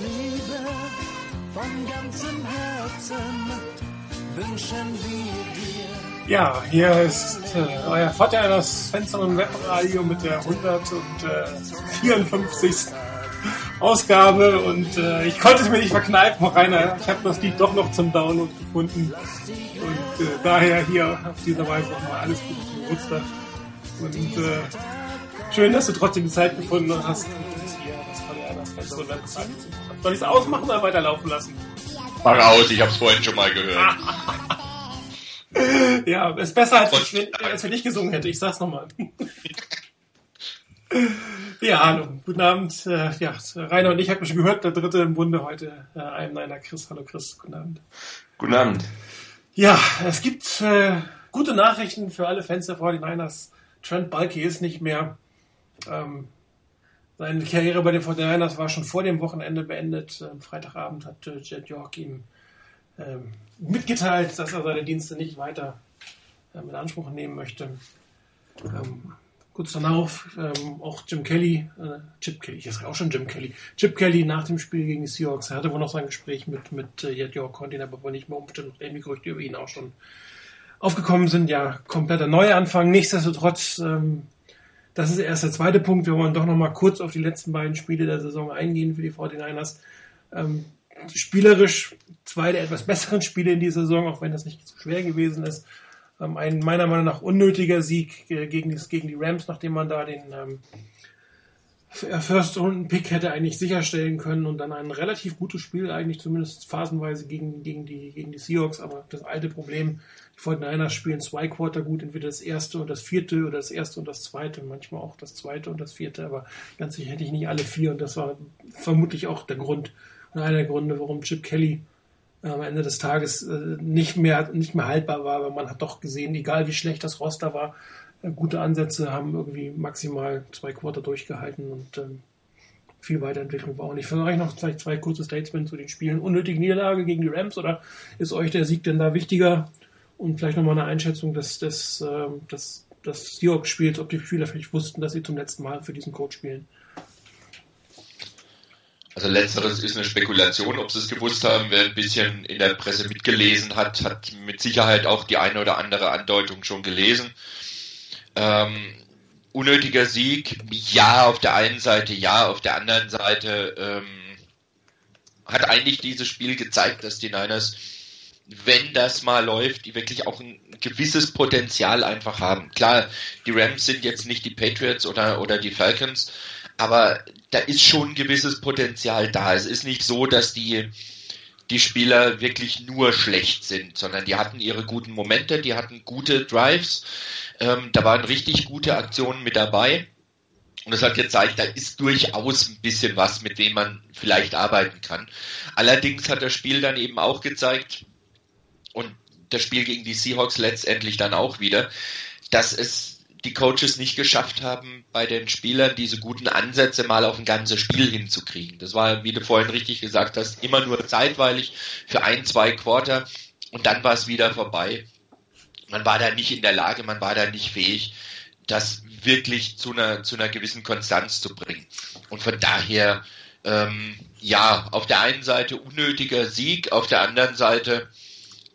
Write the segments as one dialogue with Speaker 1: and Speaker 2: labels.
Speaker 1: Liebe von ganzem Herzen wünschen wir dir.
Speaker 2: Ja, hier ist äh, euer Vater das Fenster und Webradio mit der 154. Ausgabe und äh, ich konnte es mir nicht verkneifen, Rainer. Ich habe das Lied doch noch zum Download gefunden und äh, daher hier auf dieser Weise nochmal alles Gute zum Geburtstag und äh, schön, dass du trotzdem die Zeit gefunden hast uns hier das Fenster und Webradio zu machen. Soll ich es ausmachen oder weiterlaufen lassen?
Speaker 3: Mach aus, ich hab's vorhin schon mal gehört.
Speaker 2: ja, ist besser, als, ich, als wenn ich gesungen hätte. Ich sag's nochmal. ja, hallo, guten Abend. Äh, ja, Rainer und ich haben schon gehört, der dritte im Bunde heute. Äh, einem deiner Chris. Hallo Chris, guten Abend.
Speaker 4: Guten Abend.
Speaker 2: Ja, es gibt äh, gute Nachrichten für alle Fans der 49ers. Trent Balky ist nicht mehr. Ähm, seine Karriere bei den 49ers war schon vor dem Wochenende beendet. Am Freitagabend hat äh, Jet York ihm ähm, mitgeteilt, dass er seine Dienste nicht weiter ähm, in Anspruch nehmen möchte. Ähm, kurz danach ähm, auch Jim Kelly, äh, Chip Kelly, ich sage auch schon Jim Kelly, Chip Kelly nach dem Spiel gegen die Seahawks, er hatte wohl noch sein Gespräch mit, mit äh, Jet York, konnte ihn aber wohl nicht mehr umstellen, nachdem die Gerüchte über ihn auch schon aufgekommen sind. Ja, kompletter Neuanfang. Nichtsdestotrotz, ähm, das ist erst der zweite Punkt. Wir wollen doch noch mal kurz auf die letzten beiden Spiele der Saison eingehen für die 49ers. Ähm, spielerisch zwei der etwas besseren Spiele in dieser Saison, auch wenn das nicht so schwer gewesen ist. Ähm, ein meiner Meinung nach unnötiger Sieg äh, gegen, die, gegen die Rams, nachdem man da den ähm, First-Runden-Pick hätte eigentlich sicherstellen können und dann ein relativ gutes Spiel, eigentlich zumindest phasenweise gegen, gegen, die, gegen die Seahawks, aber das alte Problem, die 49ers spielen zwei Quarter gut, entweder das erste und das vierte oder das erste und das zweite, manchmal auch das zweite und das vierte, aber ganz sicher hätte ich nicht alle vier und das war vermutlich auch der Grund und einer der Gründe, warum Chip Kelly äh, am Ende des Tages äh, nicht mehr, nicht mehr haltbar war, weil man hat doch gesehen, egal wie schlecht das Roster war, äh, gute Ansätze haben irgendwie maximal zwei Quarter durchgehalten und ähm, viel Weiterentwicklung war auch nicht. Vielleicht noch vielleicht zwei kurze Statements zu den Spielen. Unnötige Niederlage gegen die Rams oder ist euch der Sieg denn da wichtiger? Und vielleicht nochmal eine Einschätzung des, des, äh, des, des Seahawks-Spiels, ob die Spieler vielleicht wussten, dass sie zum letzten Mal für diesen Coach spielen.
Speaker 3: Also letzteres ist eine Spekulation, ob sie es gewusst haben. Wer ein bisschen in der Presse mitgelesen hat, hat mit Sicherheit auch die eine oder andere Andeutung schon gelesen. Ähm, unnötiger Sieg, ja, auf der einen Seite, ja, auf der anderen Seite ähm, hat eigentlich dieses Spiel gezeigt, dass die Niners, wenn das mal läuft, die wirklich auch ein gewisses Potenzial einfach haben. Klar, die Rams sind jetzt nicht die Patriots oder, oder die Falcons, aber da ist schon ein gewisses Potenzial da. Es ist nicht so, dass die, die Spieler wirklich nur schlecht sind, sondern die hatten ihre guten Momente, die hatten gute Drives, ähm, da waren richtig gute Aktionen mit dabei. Und das hat gezeigt, da ist durchaus ein bisschen was, mit dem man vielleicht arbeiten kann. Allerdings hat das Spiel dann eben auch gezeigt, und das Spiel gegen die Seahawks letztendlich dann auch wieder, dass es die Coaches nicht geschafft haben, bei den Spielern diese guten Ansätze mal auf ein ganzes Spiel hinzukriegen. Das war, wie du vorhin richtig gesagt hast, immer nur zeitweilig für ein, zwei Quarter und dann war es wieder vorbei. Man war da nicht in der Lage, man war da nicht fähig, das wirklich zu einer, zu einer gewissen Konstanz zu bringen. Und von daher, ähm, ja, auf der einen Seite unnötiger Sieg, auf der anderen Seite,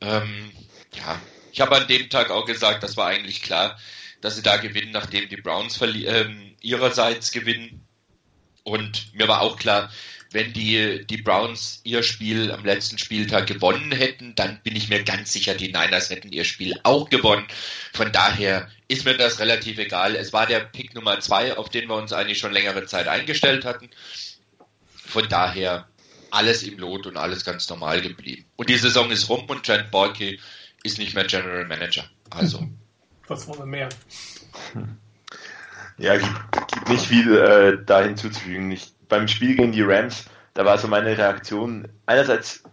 Speaker 3: ähm, ja, ich habe an dem Tag auch gesagt, das war eigentlich klar, dass sie da gewinnen, nachdem die Browns ähm, ihrerseits gewinnen. Und mir war auch klar, wenn die, die Browns ihr Spiel am letzten Spieltag gewonnen hätten, dann bin ich mir ganz sicher, die Niners hätten ihr Spiel auch gewonnen. Von daher ist mir das relativ egal. Es war der Pick Nummer zwei, auf den wir uns eigentlich schon längere Zeit eingestellt hatten. Von daher alles im Lot und alles ganz normal geblieben. Und die Saison ist rum und Trent Borke ist nicht mehr General Manager. Also
Speaker 2: Was wollen wir mehr?
Speaker 4: Ja, gibt, gibt nicht viel äh, da hinzuzufügen. Ich, beim Spiel gegen die Rams, da war so meine Reaktion einerseits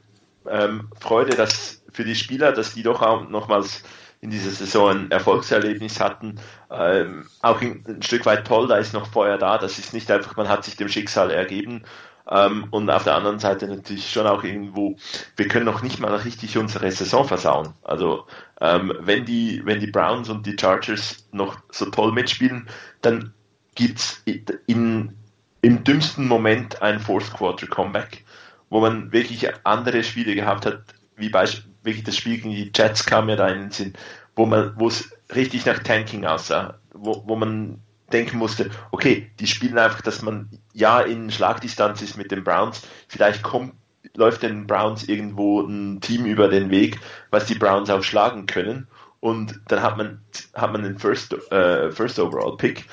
Speaker 4: ähm, Freude, dass für die Spieler, dass die doch auch nochmals in dieser Saison ein Erfolgserlebnis hatten. Ähm, auch ein, ein Stück weit toll, da ist noch Feuer da. Das ist nicht einfach, man hat sich dem Schicksal ergeben, ähm, und auf der anderen Seite natürlich schon auch irgendwo, wir können noch nicht mal richtig unsere Saison versauen. Also ähm, wenn die, wenn die Browns und die Chargers noch so toll mitspielen, dann gibt's in im dümmsten Moment ein Fourth Quarter Comeback, wo man wirklich andere Spiele gehabt hat, wie beispielsweise wirklich das Spiel gegen die Jets kam ja da in den Sinn, wo man, wo es richtig nach Tanking aussah, wo, wo man denken musste, okay, die spielen einfach, dass man ja in Schlagdistanz ist mit den Browns, vielleicht kommt, läuft den Browns irgendwo ein Team über den Weg, was die Browns auch schlagen können. Und dann hat man, hat man den First, äh, First Overall Pick.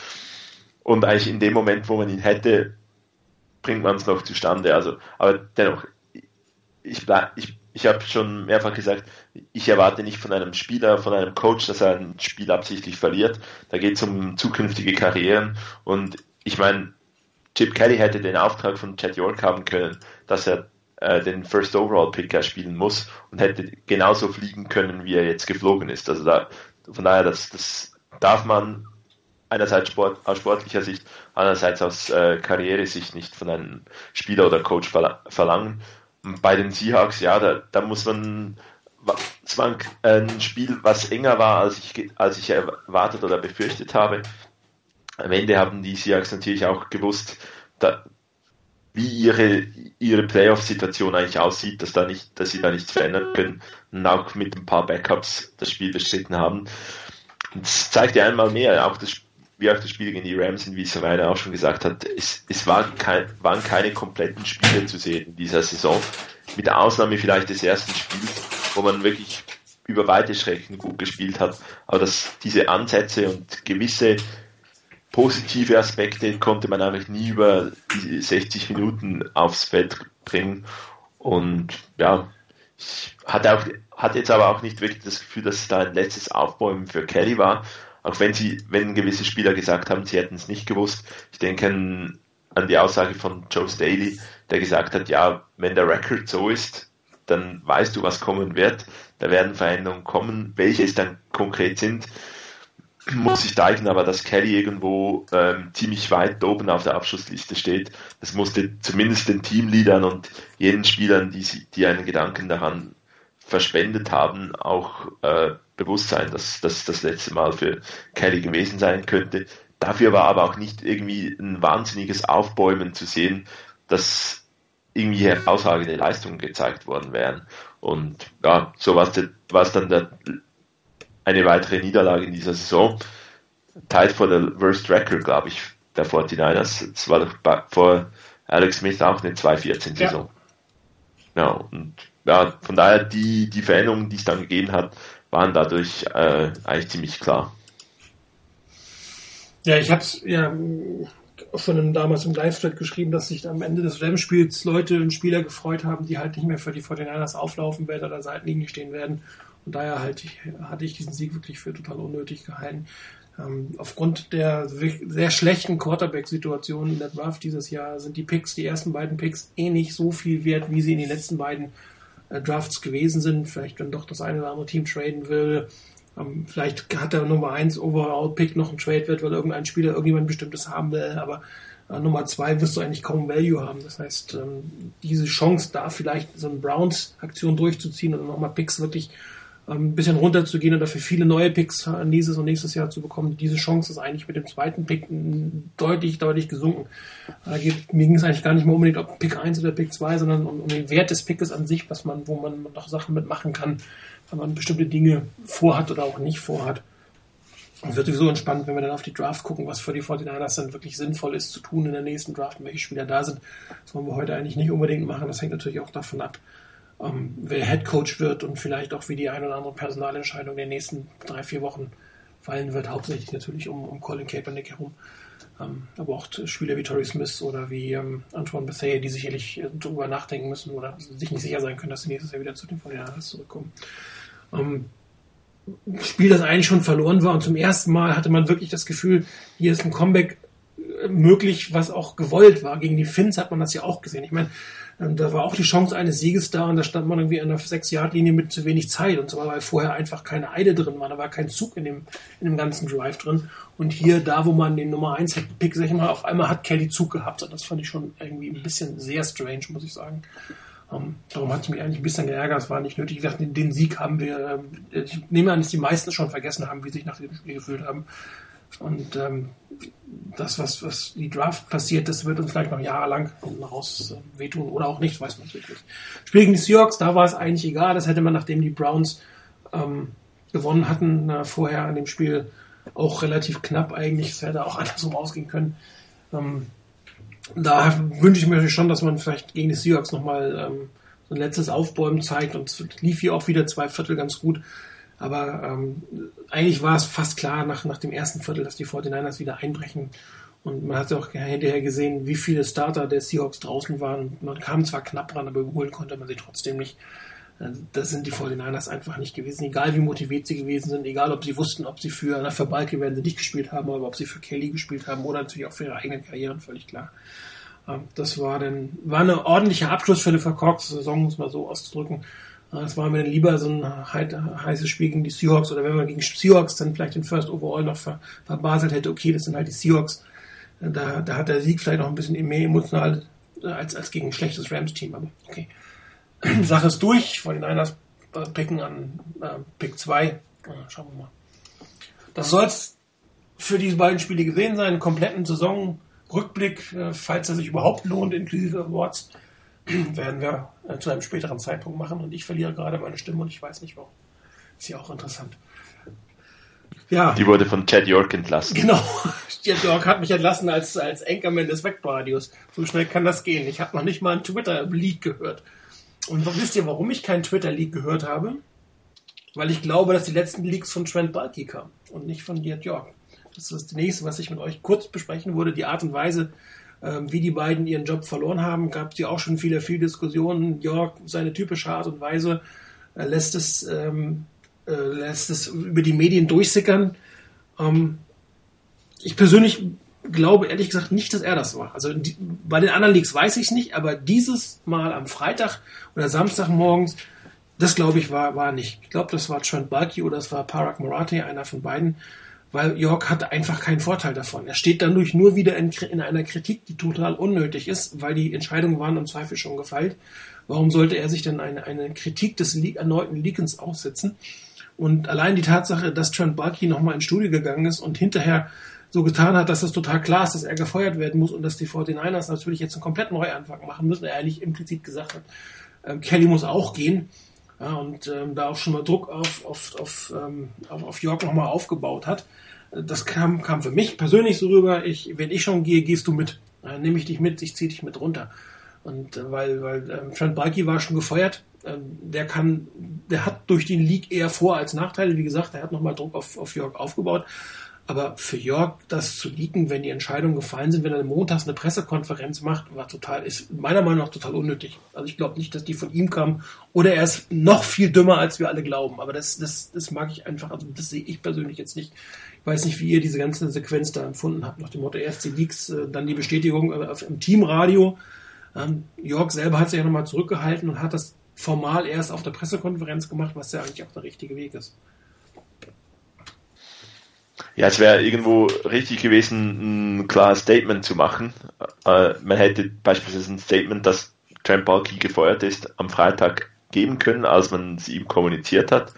Speaker 4: Und eigentlich in dem Moment, wo man ihn hätte, bringt man es noch zustande. Also, aber dennoch, ich, ich, ich habe schon mehrfach gesagt, ich erwarte nicht von einem Spieler, von einem Coach, dass er ein Spiel absichtlich verliert. Da geht es um zukünftige Karrieren und ich meine, Chip Kelly hätte den Auftrag von Chad York haben können, dass er äh, den First Overall Picker spielen muss und hätte genauso fliegen können, wie er jetzt geflogen ist. Also da, von daher, das, das darf man einerseits Sport, aus sportlicher Sicht, andererseits aus äh, Karrieresicht nicht von einem Spieler oder Coach verlangen. Bei den Seahawks, ja, da, da muss man, es war ein Spiel, was enger war, als ich, als ich erwartet oder befürchtet habe. Am Ende haben die Seahawks natürlich auch gewusst, da, wie ihre, ihre Playoff-Situation eigentlich aussieht, dass, da nicht, dass sie da nichts verändern können und auch mit ein paar Backups das Spiel bestritten haben. Das zeigt ja einmal mehr, auch das, wie auch das Spiel gegen die Rams, wie Savannah auch schon gesagt hat, es, es war kein, waren keine kompletten Spiele zu sehen in dieser Saison, mit Ausnahme vielleicht des ersten Spiels, wo man wirklich über weite Strecken gut gespielt hat, aber dass diese Ansätze und gewisse positive Aspekte konnte man eigentlich nie über die 60 Minuten aufs Feld bringen. Und ja, ich hatte, auch, hatte jetzt aber auch nicht wirklich das Gefühl, dass es da ein letztes Aufbäumen für Kelly war. Auch wenn sie, wenn gewisse Spieler gesagt haben, sie hätten es nicht gewusst. Ich denke an, an die Aussage von Joe Staley, der gesagt hat, ja, wenn der Record so ist, dann weißt du, was kommen wird. Da werden Veränderungen kommen. Welche es dann konkret sind, muss ich zeigen, aber dass Kelly irgendwo ähm, ziemlich weit oben auf der Abschlussliste steht. Das musste zumindest den Teamleadern und jenen Spielern, die, die einen Gedanken daran verspendet haben, auch äh, bewusst sein, dass das das letzte Mal für Kelly gewesen sein könnte. Dafür war aber auch nicht irgendwie ein wahnsinniges Aufbäumen zu sehen, dass irgendwie herausragende Leistungen gezeigt worden wären. Und ja, so war es dann der eine weitere Niederlage in dieser Saison. Tied for the worst record, glaube ich, der 49ers. Es war doch vor Alex Smith auch eine 2-14-Saison. Ja. ja. und ja, von daher die, die Veränderungen, die es dann gegeben hat, waren dadurch äh, eigentlich ziemlich klar.
Speaker 2: Ja, ich habe es ja schon damals im Live-Thread geschrieben, dass sich am Ende des Rams-Spiels Leute und Spieler gefreut haben, die halt nicht mehr für die 49ers auflaufen werden oder Seitenlinie stehen werden und daher halt, hatte ich diesen Sieg wirklich für total unnötig gehalten. Ähm, aufgrund der sehr schlechten Quarterback-Situation in der Draft dieses Jahr sind die Picks, die ersten beiden Picks, eh nicht so viel wert, wie sie in den letzten beiden äh, Drafts gewesen sind. Vielleicht, wenn doch das eine oder andere Team traden will. Ähm, vielleicht hat der Nummer 1 Overall-Pick noch einen Trade-Wert, weil irgendein Spieler irgendjemand Bestimmtes haben will, aber äh, Nummer 2 wirst du eigentlich kaum Value haben. Das heißt, ähm, diese Chance, da vielleicht so eine Browns-Aktion durchzuziehen und nochmal Picks wirklich ähm, ein bisschen runterzugehen und dafür viele neue Picks dieses und nächstes Jahr zu bekommen. Diese Chance ist eigentlich mit dem zweiten Pick deutlich, deutlich gesunken. Da geht, mir ging es eigentlich gar nicht mehr unbedingt um Pick 1 oder Pick 2, sondern um, um den Wert des Pickes an sich, was man, wo man noch Sachen mitmachen kann, wenn man bestimmte Dinge vorhat oder auch nicht vorhat. Es wird sowieso entspannt, wenn wir dann auf die Draft gucken, was für die 49ers dann wirklich sinnvoll ist zu tun in der nächsten Draft und welche Spieler da sind. Das wollen wir heute eigentlich nicht unbedingt machen. Das hängt natürlich auch davon ab, ähm, wer Head Coach wird und vielleicht auch wie die ein oder andere Personalentscheidung den nächsten drei, vier Wochen fallen wird. Hauptsächlich natürlich um, um Colin Kaepernick herum. Ähm, aber auch Spieler wie Torrey Smith oder wie ähm, Antoine Bethea, die sicherlich äh, darüber nachdenken müssen oder sich nicht sicher sein können, dass sie nächstes Jahr wieder zu den 49 zurückkommen. Ähm, Spiel, das eigentlich schon verloren war und zum ersten Mal hatte man wirklich das Gefühl, hier ist ein Comeback äh, möglich, was auch gewollt war. Gegen die Finns hat man das ja auch gesehen. Ich meine, ähm, da war auch die Chance eines Sieges da und da stand man irgendwie an der 6-Yard-Linie mit zu wenig Zeit und zwar, weil vorher einfach keine Eile drin war, da war kein Zug in dem, in dem ganzen Drive drin. Und hier, da wo man den Nummer 1 Pick, sag ich mal, auf einmal hat Kelly Zug gehabt. Und das fand ich schon irgendwie ein bisschen sehr strange, muss ich sagen. Ähm, darum hat es mich eigentlich ein bisschen geärgert, es war nicht nötig. Wie gesagt, den, Sieg haben wir, äh, ich nehme an, dass die meisten schon vergessen haben, wie sich nach dem Spiel gefühlt haben. Und ähm, das, was, was die Draft passiert, das wird uns vielleicht noch jahrelang raus äh, wehtun oder auch nicht, weiß man natürlich. Spiel gegen die Seahawks, da war es eigentlich egal. Das hätte man, nachdem die Browns ähm, gewonnen hatten, äh, vorher an dem Spiel auch relativ knapp eigentlich. Es hätte auch andersrum ausgehen können. Ähm, da wünsche ich mir schon, dass man vielleicht gegen die Seahawks nochmal ähm, so ein letztes Aufbäumen zeigt und es lief hier auch wieder zwei Viertel ganz gut. Aber ähm, eigentlich war es fast klar nach, nach dem ersten Viertel, dass die 49ers wieder einbrechen. Und man hat auch hinterher gesehen, wie viele Starter der Seahawks draußen waren. Man kam zwar knapp ran, aber überholen konnte man sie trotzdem nicht. Äh, das sind die 49ers einfach nicht gewesen. Egal wie motiviert sie gewesen sind, egal ob sie wussten, ob sie für, für Balke werden sie nicht gespielt haben, aber ob sie für Kelly gespielt haben oder natürlich auch für ihre eigenen Karrieren, völlig klar. Ähm, das war dann, war eine ordentliche Abschluss für eine verkorkste Saison, muss man so auszudrücken. Es war mir dann lieber so ein heißes Spiel gegen die Seahawks oder wenn man gegen Seahawks dann vielleicht den First Overall noch ver verbaselt hätte, okay, das sind halt die Seahawks. Da, da hat der Sieg vielleicht noch ein bisschen mehr emotional als, als gegen ein schlechtes Rams-Team, aber okay. Sache ist durch, von den Niners picken an äh, Pick 2. schauen wir mal. Das soll es für diese beiden Spiele gesehen sein. Einen kompletten Saisonrückblick, äh, falls er sich überhaupt lohnt, inklusive Awards werden wir äh, zu einem späteren Zeitpunkt machen und ich verliere gerade meine Stimme und ich weiß nicht warum. Ist ja auch interessant.
Speaker 4: Ja. Die wurde von Chad York entlassen.
Speaker 2: Genau. Chad York hat mich entlassen als, als Anchorman des Webradios. So schnell kann das gehen. Ich habe noch nicht mal einen Twitter-Leak gehört. Und wisst ihr, warum ich keinen Twitter-Leak gehört habe? Weil ich glaube, dass die letzten Leaks von Trent Balky kamen und nicht von Chad York. Das ist das nächste, was ich mit euch kurz besprechen würde. Die Art und Weise, ähm, wie die beiden ihren Job verloren haben, gab es ja auch schon viele, viele Diskussionen. York, seine typische Art und Weise, äh, lässt es, ähm, äh, lässt es über die Medien durchsickern. Ähm, ich persönlich glaube ehrlich gesagt nicht, dass er das war. Also die, bei den anderen Leaks weiß ich es nicht, aber dieses Mal am Freitag oder Samstag morgens, das glaube ich war, war nicht. Ich glaube, das war Trent Balky oder das war Parag Morate, einer von beiden weil York hat einfach keinen Vorteil davon. Er steht dadurch nur wieder in, in, einer Kritik, die total unnötig ist, weil die Entscheidungen waren im Zweifel schon gefeilt. Warum sollte er sich denn eine, eine Kritik des erneuten Leakens aussetzen? Und allein die Tatsache, dass Trent Bulky nochmal ins Studio gegangen ist und hinterher so getan hat, dass es total klar ist, dass er gefeuert werden muss und dass die 49ers natürlich jetzt einen kompletten Neuanfang machen müssen, er eigentlich implizit gesagt hat, ähm, Kelly muss auch gehen. Ja, und ähm, da auch schon mal Druck auf, auf, auf, ähm, auf, York nochmal aufgebaut hat. Das kam, kam für mich persönlich so rüber, ich, wenn ich schon gehe, gehst du mit. Dann nehme ich dich mit, ich ziehe dich mit runter. Und äh, weil, weil ähm, Trent Balky war schon gefeuert, ähm, der kann, der hat durch den League eher Vor- als Nachteile. Wie gesagt, er hat nochmal Druck auf, auf York aufgebaut. Aber für Jörg das zu leaken, wenn die Entscheidungen gefallen sind, wenn er montags eine Pressekonferenz macht, war total, ist meiner Meinung nach total unnötig. Also ich glaube nicht, dass die von ihm kamen. Oder er ist noch viel dümmer, als wir alle glauben. Aber das, das, das mag ich einfach, also das sehe ich persönlich jetzt nicht. Ich weiß nicht, wie ihr diese ganze Sequenz da empfunden habt. Nach dem Motto erst die Leaks, äh, dann die Bestätigung äh, im Teamradio. Ähm, Jörg selber hat sich ja nochmal zurückgehalten und hat das formal erst auf der Pressekonferenz gemacht, was ja eigentlich auch der richtige Weg ist.
Speaker 4: Ja, es wäre irgendwo richtig gewesen, ein klares Statement zu machen. Äh, man hätte beispielsweise ein Statement, dass Trent Balky gefeuert ist, am Freitag geben können, als man es ihm kommuniziert hat.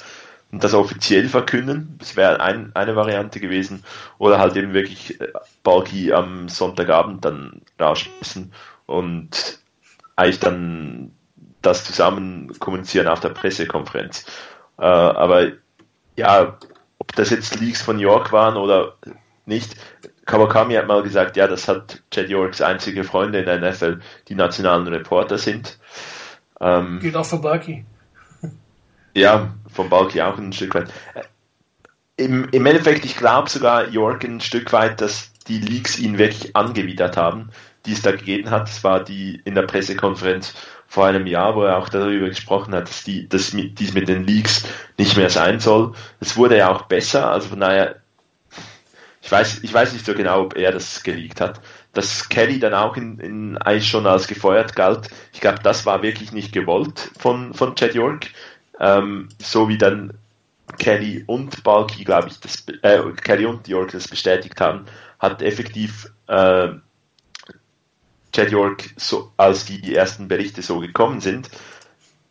Speaker 4: Und das offiziell verkünden, das wäre ein, eine Variante gewesen. Oder halt eben wirklich äh, Balky am Sonntagabend dann rausschmissen und eigentlich dann das zusammen kommunizieren auf der Pressekonferenz. Äh, aber ja, ob das jetzt Leaks von York waren oder nicht, Kawakami hat mal gesagt, ja, das hat Chad Yorks einzige Freunde in der NFL, die nationalen Reporter sind.
Speaker 2: Ähm, Geht auch für Balky.
Speaker 4: Ja, von Balky auch ein Stück weit. Äh, Im, im Endeffekt, ich glaube sogar York ein Stück weit, dass die Leaks ihn wirklich angewidert haben, die es da gegeben hat. Es war die in der Pressekonferenz vor einem Jahr, wo er auch darüber gesprochen hat, dass, die, dass dies mit den Leaks nicht mehr sein soll. Es wurde ja auch besser, also von daher, ich weiß, ich weiß nicht so genau, ob er das geleakt hat. Dass Kelly dann auch in, in eigentlich schon als gefeuert galt, ich glaube, das war wirklich nicht gewollt von, von Chad York. Ähm, so wie dann Kelly und Balky, glaube ich, das, äh, Kelly und York das bestätigt haben, hat effektiv äh, Chad York, so, als die ersten Berichte so gekommen sind,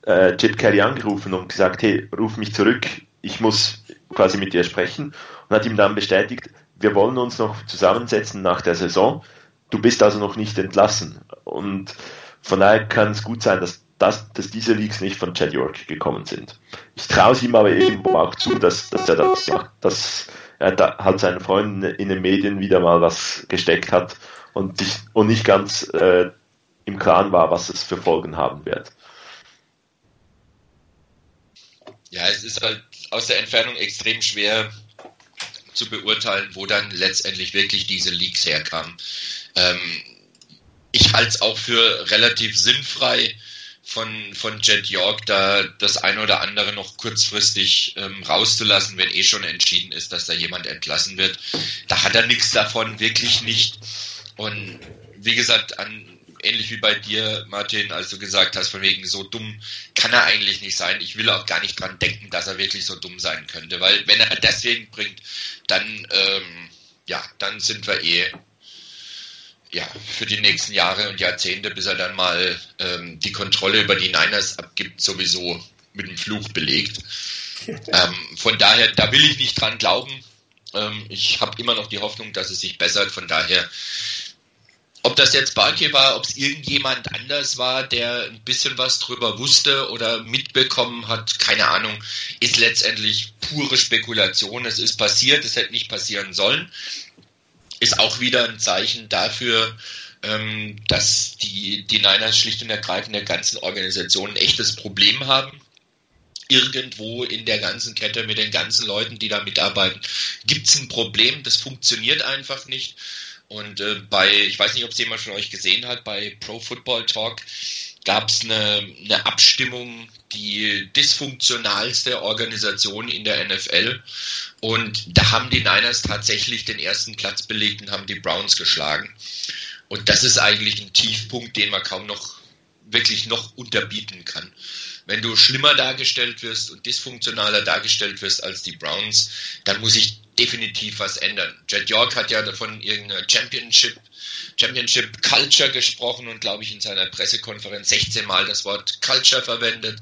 Speaker 4: äh, Chip Kelly angerufen und gesagt, hey, ruf mich zurück, ich muss quasi mit dir sprechen und hat ihm dann bestätigt, wir wollen uns noch zusammensetzen nach der Saison. Du bist also noch nicht entlassen. Und von daher kann es gut sein, dass, dass, dass diese Leaks nicht von Chad York gekommen sind. Ich traue es ihm aber irgendwo auch zu, dass, dass er das macht, dass er da halt seinen Freunden in den Medien wieder mal was gesteckt hat und, sich, und nicht ganz äh, im Klaren war, was es für Folgen haben wird.
Speaker 3: Ja, es ist halt aus der Entfernung extrem schwer zu beurteilen, wo dann letztendlich wirklich diese Leaks herkamen. Ähm, ich halte es auch für relativ sinnfrei von, von Jet York, da das eine oder andere noch kurzfristig ähm, rauszulassen, wenn eh schon entschieden ist, dass da jemand entlassen wird. Da hat er nichts davon, wirklich nicht. Und wie gesagt, an ähnlich wie bei dir, Martin, als du gesagt hast, von wegen so dumm kann er eigentlich nicht sein. Ich will auch gar nicht dran denken, dass er wirklich so dumm sein könnte, weil wenn er deswegen bringt, dann, ähm, ja, dann sind wir eh ja, für die nächsten Jahre und Jahrzehnte, bis er dann mal ähm, die Kontrolle über die Niners abgibt, sowieso mit dem Fluch belegt. ähm, von daher, da will ich nicht dran glauben. Ähm, ich habe immer noch die Hoffnung, dass es sich bessert. Von daher ob das jetzt Barkey war, ob es irgendjemand anders war, der ein bisschen was drüber wusste oder mitbekommen hat, keine Ahnung, ist letztendlich pure Spekulation. Es ist passiert, es hätte nicht passieren sollen. Ist auch wieder ein Zeichen dafür, ähm, dass die, die Niners schlicht und ergreifend der ganzen Organisation ein echtes Problem haben irgendwo in der ganzen Kette mit den ganzen Leuten, die da mitarbeiten, gibt es ein Problem, das funktioniert einfach nicht. Und äh, bei, ich weiß nicht, ob es jemand von euch gesehen hat, bei Pro Football Talk gab es eine, eine Abstimmung, die dysfunktionalste Organisation in der NFL. Und da haben die Niners tatsächlich den ersten Platz belegt und haben die Browns geschlagen. Und das ist eigentlich ein Tiefpunkt, den man kaum noch wirklich noch unterbieten kann. Wenn du schlimmer dargestellt wirst und dysfunktionaler dargestellt wirst als die Browns, dann muss ich definitiv was ändern. Jed York hat ja davon irgendeine Championship, Championship Culture gesprochen und glaube ich in seiner Pressekonferenz 16 Mal das Wort Culture verwendet.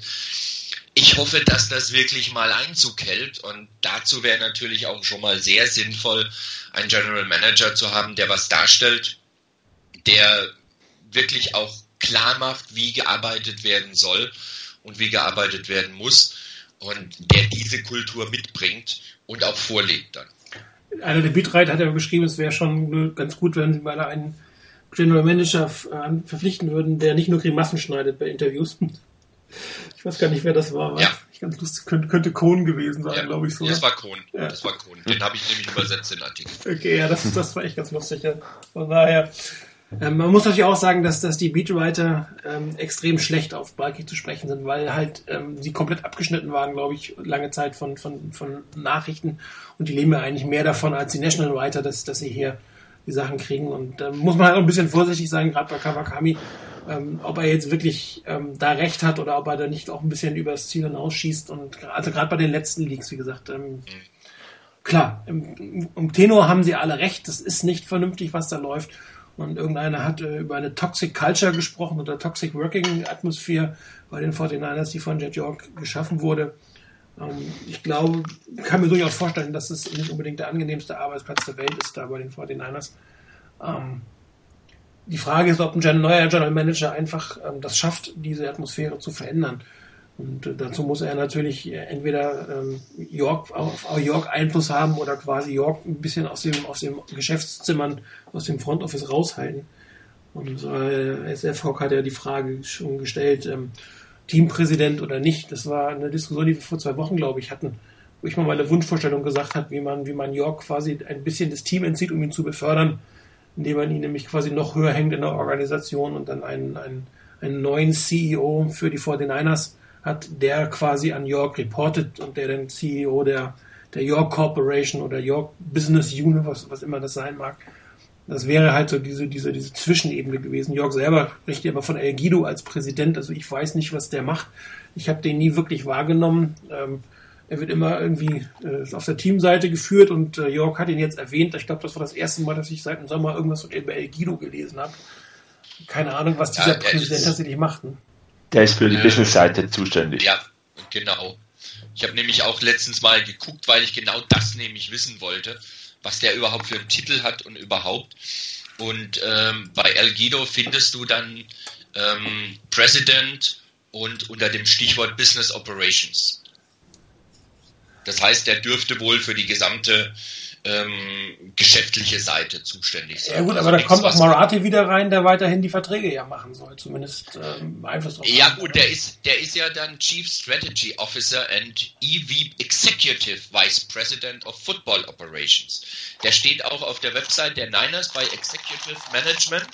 Speaker 3: Ich hoffe, dass das wirklich mal Einzug hält und dazu wäre natürlich auch schon mal sehr sinnvoll, einen General Manager zu haben, der was darstellt, der wirklich auch klar macht, wie gearbeitet werden soll und wie gearbeitet werden muss und der diese Kultur mitbringt und auch vorlegt dann.
Speaker 2: Einer der Bitreiter hat ja geschrieben, es wäre schon ganz gut, wenn sie mal einen General Manager äh, verpflichten würden, der nicht nur Grimassen schneidet bei Interviews. Ich weiß gar nicht, wer das war.
Speaker 3: Ja.
Speaker 2: Ich ganz lustig, könnte, könnte Kohn gewesen sein,
Speaker 3: ja,
Speaker 2: glaube ich so.
Speaker 3: Das war Kohn. Ja. Das war Kohn. Den habe ich nämlich übersetzt, den Artikel.
Speaker 2: Okay, ja, das, das war echt ganz lustig. Ja. Von daher, ähm, man muss natürlich auch sagen, dass, dass die Beatwriter ähm, extrem schlecht auf Balki zu sprechen sind, weil halt ähm, sie komplett abgeschnitten waren, glaube ich, lange Zeit von, von, von Nachrichten. Und die leben ja eigentlich mehr davon als die National Writer, dass, dass sie hier die Sachen kriegen. Und da ähm, muss man halt auch ein bisschen vorsichtig sein, gerade bei Kawakami, ähm, ob er jetzt wirklich ähm, da recht hat oder ob er da nicht auch ein bisschen übers Ziel hinausschießt. Und also gerade bei den letzten Leaks, wie gesagt, ähm, klar, im, im Tenor haben sie alle recht, das ist nicht vernünftig, was da läuft und irgendeiner hat äh, über eine Toxic Culture gesprochen oder Toxic Working Atmosphere bei den 49ers, die von Jet York geschaffen wurde. Ähm, ich glaube, kann mir durchaus vorstellen, dass es nicht unbedingt der angenehmste Arbeitsplatz der Welt ist, da bei den 49ers. Ähm, die Frage ist, ob ein neuer General Manager einfach ähm, das schafft, diese Atmosphäre zu verändern. Und äh, dazu muss er natürlich äh, entweder ähm, York auf, auf York Einfluss haben oder quasi York ein bisschen aus dem aus dem Geschäftszimmern, aus dem Front Office raushalten. Und äh, SF Hock hat ja die Frage schon gestellt, ähm, Teampräsident oder nicht. Das war eine Diskussion, die wir vor zwei Wochen, glaube ich, hatten, wo ich mal meine Wunschvorstellung gesagt habe, wie man, wie man York quasi ein bisschen das Team entzieht, um ihn zu befördern, indem man ihn nämlich quasi noch höher hängt in der Organisation und dann einen, einen, einen neuen CEO für die 49ers hat, der quasi an York reportet und der dann CEO der, der York Corporation oder York Business Unit, was, was immer das sein mag. Das wäre halt so diese, diese, diese Zwischenebene gewesen. York selber spricht aber von El Guido als Präsident, also ich weiß nicht, was der macht. Ich habe den nie wirklich wahrgenommen. Ähm, er wird immer irgendwie äh, auf der Teamseite geführt und äh, York hat ihn jetzt erwähnt. Ich glaube, das war das erste Mal, dass ich seit dem Sommer irgendwas über El Guido gelesen habe. Keine Ahnung, was dieser ja, Präsident tatsächlich macht. Ne?
Speaker 4: Der ist für die äh, Business-Seite zuständig.
Speaker 3: Ja, genau. Ich habe nämlich auch letztens mal geguckt, weil ich genau das nämlich wissen wollte, was der überhaupt für einen Titel hat und überhaupt. Und ähm, bei El Guido findest du dann ähm, President und unter dem Stichwort Business Operations. Das heißt, der dürfte wohl für die gesamte ähm, geschäftliche Seite zuständig sein.
Speaker 2: Ja gut, also aber da kommt auch Marathi wieder rein, der weiterhin die Verträge ja machen soll, zumindest ähm, Einfluss
Speaker 3: drauf. Ja gut, der ist, der ist ja dann Chief Strategy Officer and EV Executive Vice President of Football Operations. Der steht auch auf der Website der Niners bei Executive Management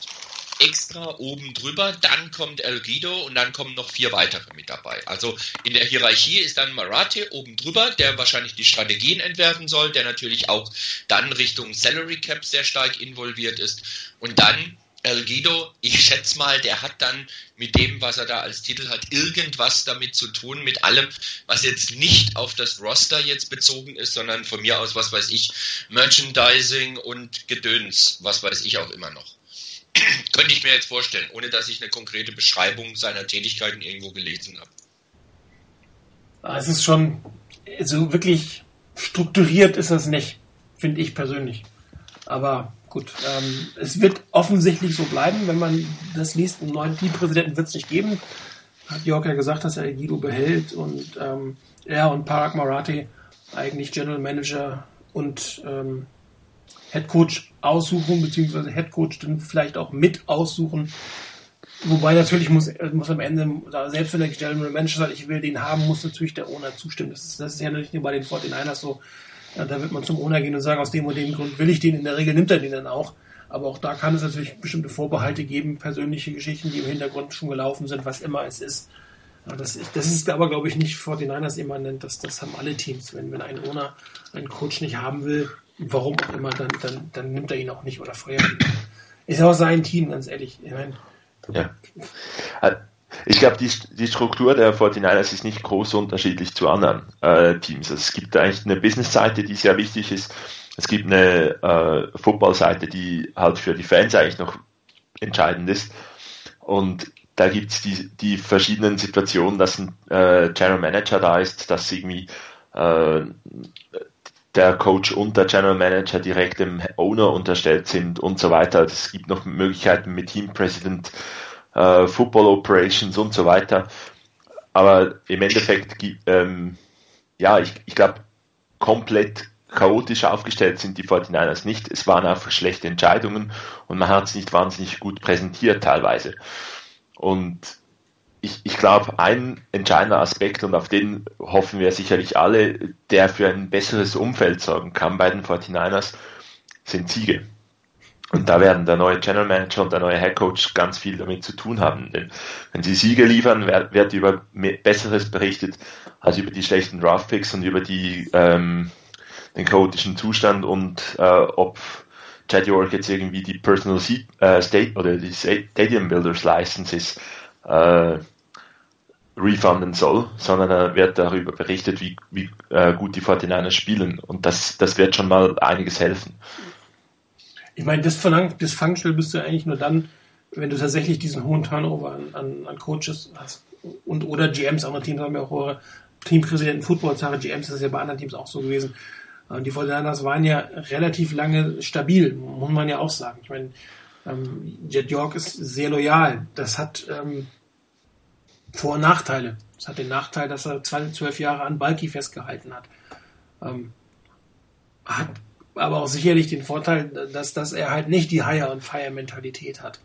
Speaker 3: extra oben drüber, dann kommt El Guido und dann kommen noch vier weitere mit dabei. Also in der Hierarchie ist dann Marathi oben drüber, der wahrscheinlich die Strategien entwerfen soll, der natürlich auch dann Richtung Salary Cap sehr stark involviert ist und dann El Guido, ich schätze mal, der hat dann mit dem, was er da als Titel hat, irgendwas damit zu tun, mit allem, was jetzt nicht auf das Roster jetzt bezogen ist, sondern von mir aus, was weiß ich, Merchandising und Gedöns, was weiß ich auch immer noch. Könnte ich mir jetzt vorstellen, ohne dass ich eine konkrete Beschreibung seiner Tätigkeiten irgendwo gelesen habe.
Speaker 2: Ah, es ist schon, so wirklich strukturiert ist das nicht, finde ich persönlich. Aber gut, ähm, es wird offensichtlich so bleiben, wenn man das liest. Einen neuen Teampräsidenten wird es nicht geben. Hat Jörg ja gesagt, dass er Guido behält und ähm, er und Parag Marathi eigentlich General Manager und ähm, Head Coach aussuchen, beziehungsweise Head Coach dann vielleicht auch mit aussuchen. Wobei natürlich muss, muss am Ende, selbst wenn der General Manager sagt, ich will den haben, muss natürlich der Owner zustimmen. Das ist, das ist ja nicht nur bei den 49ers so. Ja, da wird man zum Owner gehen und sagen, aus dem und dem Grund will ich den. In der Regel nimmt er den dann auch. Aber auch da kann es natürlich bestimmte Vorbehalte geben, persönliche Geschichten, die im Hintergrund schon gelaufen sind, was immer es ist. Ja, das, das ist aber, glaube ich, nicht 49ers immanent. Das, das haben alle Teams. Wenn, wenn ein Owner einen Coach nicht haben will, warum auch immer, dann, dann, dann nimmt er ihn auch nicht oder feuert ihn. Ist auch sein Team, ganz ehrlich. Ich meine,
Speaker 4: ja. Ich glaube, die, die Struktur der 49ers ist nicht groß unterschiedlich zu anderen äh, Teams. Also es gibt eigentlich eine Business-Seite, die sehr wichtig ist. Es gibt eine äh, Football-Seite, die halt für die Fans eigentlich noch entscheidend ist. Und da gibt es die, die verschiedenen Situationen, dass ein äh, General Manager da ist, dass irgendwie äh, der Coach und der General Manager direkt dem Owner unterstellt sind und so weiter. Es gibt noch Möglichkeiten mit Team President, äh, Football Operations und so weiter. Aber im Endeffekt, ähm, ja, ich, ich glaube, komplett chaotisch aufgestellt sind die 49ers nicht. Es waren einfach schlechte Entscheidungen und man hat es nicht wahnsinnig gut präsentiert teilweise. Und ich, ich glaube, ein entscheidender Aspekt, und auf den hoffen wir sicherlich alle, der für ein besseres Umfeld sorgen kann bei den 49ers, sind Siege. Und da werden der neue General Manager und der neue Head Coach ganz viel damit zu tun haben. Denn wenn sie Siege liefern, wird, wird über Besseres berichtet als über die schlechten Draftpicks und über die, ähm, den chaotischen Zustand und äh, ob Chad York jetzt irgendwie die Personal äh, State oder die Stadium Builders License ist. Äh, refunden soll, sondern er wird darüber berichtet, wie, wie äh, gut die 49ers spielen. Und das, das wird schon mal einiges helfen.
Speaker 2: Ich meine, das, verlangt, das Fangspiel bist du eigentlich nur dann, wenn du tatsächlich diesen hohen Turnover an, an, an Coaches hast. Und oder GMs, andere Teams haben ja auch hohe Teampräsidenten, Footballzahre, GMs, das ist ja bei anderen Teams auch so gewesen. Und die 49ers waren ja relativ lange stabil, muss man ja auch sagen. Ich meine, ähm, Jet York ist sehr loyal. Das hat ähm, vor- und Nachteile. Es hat den Nachteil, dass er zwölf Jahre an Balki festgehalten hat. Ähm, hat aber auch sicherlich den Vorteil, dass, dass er halt nicht die Hire- und Fire-Mentalität hat.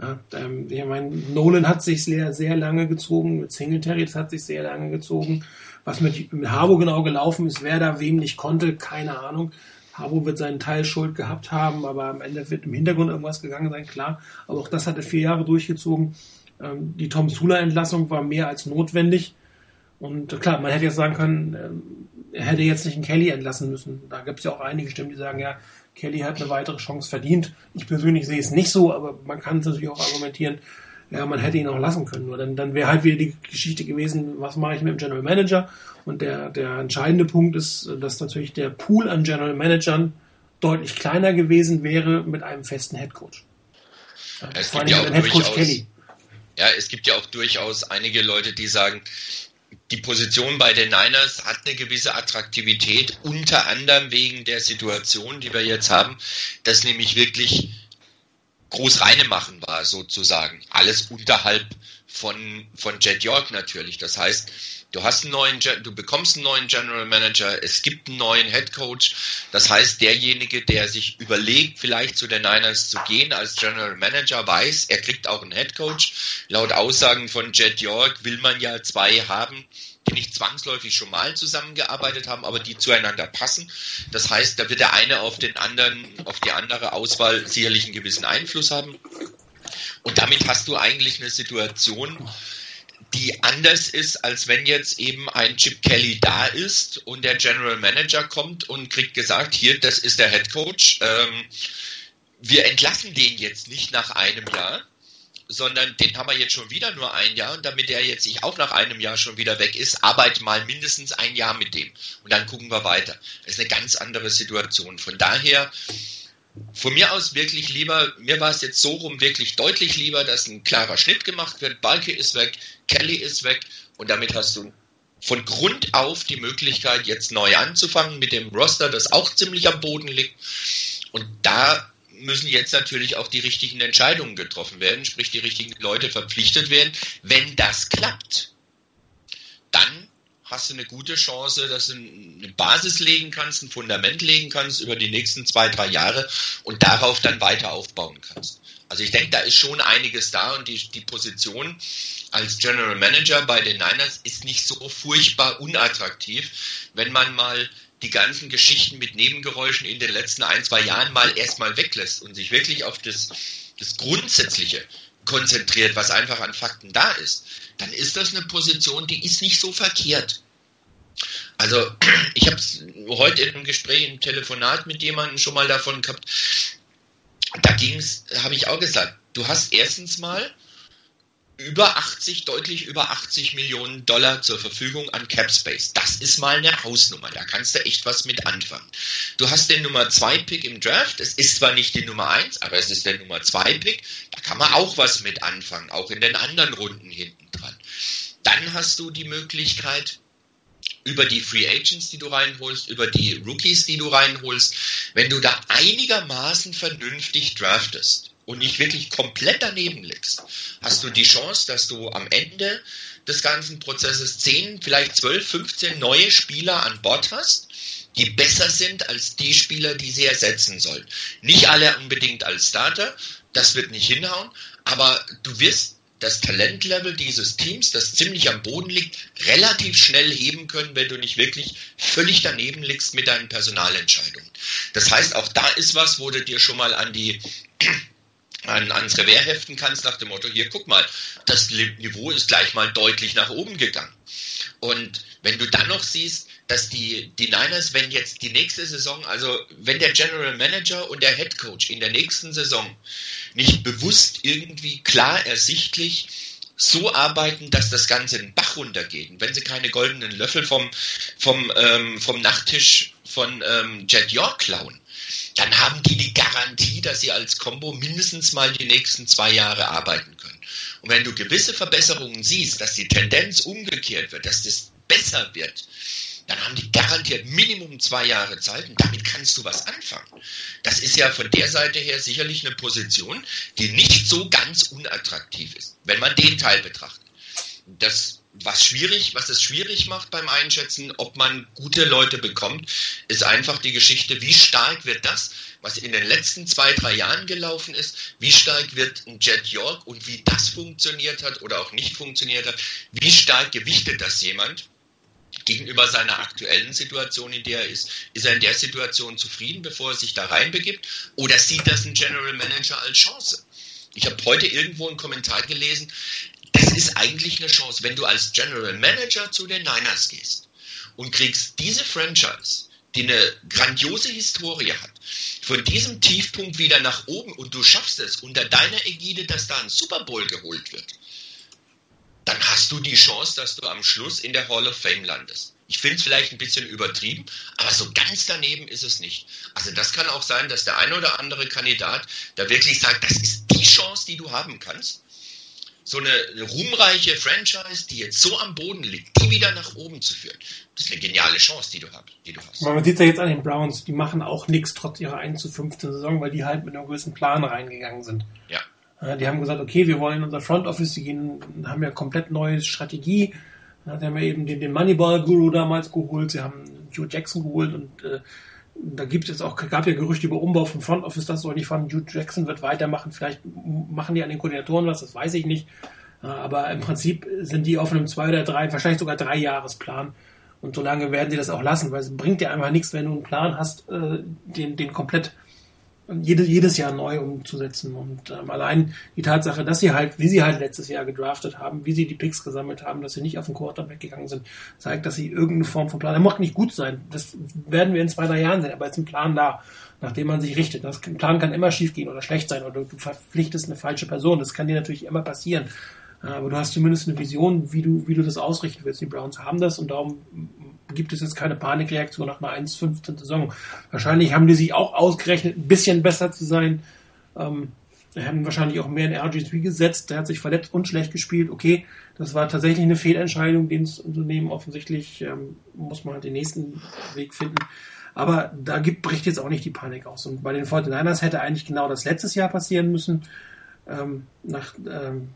Speaker 2: Ja, ähm, ich meine, Nolan hat sich sehr, sehr lange gezogen, mit Singletary, das hat sich sehr lange gezogen. Was mit, mit Harbo genau gelaufen ist, wer da wem nicht konnte, keine Ahnung. Harbo wird seinen Teil Schuld gehabt haben, aber am Ende wird im Hintergrund irgendwas gegangen sein, klar. Aber auch das hat er vier Jahre durchgezogen. Ähm, die Tom Sula-Entlassung war mehr als notwendig. Und äh, klar, man hätte jetzt sagen können, ähm, er hätte jetzt nicht einen Kelly entlassen müssen. Da gibt es ja auch einige Stimmen, die sagen, ja, Kelly hat eine weitere Chance verdient. Ich persönlich sehe es nicht so, aber man kann es natürlich auch argumentieren, ja, man hätte ihn auch lassen können. Nur dann, dann wäre halt wieder die Geschichte gewesen, was mache ich mit dem General Manager? Und der, der entscheidende Punkt ist, dass natürlich der Pool an General Managern deutlich kleiner gewesen wäre mit einem festen Headcoach.
Speaker 3: Ja, Vor allem ja mit Headcoach Kelly. Ja, es gibt ja auch durchaus einige Leute, die sagen, die Position bei den Niners hat eine gewisse Attraktivität, unter anderem wegen der Situation, die wir jetzt haben, dass nämlich wirklich groß reine machen war, sozusagen. Alles unterhalb von, von Jet York natürlich. Das heißt, du hast einen neuen, du bekommst einen neuen General Manager, es gibt einen neuen Head Coach. Das heißt, derjenige, der sich überlegt, vielleicht zu den Niners zu gehen als General Manager, weiß, er kriegt auch einen Head Coach. Laut Aussagen von Jet York will man ja zwei haben, die nicht zwangsläufig schon mal zusammengearbeitet haben, aber die zueinander passen. Das heißt, da wird der eine auf den anderen, auf die andere Auswahl sicherlich einen gewissen Einfluss haben. Und damit hast du eigentlich eine Situation, die anders ist, als wenn jetzt eben ein Chip Kelly da ist und der General Manager kommt und kriegt gesagt, hier, das ist der Head Coach. Ähm, wir entlassen den jetzt nicht nach einem Jahr, sondern den haben wir jetzt schon wieder nur ein Jahr und damit der jetzt nicht auch nach einem Jahr schon wieder weg ist, arbeite mal mindestens ein Jahr mit dem und dann gucken wir weiter. Das ist eine ganz andere Situation. Von daher, von mir aus wirklich lieber, mir war es jetzt so rum wirklich deutlich lieber, dass ein klarer Schnitt gemacht wird, Balke ist weg, Kelly ist weg und damit hast du von Grund auf die Möglichkeit, jetzt neu anzufangen mit dem Roster, das auch ziemlich am Boden liegt. Und da müssen jetzt natürlich auch die richtigen Entscheidungen getroffen werden, sprich die richtigen Leute verpflichtet werden. Wenn das klappt, dann hast du eine gute Chance, dass du eine Basis legen kannst, ein Fundament legen kannst über die nächsten zwei, drei Jahre und darauf dann weiter aufbauen kannst. Also ich denke, da ist schon einiges da und die, die Position als General Manager bei den Niners ist nicht so furchtbar unattraktiv, wenn man mal die ganzen Geschichten mit Nebengeräuschen in den letzten ein, zwei Jahren mal erstmal weglässt und sich wirklich auf das, das Grundsätzliche konzentriert, was einfach an Fakten da ist, dann ist das eine Position, die ist nicht so verkehrt. Also ich habe heute einem Gespräch, im Telefonat mit jemandem schon mal davon gehabt, da ging es, habe ich auch gesagt, du hast erstens mal über 80, deutlich über 80 Millionen Dollar zur Verfügung an Cap Space. Das ist mal eine Hausnummer. Da kannst du echt was mit anfangen. Du hast den Nummer 2 Pick im Draft. Es ist zwar nicht die Nummer 1, aber es ist der Nummer 2 Pick. Da kann man auch was mit anfangen, auch in den anderen Runden hinten dran. Dann hast du die Möglichkeit, über die Free Agents, die du reinholst, über die Rookies, die du reinholst, wenn du da einigermaßen vernünftig draftest, und nicht wirklich komplett daneben liegst, hast du die Chance, dass du am Ende des ganzen Prozesses 10, vielleicht 12, 15 neue Spieler an Bord hast, die besser sind als die Spieler, die sie ersetzen sollen. Nicht alle unbedingt als Starter, das wird nicht hinhauen, aber du wirst das Talentlevel dieses Teams, das ziemlich am Boden liegt, relativ schnell heben können, wenn du nicht wirklich völlig daneben liegst mit deinen Personalentscheidungen. Das heißt, auch da ist was, wo du dir schon mal an die an, ans Revers heften kannst nach dem Motto, hier guck mal, das Niveau ist gleich mal deutlich nach oben gegangen. Und wenn du dann noch siehst, dass die, die Niners, wenn jetzt die nächste Saison, also wenn der General Manager und der Head Coach in der nächsten Saison nicht bewusst irgendwie klar ersichtlich so arbeiten, dass das Ganze in den Bach runtergeht. Und wenn sie keine goldenen Löffel vom, vom, ähm, vom Nachttisch von ähm, Jet York klauen, dann haben die die Garantie, dass sie als Combo mindestens mal die nächsten zwei Jahre arbeiten können. Und wenn du gewisse Verbesserungen siehst, dass die Tendenz umgekehrt wird, dass das besser wird, dann haben die garantiert Minimum zwei Jahre Zeit und damit kannst du was anfangen. Das ist ja von der Seite her sicherlich eine Position, die nicht so ganz unattraktiv ist, wenn man den Teil betrachtet. Das was schwierig, was es schwierig macht beim Einschätzen, ob man gute Leute bekommt, ist einfach die Geschichte, wie stark wird das, was in den letzten zwei, drei Jahren gelaufen ist, wie stark wird ein Jet York und wie das funktioniert hat oder auch nicht funktioniert hat, wie stark gewichtet das jemand gegenüber seiner aktuellen Situation, in der er ist. Ist er in der Situation zufrieden, bevor er sich da reinbegibt, oder sieht das ein General Manager als Chance? Ich habe heute irgendwo einen Kommentar gelesen, das ist eigentlich eine Chance, wenn du als General Manager zu den Niners gehst und kriegst diese Franchise, die eine grandiose Historie hat, von diesem Tiefpunkt wieder nach oben und du schaffst es unter deiner Ägide, dass da ein Super Bowl geholt wird, dann hast du die Chance, dass du am Schluss in der Hall of Fame landest. Ich finde es vielleicht ein bisschen übertrieben, aber so ganz daneben ist es nicht. Also das kann auch sein, dass der eine oder andere Kandidat da wirklich sagt, das ist die Chance, die du haben kannst. So eine, ruhmreiche Franchise, die jetzt so am Boden liegt, die wieder nach oben zu führen. Das ist eine geniale Chance, die du, hast. Die du hast.
Speaker 2: Man sieht ja jetzt an den Browns, die machen auch nichts trotz ihrer 1 zu 15 Saison, weil die halt mit einem gewissen Plan reingegangen sind.
Speaker 3: Ja.
Speaker 2: Die haben gesagt, okay, wir wollen unser Front Office, die gehen, haben ja komplett neue Strategie. Sie haben ja eben den, den Moneyball-Guru damals geholt, sie haben Joe Jackson geholt und äh, da gibt es auch, gab ja Gerüchte über Umbau vom Front Office, das soll nicht von Jude Jackson wird weitermachen. Vielleicht machen die an den Koordinatoren was, das weiß ich nicht. Aber im Prinzip sind die auf einem zwei oder drei, wahrscheinlich sogar drei Jahresplan. Und so lange werden sie das auch lassen, weil es bringt dir einfach nichts, wenn du einen Plan hast, äh, den, den komplett jedes, jedes Jahr neu umzusetzen. Und ähm, allein die Tatsache, dass sie halt, wie sie halt letztes Jahr gedraftet haben, wie sie die Picks gesammelt haben, dass sie nicht auf den Quarterback gegangen sind, zeigt, dass sie irgendeine Form von Plan. Er macht nicht gut sein. Das werden wir in zwei, drei Jahren sehen, aber jetzt ein Plan da, nachdem man sich richtet. Das Plan kann immer schief gehen oder schlecht sein oder du verpflichtest eine falsche Person. Das kann dir natürlich immer passieren. Aber du hast zumindest eine Vision, wie du, wie du das ausrichten willst. Die Browns haben das und darum gibt es jetzt keine Panikreaktion nach einer 1-15 Saison. Wahrscheinlich haben die sich auch ausgerechnet, ein bisschen besser zu sein. Ähm, haben wahrscheinlich auch mehr in RG3 gesetzt. Der hat sich verletzt und schlecht gespielt. Okay, das war tatsächlich eine Fehlentscheidung, den zu nehmen. Offensichtlich ähm, muss man halt den nächsten Weg finden. Aber da gibt, bricht jetzt auch nicht die Panik aus. Und bei den 49ers hätte eigentlich genau das letztes Jahr passieren müssen. Ähm, nach, ähm,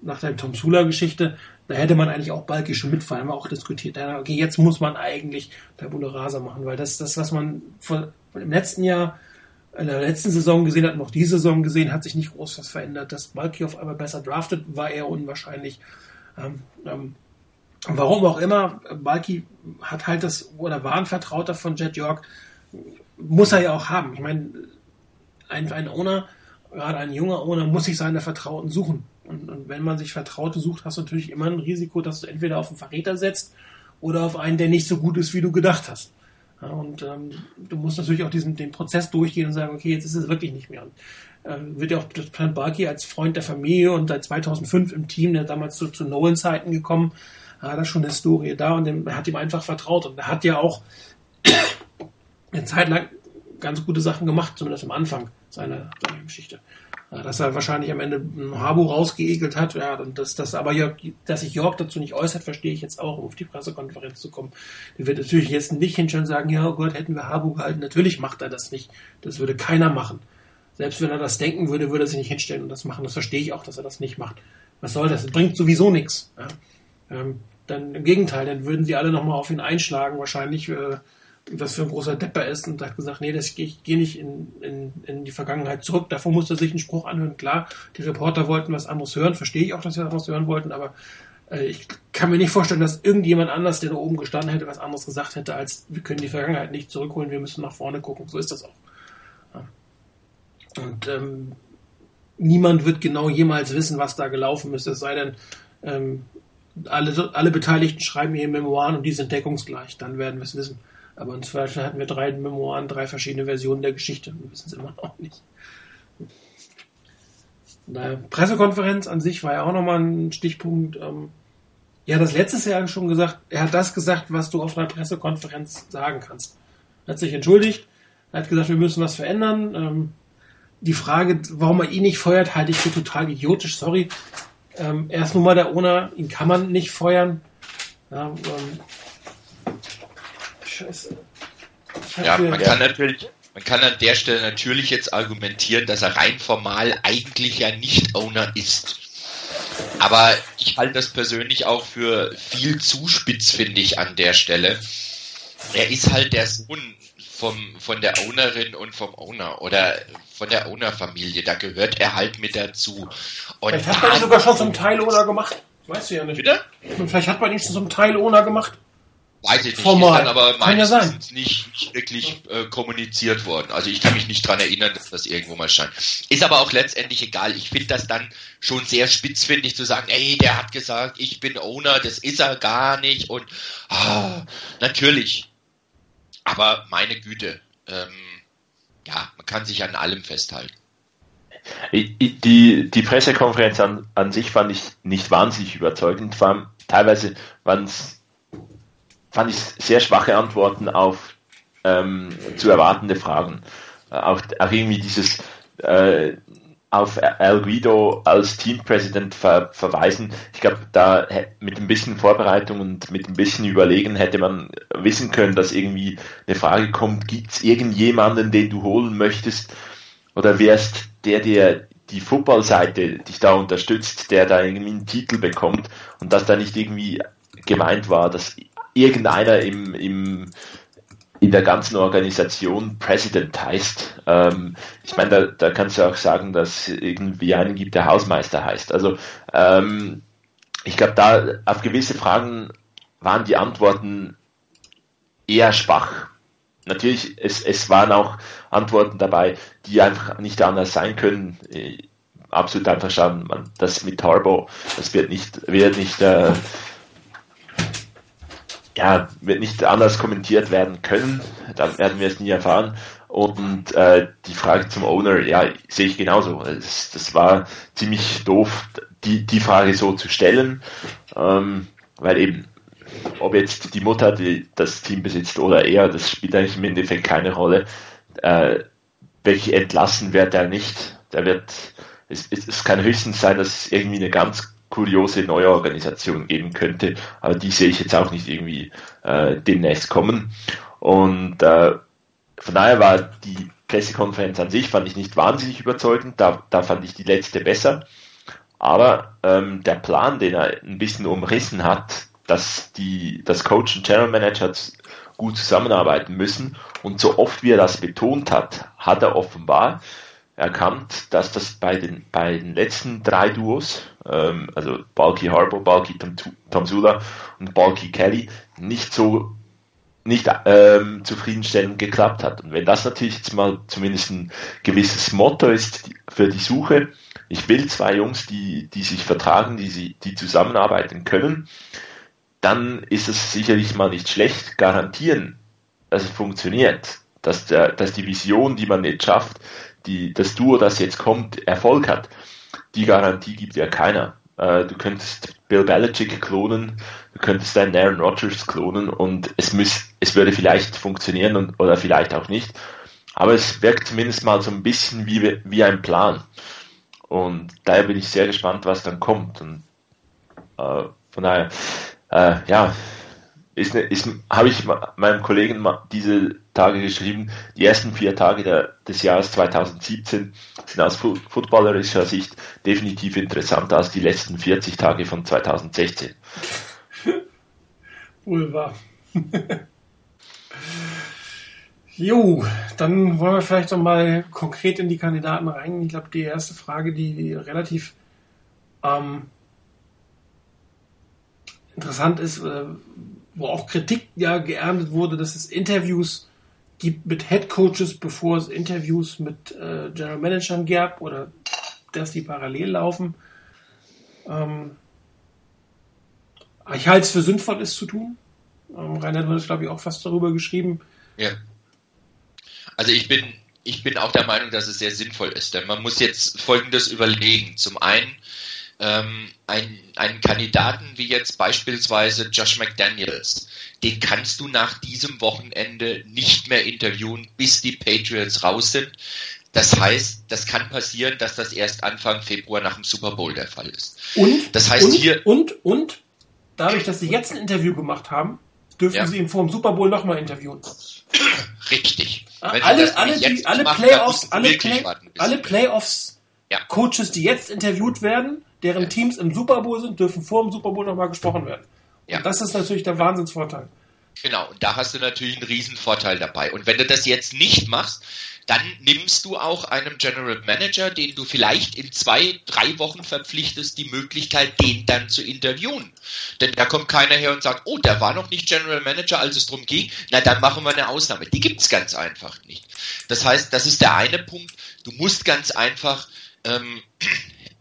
Speaker 2: nach der Tom Sula-Geschichte, da hätte man eigentlich auch Balki schon mitfallen, haben wir auch diskutiert. Okay, jetzt muss man eigentlich Tabula Rasa machen, weil das, das, was man von im letzten Jahr, in der letzten Saison gesehen hat, noch diese Saison gesehen, hat sich nicht groß was verändert. Dass Balki auf einmal besser draftet, war eher unwahrscheinlich. Ähm, ähm, warum auch immer, Balki hat halt das, oder war ein Vertrauter von Jet York, muss er ja auch haben. Ich meine, ein, ein Owner, gerade ein junger Owner, muss sich seine Vertrauten suchen. Und, und, wenn man sich Vertraute sucht, hast du natürlich immer ein Risiko, dass du entweder auf einen Verräter setzt oder auf einen, der nicht so gut ist, wie du gedacht hast. Ja, und ähm, du musst natürlich auch diesen den Prozess durchgehen und sagen, okay, jetzt ist es wirklich nicht mehr. Und, äh, wird ja auch Plan Barkey als Freund der Familie und seit 2005 im Team, der damals zu, zu Nolan-Zeiten gekommen, hat er schon eine Historie da und er hat ihm einfach vertraut. Und er hat ja auch eine Zeit lang ganz gute Sachen gemacht, zumindest am Anfang seiner, seiner Geschichte dass er wahrscheinlich am Ende ein Harbo rausgeekelt hat, ja, und dass das aber Jörg, dass sich Jörg dazu nicht äußert, verstehe ich jetzt auch, um auf die Pressekonferenz zu kommen. Der wird natürlich jetzt nicht hinschauen und sagen, ja oh Gott, hätten wir Harbo gehalten. Natürlich macht er das nicht. Das würde keiner machen. Selbst wenn er das denken würde, würde er sich nicht hinstellen und das machen. Das verstehe ich auch, dass er das nicht macht. Was soll das? Das bringt sowieso nichts. Ja. Ähm, dann im Gegenteil, dann würden sie alle nochmal auf ihn einschlagen, wahrscheinlich. Äh, was für ein großer Depper ist und hat gesagt, nee, das, ich gehe nicht in, in, in die Vergangenheit zurück. Davor musste er sich einen Spruch anhören. Klar, die Reporter wollten was anderes hören, verstehe ich auch, dass sie was anderes hören wollten, aber äh, ich kann mir nicht vorstellen, dass irgendjemand anders, der da oben gestanden hätte, was anderes gesagt hätte, als wir können die Vergangenheit nicht zurückholen, wir müssen nach vorne gucken. So ist das auch. Ja. Und ähm, niemand wird genau jemals wissen, was da gelaufen ist, es sei denn, ähm, alle, alle Beteiligten schreiben ihre Memoiren und die sind deckungsgleich, dann werden wir es wissen. Aber inzwischen hatten wir drei Memoiren, drei verschiedene Versionen der Geschichte. Wir wissen es immer noch nicht. Die Pressekonferenz an sich war ja auch nochmal ein Stichpunkt. Ähm, ja, das letztes Jahr schon gesagt, er hat das gesagt, was du auf einer Pressekonferenz sagen kannst. Er hat sich entschuldigt, er hat gesagt, wir müssen was verändern. Ähm, die Frage, warum er ihn nicht feuert, halte ich für total idiotisch, sorry. Ähm, er ist nun mal der Owner, ihn kann man nicht feuern. Ja, ähm,
Speaker 3: Scheiße. Ja, man kann natürlich, man kann an der Stelle natürlich jetzt argumentieren, dass er rein formal eigentlich ja nicht Owner ist. Aber ich halte das persönlich auch für viel zu spitz, finde ich, an der Stelle. Er ist halt der Sohn vom, von der Ownerin und vom Owner oder von der Owner-Familie. Da gehört er halt mit dazu.
Speaker 2: Und Vielleicht hat man ihn sogar schon zum Teil Owner gemacht. Weißt du ja nicht. Bitte? Vielleicht hat man ihn schon zum Teil Owner gemacht.
Speaker 3: Weiß ich nicht, Formal. ist dann aber meines ja Wissens nicht, nicht wirklich äh, kommuniziert worden. Also ich kann mich nicht dran erinnern, dass das irgendwo mal stand. Ist aber auch letztendlich egal. Ich finde das dann schon sehr spitzfindig zu sagen, ey, der hat gesagt, ich bin Owner, das ist er gar nicht und ah, natürlich. Aber meine Güte, ähm, ja, man kann sich an allem festhalten.
Speaker 4: Die, die Pressekonferenz an, an sich fand ich nicht wahnsinnig überzeugend. Teilweise waren es fand ich sehr schwache Antworten auf ähm, zu erwartende Fragen. Äh, auch, auch irgendwie dieses, äh, auf Al Guido als Teampräsident ver verweisen. Ich glaube, da mit ein bisschen Vorbereitung und mit ein bisschen Überlegen hätte man wissen können, dass irgendwie eine Frage kommt, gibt es irgendjemanden, den du holen möchtest? Oder wer ist der, der die Footballseite dich da unterstützt, der da irgendwie einen Titel bekommt und dass da nicht irgendwie gemeint war, dass irgendeiner im, im in der ganzen Organisation President heißt. Ähm, ich meine, da, da kannst du auch sagen, dass irgendwie einen gibt, der Hausmeister heißt. Also ähm, ich glaube, da auf gewisse Fragen waren die Antworten eher schwach. Natürlich, es, es waren auch Antworten dabei, die einfach nicht anders sein können. Äh, absolut einverstanden, man, das mit Turbo, das wird nicht, wird nicht äh, ja, wird nicht anders kommentiert werden können. Da werden wir es nie erfahren. Und äh, die Frage zum Owner, ja, sehe ich genauso. Das, das war ziemlich doof, die, die Frage so zu stellen, ähm, weil eben, ob jetzt die Mutter die, das Team besitzt oder er, das spielt eigentlich im Endeffekt keine Rolle. Äh, welche entlassen wird er nicht? Der wird, es, es kann höchstens sein, dass es irgendwie eine ganz kuriose neue Organisation geben könnte, aber die sehe ich jetzt auch nicht irgendwie äh, demnächst kommen. Und äh, von daher war die Pressekonferenz an sich, fand ich nicht wahnsinnig überzeugend, da, da fand ich die letzte besser. Aber ähm, der Plan, den er ein bisschen umrissen hat, dass die, das Coach und General Manager gut zusammenarbeiten müssen und so oft wie er das betont hat, hat er offenbar erkannt, dass das bei den, bei den letzten drei Duos, ähm, also Balky Harbour, Balky Tamsula und Balky Kelly, nicht so nicht ähm, zufriedenstellend geklappt hat. Und wenn das natürlich jetzt mal zumindest ein gewisses Motto ist für die Suche, ich will zwei Jungs, die, die sich vertragen, die, sie, die zusammenarbeiten können, dann ist es sicherlich mal nicht schlecht, garantieren, dass es funktioniert, dass, der, dass die Vision, die man jetzt schafft, die, das Duo, das jetzt kommt, Erfolg hat. Die Garantie gibt ja keiner. Äh, du könntest Bill Belichick klonen, du könntest einen Aaron Rodgers klonen und es müß, es würde vielleicht funktionieren und, oder vielleicht auch nicht. Aber es wirkt zumindest mal so ein bisschen wie, wie ein Plan. Und daher bin ich sehr gespannt, was dann kommt. Und äh, von daher, äh, ja, ist, ist, habe ich meinem Kollegen diese Tage geschrieben, die ersten vier Tage der, des Jahres 2017 sind aus footballerischer Sicht definitiv interessanter als die letzten 40 Tage von 2016.
Speaker 2: Wohl wahr. jo, dann wollen wir vielleicht noch mal konkret in die Kandidaten rein. Ich glaube, die erste Frage, die relativ ähm, interessant ist, äh, wo auch Kritik ja geerntet wurde, dass es Interviews gibt mit Head Coaches, bevor es Interviews mit äh, General Managern gab oder dass die parallel laufen. Ähm, ich halte es für sinnvoll, es zu tun. Ähm, Reinhard hat, glaube ich, auch fast darüber geschrieben.
Speaker 3: Ja. Also ich bin, ich bin auch der Meinung, dass es sehr sinnvoll ist, denn man muss jetzt Folgendes überlegen. Zum einen, ähm, ein, einen Kandidaten wie jetzt beispielsweise Josh McDaniels, den kannst du nach diesem Wochenende nicht mehr interviewen, bis die Patriots raus sind. Das heißt, das kann passieren, dass das erst Anfang Februar nach dem Super Bowl der Fall ist.
Speaker 2: Und, das heißt und, hier und, und, dadurch, dass sie jetzt ein Interview gemacht haben, dürfen ja. sie ihn vor dem Super Bowl nochmal interviewen.
Speaker 3: Richtig.
Speaker 2: Wenn alle, alle, die, alle machen, Playoffs, alle, Play, alle Playoffs, ja. Coaches, die jetzt interviewt werden, deren Teams im Super Bowl sind, dürfen vor dem Super Bowl nochmal gesprochen werden. Ja. Und das ist natürlich der Wahnsinnsvorteil.
Speaker 3: Genau, und da hast du natürlich einen riesen Vorteil dabei. Und wenn du das jetzt nicht machst, dann nimmst du auch einem General Manager, den du vielleicht in zwei, drei Wochen verpflichtest, die Möglichkeit, den dann zu interviewen. Denn da kommt keiner her und sagt, oh, der war noch nicht General Manager, als es darum ging. Na, dann machen wir eine Ausnahme. Die gibt's ganz einfach nicht. Das heißt, das ist der eine Punkt. Du musst ganz einfach ähm,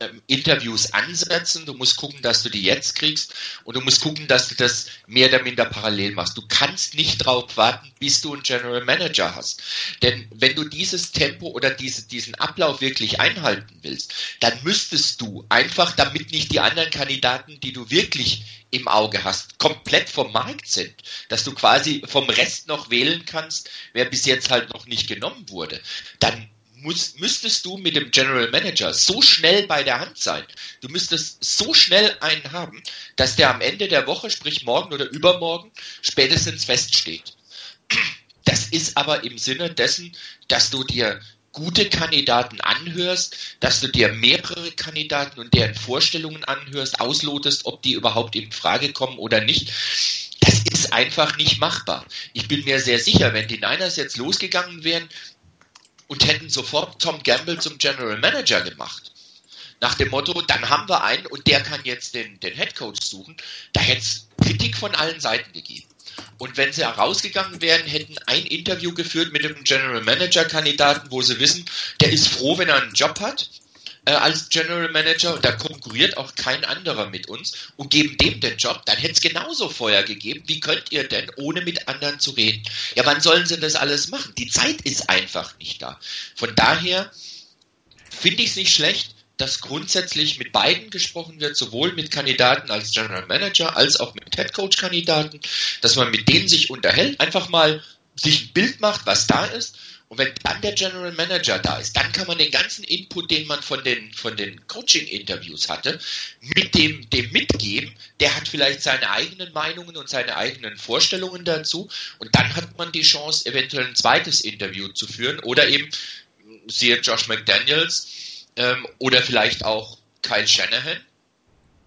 Speaker 3: ähm, Interviews ansetzen, du musst gucken, dass du die jetzt kriegst und du musst gucken, dass du das mehr oder minder parallel machst. Du kannst nicht drauf warten, bis du einen General Manager hast. Denn wenn du dieses Tempo oder diese, diesen Ablauf wirklich einhalten willst, dann müsstest du einfach, damit nicht die anderen Kandidaten, die du wirklich im Auge hast, komplett vom Markt sind, dass du quasi vom Rest noch wählen kannst, wer bis jetzt halt noch nicht genommen wurde, dann muss, müsstest du mit dem General Manager so schnell bei der Hand sein. Du müsstest so schnell einen haben, dass der am Ende der Woche, sprich morgen oder übermorgen, spätestens feststeht. Das ist aber im Sinne dessen, dass du dir gute Kandidaten anhörst, dass du dir mehrere Kandidaten und deren Vorstellungen anhörst, auslotest, ob die überhaupt in Frage kommen oder nicht. Das ist einfach nicht machbar. Ich bin mir sehr sicher, wenn die Niners jetzt losgegangen wären und hätten sofort Tom Gamble zum General Manager gemacht, nach dem Motto, dann haben wir einen und der kann jetzt den, den Head Coach suchen, da hätte es Kritik von allen Seiten gegeben. Und wenn sie herausgegangen wären, hätten ein Interview geführt mit dem General Manager Kandidaten, wo sie wissen, der ist froh, wenn er einen Job hat äh, als General Manager und da konkurriert auch kein anderer mit uns und geben dem den Job, dann hätte es genauso Feuer gegeben. Wie könnt ihr denn, ohne mit anderen zu reden? Ja, wann sollen sie das alles machen? Die Zeit ist einfach nicht da. Von daher finde ich es nicht schlecht, dass grundsätzlich mit beiden gesprochen wird, sowohl mit Kandidaten als General Manager als auch mit Head Coach Kandidaten, dass man mit denen sich unterhält, einfach mal sich ein Bild macht, was da ist. Und wenn dann der General Manager da ist, dann kann man den ganzen Input, den man von den, von den Coaching-Interviews hatte, mit dem, dem mitgeben. Der hat vielleicht seine eigenen Meinungen und seine eigenen Vorstellungen dazu. Und dann hat man die Chance, eventuell ein zweites Interview zu führen oder eben, siehe Josh McDaniels, ähm, oder vielleicht auch Kyle Shanahan,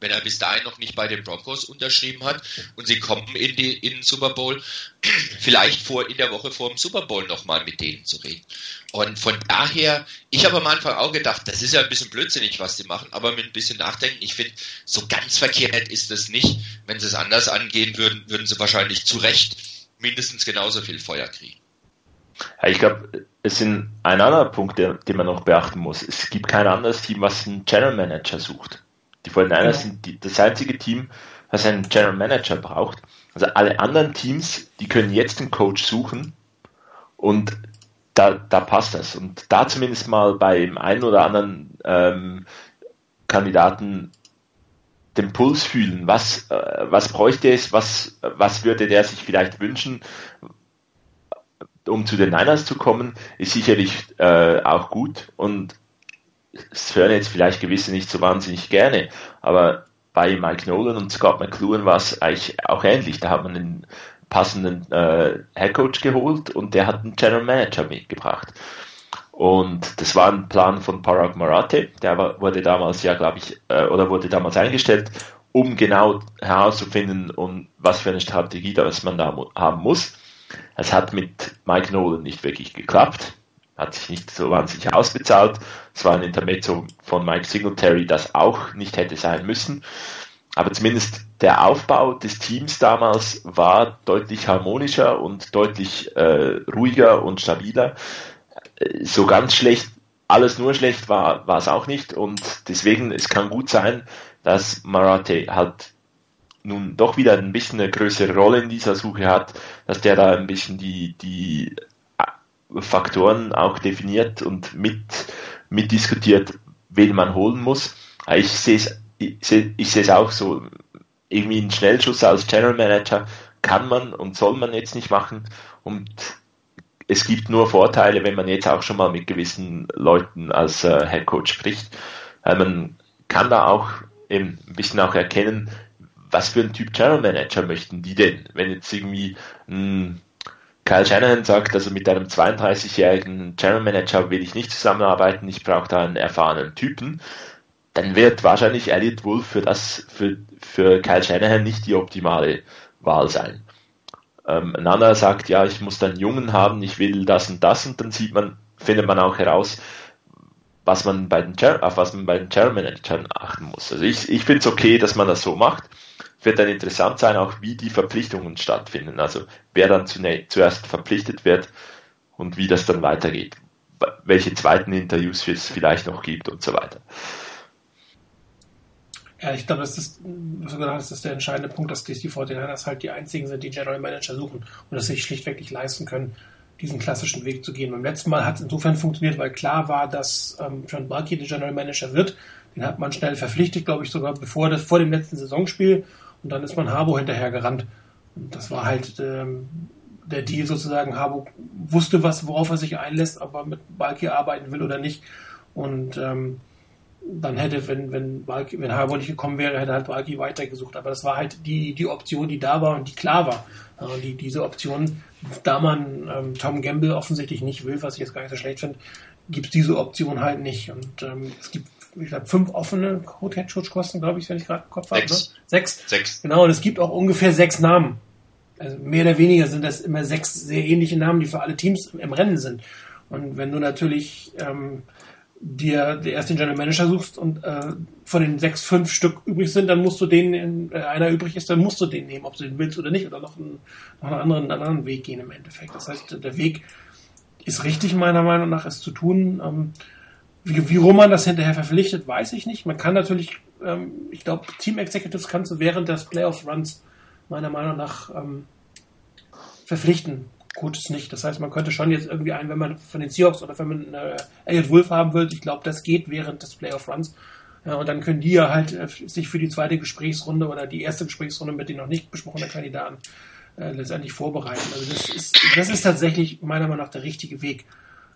Speaker 3: wenn er bis dahin noch nicht bei den Broncos unterschrieben hat und sie kommen in, die, in den Super Bowl, vielleicht vor, in der Woche vor dem Super Bowl nochmal mit denen zu reden. Und von daher, ich habe am Anfang auch gedacht, das ist ja ein bisschen blödsinnig, was sie machen, aber mit ein bisschen Nachdenken, ich finde, so ganz verkehrt ist das nicht. Wenn sie es anders angehen würden, würden sie wahrscheinlich zu Recht mindestens genauso viel Feuer kriegen.
Speaker 4: Ja, ich glaube, es ist ein anderer Punkt, der, den man noch beachten muss. Es gibt kein anderes Team, was einen General Manager sucht. Die 49ers genau. sind die, das einzige Team, was einen General Manager braucht. Also alle anderen Teams, die können jetzt einen Coach suchen und da, da passt das. Und da zumindest mal beim einen oder anderen ähm, Kandidaten den Puls fühlen. Was, äh, was bräuchte es? Was, was würde der sich vielleicht wünschen? um zu den Niners zu kommen, ist sicherlich äh, auch gut und es hören jetzt vielleicht gewisse nicht so wahnsinnig gerne, aber bei Mike Nolan und Scott McLuhan war es eigentlich auch ähnlich. Da hat man einen passenden äh, Headcoach geholt und der hat einen General Manager mitgebracht. Und das war ein Plan von Parag Marathe, der war, wurde damals ja, glaube ich, äh, oder wurde damals eingestellt, um genau herauszufinden, und was für eine Strategie das man da haben muss. Es hat mit Mike Nolan nicht wirklich geklappt, hat sich nicht so wahnsinnig ausbezahlt. Es war ein Intermezzo von Mike Singletary, das auch nicht hätte sein müssen. Aber zumindest der Aufbau des Teams damals war deutlich harmonischer und deutlich äh, ruhiger und stabiler. So ganz schlecht, alles nur schlecht war, war es auch nicht. Und deswegen, es kann gut sein, dass Marathi halt nun doch wieder ein bisschen eine größere Rolle in dieser Suche hat, dass der da ein bisschen die, die äh, Faktoren auch definiert und mit, mitdiskutiert, wen man holen muss. Ich sehe es, ich sehe, ich sehe es auch so, irgendwie einen Schnellschuss als General Manager kann man und soll man jetzt nicht machen und es gibt nur Vorteile, wenn man jetzt auch schon mal mit gewissen Leuten als äh, Head Coach spricht. Weil man kann da auch eben ein bisschen auch erkennen, was für ein Typ General Manager möchten die denn? Wenn jetzt irgendwie ein Kyle Shanahan sagt, also mit einem 32-jährigen General Manager will ich nicht zusammenarbeiten, ich brauche da einen erfahrenen Typen, dann wird wahrscheinlich Elliot Wolf für das, für, für Kyle Shanahan nicht die optimale Wahl sein. Ähm, ein anderer sagt, ja, ich muss dann Jungen haben, ich will das und das und dann sieht man, findet man auch heraus, was man bei den, auf was man bei den General Managern achten muss. Also ich, ich finde es okay, dass man das so macht wird dann interessant sein, auch wie die Verpflichtungen stattfinden. Also wer dann zuerst verpflichtet wird und wie das dann weitergeht. Welche zweiten Interviews es vielleicht noch gibt und so weiter.
Speaker 2: Ja, ich glaube, das ist, sogar das ist der entscheidende Punkt, dass die 49ers halt die einzigen sind, die General Manager suchen und es sich schlichtweg nicht leisten können, diesen klassischen Weg zu gehen. Beim letzten Mal hat es insofern funktioniert, weil klar war, dass ähm, John Balky der General Manager wird. Den hat man schnell verpflichtet, glaube ich, sogar bevor das, vor dem letzten Saisonspiel. Und dann ist man Harbo hinterher gerannt. Und das war halt ähm, der Deal sozusagen, Harburg wusste was, worauf er sich einlässt, ob er mit Balki arbeiten will oder nicht. Und ähm, dann hätte, wenn, wenn, Balki, wenn Harburg nicht gekommen wäre, hätte halt Balki weitergesucht. Aber das war halt die, die Option, die da war und die klar war. Äh, die, diese Option, da man ähm, Tom Gamble offensichtlich nicht will, was ich jetzt gar nicht so schlecht finde, gibt es diese Option halt nicht. Und ähm, es gibt, ich glaube, fünf offene Head-Coach-Kosten, glaube ich, wenn ich gerade im Kopf habe. Ne? Sechs. Sechs. Genau, und es gibt auch ungefähr sechs Namen. Also mehr oder weniger sind das immer sechs sehr ähnliche Namen, die für alle Teams im Rennen sind. Und wenn du natürlich ähm, dir erst den General Manager suchst und äh, von den sechs, fünf Stück übrig sind, dann musst du den, äh, einer übrig ist, dann musst du den nehmen, ob du den willst oder nicht, oder noch einen, noch einen anderen, einen anderen Weg gehen im Endeffekt. Das heißt, der Weg ist richtig, meiner Meinung nach, es zu tun. Ähm, wie, wie rum man das hinterher verpflichtet, weiß ich nicht. Man kann natürlich, ähm, ich glaube, Team Executives kannst du während des Playoff Runs meiner Meinung nach ähm, verpflichten. Coaches nicht. Das heißt, man könnte schon jetzt irgendwie einen, wenn man von den Seahawks oder wenn man äh, Elliot Wolf haben will, ich glaube, das geht während des Playoff Runs. Ja, und dann können die ja halt äh, sich für die zweite Gesprächsrunde oder die erste Gesprächsrunde mit den noch nicht besprochenen Kandidaten äh, letztendlich vorbereiten. Also das ist, das ist tatsächlich meiner Meinung nach der richtige Weg.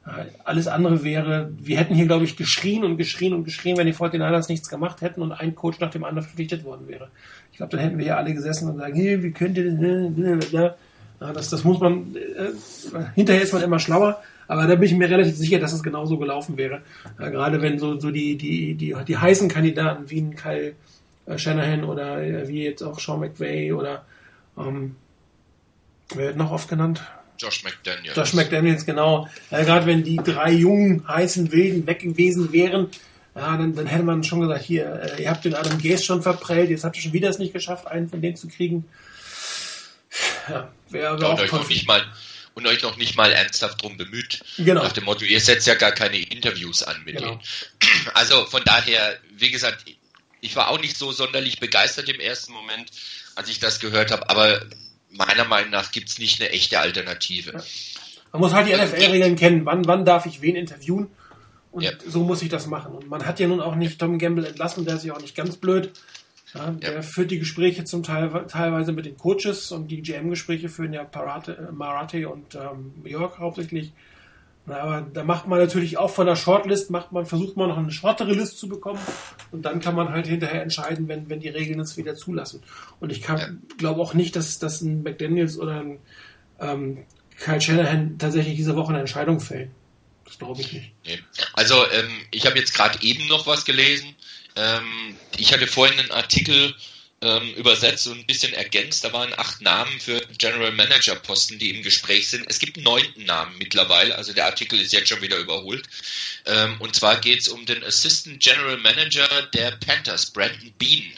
Speaker 2: Äh, alles andere wäre, wir hätten hier, glaube ich, geschrien und geschrien und geschrien, wenn die 49ers nichts gemacht hätten und ein Coach nach dem anderen verpflichtet worden wäre. Ich glaube, dann hätten wir hier alle gesessen und sagen, hey, wie könnt ihr das? Ja, das, das muss man, äh, hinterher ist man immer schlauer, aber da bin ich mir relativ sicher, dass es genauso gelaufen wäre. Ja, gerade wenn so, so die, die, die, die heißen Kandidaten wie ein Kyle äh, Shanahan oder äh, wie jetzt auch Sean McVay oder ähm, wer wird noch oft genannt?
Speaker 3: Josh McDaniels.
Speaker 2: Josh McDaniels, genau. Ja, gerade wenn die drei jungen, heißen Wilden weg gewesen wären, ja, dann, dann hätte man schon gesagt, hier, äh, ihr habt den Adam Gaze schon verprellt, jetzt habt ihr schon wieder es nicht geschafft, einen von denen zu kriegen.
Speaker 3: Ja, wäre wär auch euch noch nicht mal und euch noch nicht mal ernsthaft drum bemüht. Genau. Nach dem Motto, ihr setzt ja gar keine Interviews an mit genau. denen. Also von daher, wie gesagt, ich war auch nicht so sonderlich begeistert im ersten Moment, als ich das gehört habe, aber meiner Meinung nach gibt es nicht eine echte Alternative. Ja.
Speaker 2: Man muss halt die NFL-Regeln kennen. Wann, wann darf ich wen interviewen? Und ja. so muss ich das machen. Und man hat ja nun auch nicht Tom Gamble entlassen, der ist ja auch nicht ganz blöd. Ja, der ja. führt die Gespräche zum Teil teilweise mit den Coaches und die GM-Gespräche führen ja Parate, Marathi und ähm, York hauptsächlich. Na, aber da macht man natürlich auch von der Shortlist, macht man, versucht man noch eine shortere List zu bekommen und dann kann man halt hinterher entscheiden, wenn, wenn die Regeln es wieder zulassen. Und ich ja. glaube auch nicht, dass, dass ein McDaniels oder ein ähm, Kyle Shanahan tatsächlich diese Woche eine Entscheidung fällen. Das glaube ich nicht.
Speaker 3: Nee. Also ähm, ich habe jetzt gerade eben noch was gelesen ähm, ich hatte vorhin einen Artikel ähm, übersetzt und ein bisschen ergänzt. Da waren acht Namen für General Manager Posten, die im Gespräch sind. Es gibt neunten Namen mittlerweile, also der Artikel ist jetzt schon wieder überholt. Ähm, und zwar geht es um den Assistant General Manager der Panthers, Brandon Bean.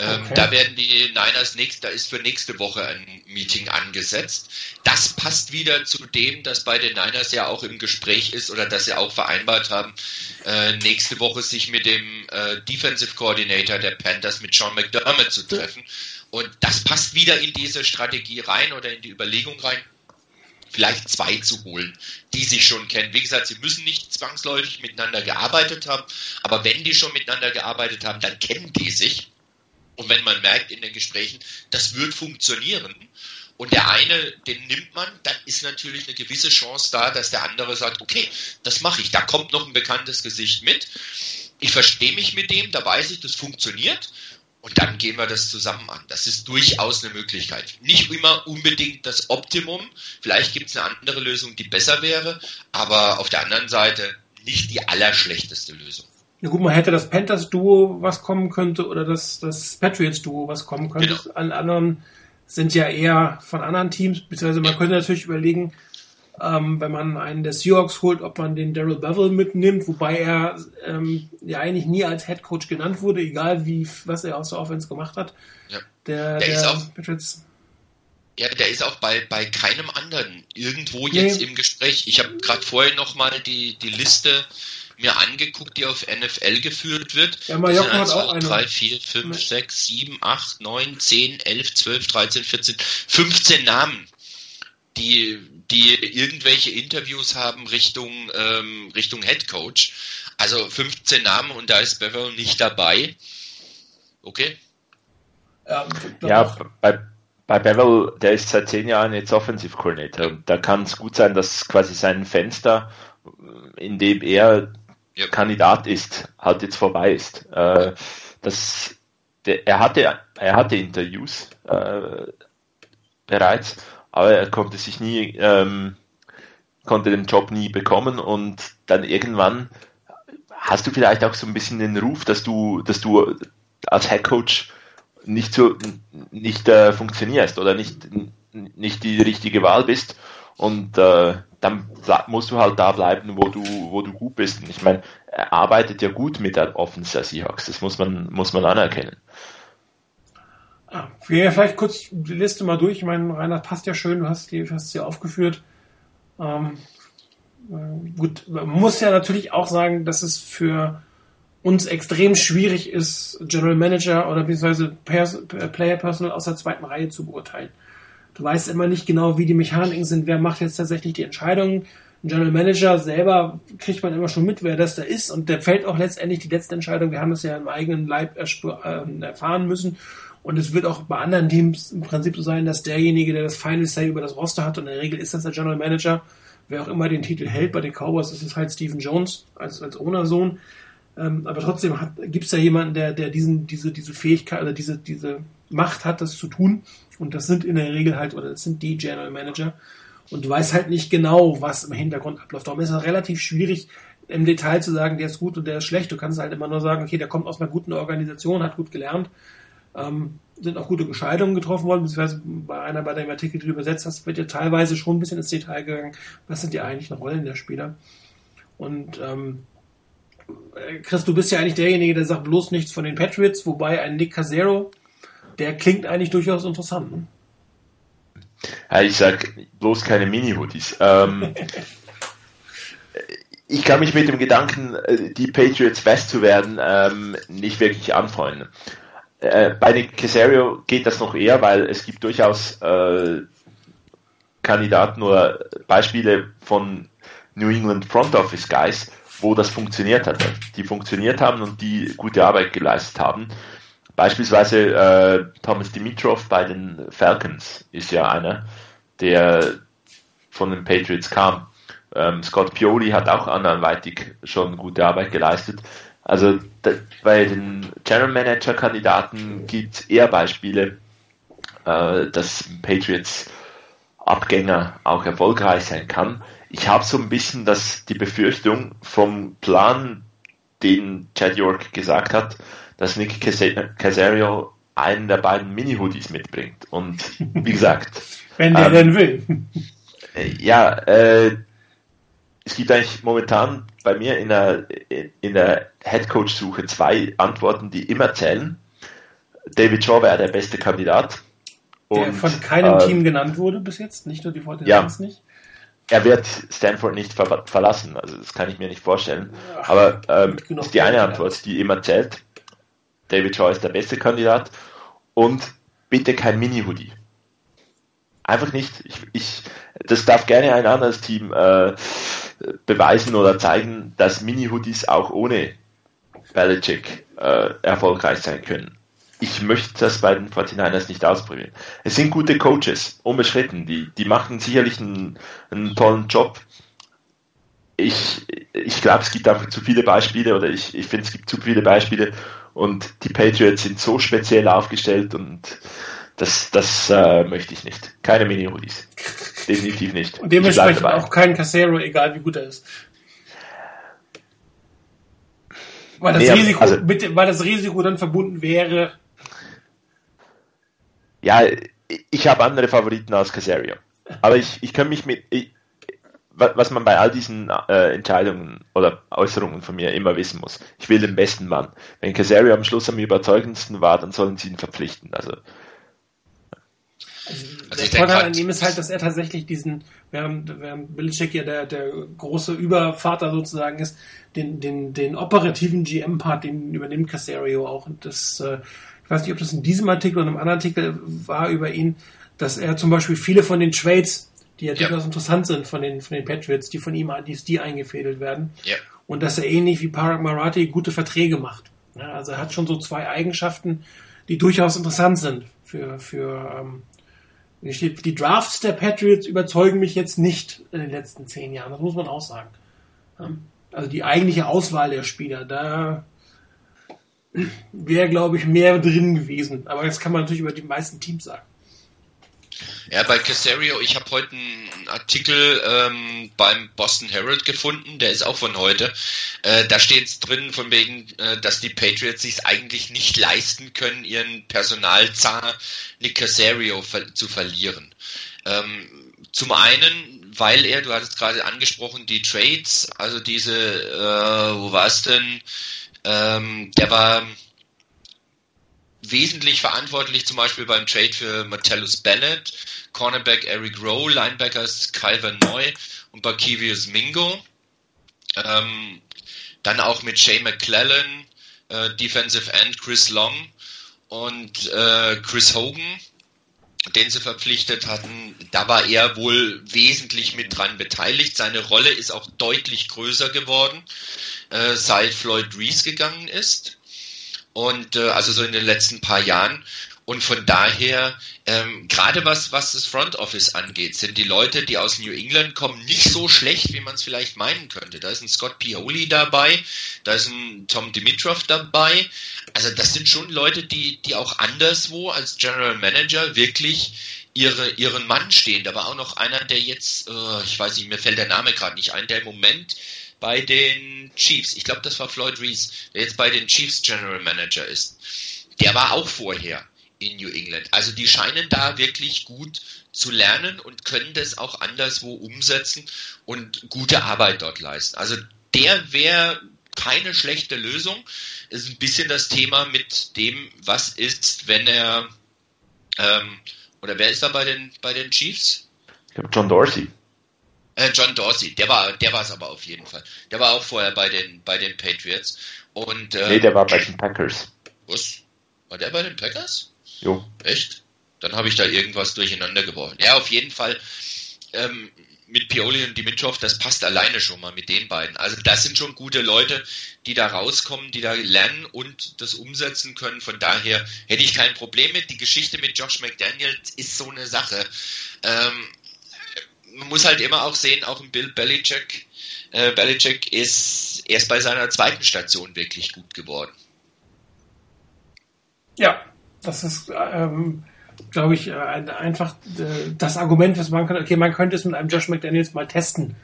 Speaker 3: Ähm, okay. Da werden die Niners nächst, da ist für nächste Woche ein Meeting angesetzt. Das passt wieder zu dem, dass bei den Niners ja auch im Gespräch ist oder dass sie auch vereinbart haben, äh, nächste Woche sich mit dem äh, Defensive Coordinator der Panthers mit Sean McDermott zu treffen. Und das passt wieder in diese Strategie rein oder in die Überlegung rein vielleicht zwei zu holen, die sich schon kennen. Wie gesagt, sie müssen nicht zwangsläufig miteinander gearbeitet haben, aber wenn die schon miteinander gearbeitet haben, dann kennen die sich. Und wenn man merkt in den Gesprächen, das wird funktionieren, und der eine, den nimmt man, dann ist natürlich eine gewisse Chance da, dass der andere sagt, okay, das mache ich. Da kommt noch ein bekanntes Gesicht mit. Ich verstehe mich mit dem, da weiß ich, das funktioniert. Und dann gehen wir das zusammen an. Das ist durchaus eine Möglichkeit. Nicht immer unbedingt das Optimum. Vielleicht gibt es eine andere Lösung, die besser wäre. Aber auf der anderen Seite nicht die allerschlechteste Lösung.
Speaker 2: Ja gut, man hätte das Panthers-Duo, was kommen könnte, oder das, das Patriots-Duo, was kommen könnte. Genau. Alle anderen sind ja eher von anderen Teams, beziehungsweise man könnte natürlich überlegen, ähm, wenn man einen der Seahawks holt, ob man den Daryl Bevel mitnimmt, wobei er ähm, ja eigentlich nie als Head Coach genannt wurde, egal wie was er aus der Offense gemacht hat.
Speaker 3: Ja. Der, der, der ist auch, Patriots. Ja, der ist auch bei, bei keinem anderen irgendwo jetzt nee. im Gespräch. Ich habe gerade vorher noch mal die, die Liste mir angeguckt, die auf NFL geführt wird.
Speaker 2: Ja, Mallorca hat auch
Speaker 3: 1, 2, 3, 4, 5, 6, 7, 8, 9, 10, 11, 12, 13, 14, 15 Namen, die, die irgendwelche Interviews haben Richtung, ähm, Richtung Head Coach. Also 15 Namen und da ist Beverly nicht dabei. Okay.
Speaker 4: Ja, ja bei, bei Bevel, der ist seit zehn Jahren jetzt Offensive Coordinator und da kann es gut sein, dass quasi sein Fenster, in dem er ja. Kandidat ist, halt jetzt vorbei ist. Äh, das, der, er hatte, er hatte Interviews äh, bereits, aber er konnte sich nie, ähm, konnte den Job nie bekommen und dann irgendwann hast du vielleicht auch so ein bisschen den Ruf, dass du, dass du als Head Coach nicht so nicht äh, funktionierst oder nicht nicht die richtige Wahl bist und äh, dann musst du halt da bleiben, wo du wo du gut bist. Und ich meine, er arbeitet ja gut mit der Offense der Seahawks. Das muss man muss man anerkennen.
Speaker 2: Ah, vielleicht kurz die Liste mal durch. Ich meine, Reinhard passt ja schön. Du hast die hast sie aufgeführt. Ähm, äh, gut, man muss ja natürlich auch sagen, dass es für uns extrem schwierig ist, General Manager oder beziehungsweise Player Personal aus der zweiten Reihe zu beurteilen. Du weißt immer nicht genau, wie die Mechaniken sind, wer macht jetzt tatsächlich die Entscheidungen. Ein General Manager selber kriegt man immer schon mit, wer das da ist und der fällt auch letztendlich die letzte Entscheidung. Wir haben das ja im eigenen Leib ähm, erfahren müssen und es wird auch bei anderen Teams im Prinzip so sein, dass derjenige, der das Final Say über das Roster hat und in der Regel ist das der General Manager, wer auch immer den Titel hält bei den Cowboys, ist es halt Stephen Jones als, als Owner-Sohn. Ähm, aber trotzdem gibt es ja jemanden, der, der diesen, diese, diese Fähigkeit oder diese, diese Macht hat, das zu tun. Und das sind in der Regel halt, oder das sind die General Manager. Und du weißt halt nicht genau, was im Hintergrund abläuft. Darum ist es relativ schwierig, im Detail zu sagen, der ist gut und der ist schlecht. Du kannst halt immer nur sagen, okay, der kommt aus einer guten Organisation, hat gut gelernt. Ähm, sind auch gute Entscheidungen getroffen worden, beziehungsweise bei einer, bei dem Artikel, die du übersetzt hast, wird ja teilweise schon ein bisschen ins Detail gegangen, was sind die eigentlichen Rollen der Spieler. Und ähm, Chris, du bist ja eigentlich derjenige, der sagt bloß nichts von den Patriots, wobei ein Nick Casero, der klingt eigentlich durchaus interessant. Ne?
Speaker 4: Ja, ich sag bloß keine Mini-Hoodies. Ähm, ich kann mich mit dem Gedanken, äh, die Patriots West zu werden, ähm, nicht wirklich anfreunden. Äh, bei Nick Casario geht das noch eher, weil es gibt durchaus äh, Kandidaten oder Beispiele von New England Front Office Guys, wo das funktioniert hat, die funktioniert haben und die gute Arbeit geleistet haben. Beispielsweise äh, Thomas Dimitrov bei den Falcons ist ja einer, der von den Patriots kam. Ähm, Scott Pioli hat auch anderweitig schon gute Arbeit geleistet. Also da, bei den General Manager Kandidaten gibt es eher Beispiele, äh, dass Patriots Abgänger auch erfolgreich sein kann ich habe so ein bisschen das, die Befürchtung vom Plan, den Chad York gesagt hat, dass Nick Casario einen der beiden Mini-Hoodies mitbringt. Und wie gesagt.
Speaker 2: Wenn der ähm, denn will.
Speaker 4: Äh, ja, äh, es gibt eigentlich momentan bei mir in der, in der Headcoach-Suche zwei Antworten, die immer zählen. David Shaw wäre der beste Kandidat.
Speaker 2: Der und, von keinem äh, Team genannt wurde bis jetzt, nicht nur die Fortinanders
Speaker 4: ja, nicht er wird Stanford nicht ver verlassen, also das kann ich mir nicht vorstellen. Aber ähm, ist die eine Antwort, die immer zählt. David Shaw ist der beste Kandidat und bitte kein Mini-Hoodie. Einfach nicht. Ich, ich, das darf gerne ein anderes Team äh, beweisen oder zeigen, dass Mini-Hoodies auch ohne Belichick äh, erfolgreich sein können ich möchte das bei den 49ers nicht ausprobieren. Es sind gute Coaches, unbeschritten. Die, die machen sicherlich einen, einen tollen Job. Ich, ich glaube, es gibt einfach zu viele Beispiele oder ich, ich finde, es gibt zu viele Beispiele und die Patriots sind so speziell aufgestellt und das, das äh, möchte ich nicht. Keine Mini-Hoodies. Definitiv nicht.
Speaker 2: Und dementsprechend auch kein Casero, egal wie gut er ist. Weil das, nee, Risiko, also, mit, weil das Risiko dann verbunden wäre,
Speaker 4: ja, ich habe andere Favoriten als Casario. Aber ich, ich kann mich mit, ich, was man bei all diesen äh, Entscheidungen oder Äußerungen von mir immer wissen muss. Ich will den besten Mann. Wenn Casario am Schluss am überzeugendsten war, dann sollen sie ihn verpflichten.
Speaker 2: Also, also, der Vorteil an ihm ist halt, dass er tatsächlich diesen, während, während Belichick ja der, der große Übervater sozusagen ist, den, den, den operativen GM-Part, den übernimmt Casario auch. Und das äh, ich weiß nicht, ob das in diesem Artikel oder einem anderen Artikel war über ihn, dass er zum Beispiel viele von den Trades, die ja, ja. durchaus interessant sind von den, von den Patriots, die von ihm die, die eingefädelt werden. Ja. Und dass er ähnlich wie Parag Marathi gute Verträge macht. Ja, also er hat schon so zwei Eigenschaften, die durchaus interessant sind für, für, ähm, Die Drafts der Patriots überzeugen mich jetzt nicht in den letzten zehn Jahren, das muss man auch sagen. Also die eigentliche Auswahl der Spieler, da wäre, glaube ich, mehr drin gewesen. Aber das kann man natürlich über die meisten Teams sagen.
Speaker 3: Ja, bei Casario, ich habe heute einen Artikel ähm, beim Boston Herald gefunden, der ist auch von heute. Äh, da steht es drin von wegen, äh, dass die Patriots sich eigentlich nicht leisten können, ihren Personalzar Nick Casario ver zu verlieren. Ähm, zum einen, weil er, du hattest gerade angesprochen, die Trades, also diese, äh, wo war es denn? Ähm, der war wesentlich verantwortlich zum Beispiel beim Trade für Metellus Bennett, Cornerback Eric Rowe, Linebackers Calvin Neu und Barkevius Mingo. Ähm, dann auch mit Shay McClellan, äh, Defensive End Chris Long und äh, Chris Hogan, den sie verpflichtet hatten. Da war er wohl wesentlich mit dran beteiligt. Seine Rolle ist auch deutlich größer geworden, äh, seit Floyd Reese gegangen ist. Und äh, also so in den letzten paar Jahren. Und von daher, ähm, gerade was, was das Front Office angeht, sind die Leute, die aus New England kommen, nicht so schlecht, wie man es vielleicht meinen könnte. Da ist ein Scott Pioli dabei, da ist ein Tom Dimitrov dabei. Also das sind schon Leute, die, die auch anderswo als General Manager wirklich ihre, ihren Mann stehen. Da war auch noch einer, der jetzt, äh, ich weiß nicht, mir fällt der Name gerade nicht ein, der im Moment bei den Chiefs, ich glaube, das war Floyd Reese, der jetzt bei den Chiefs General Manager ist. Der war auch vorher in New England. Also die scheinen da wirklich gut zu lernen und können das auch anderswo umsetzen und gute Arbeit dort leisten. Also der wäre keine schlechte Lösung. Ist ein bisschen das Thema mit dem, was ist, wenn er ähm, oder wer ist da bei den bei den Chiefs?
Speaker 4: Ich glaube John Dorsey.
Speaker 3: Äh, John Dorsey, der war, der war es aber auf jeden Fall. Der war auch vorher bei den, bei den Patriots. Und, äh,
Speaker 4: nee, der war bei den Packers.
Speaker 3: Was? War der bei den Packers?
Speaker 4: Jo.
Speaker 3: Echt? Dann habe ich da irgendwas durcheinander geworfen. Ja, auf jeden Fall. Ähm, mit Pioli und Dimitrov, das passt alleine schon mal mit den beiden. Also das sind schon gute Leute, die da rauskommen, die da lernen und das umsetzen können. Von daher hätte ich kein Problem mit. Die Geschichte mit Josh McDaniels ist so eine Sache. Ähm, man muss halt immer auch sehen, auch ein Bill Belichick, äh, Belichick ist erst bei seiner zweiten Station wirklich gut geworden.
Speaker 2: Ja, das ist, ähm, glaube ich, äh, einfach äh, das Argument, was man kann, okay, man könnte es mit einem Josh McDaniels mal testen.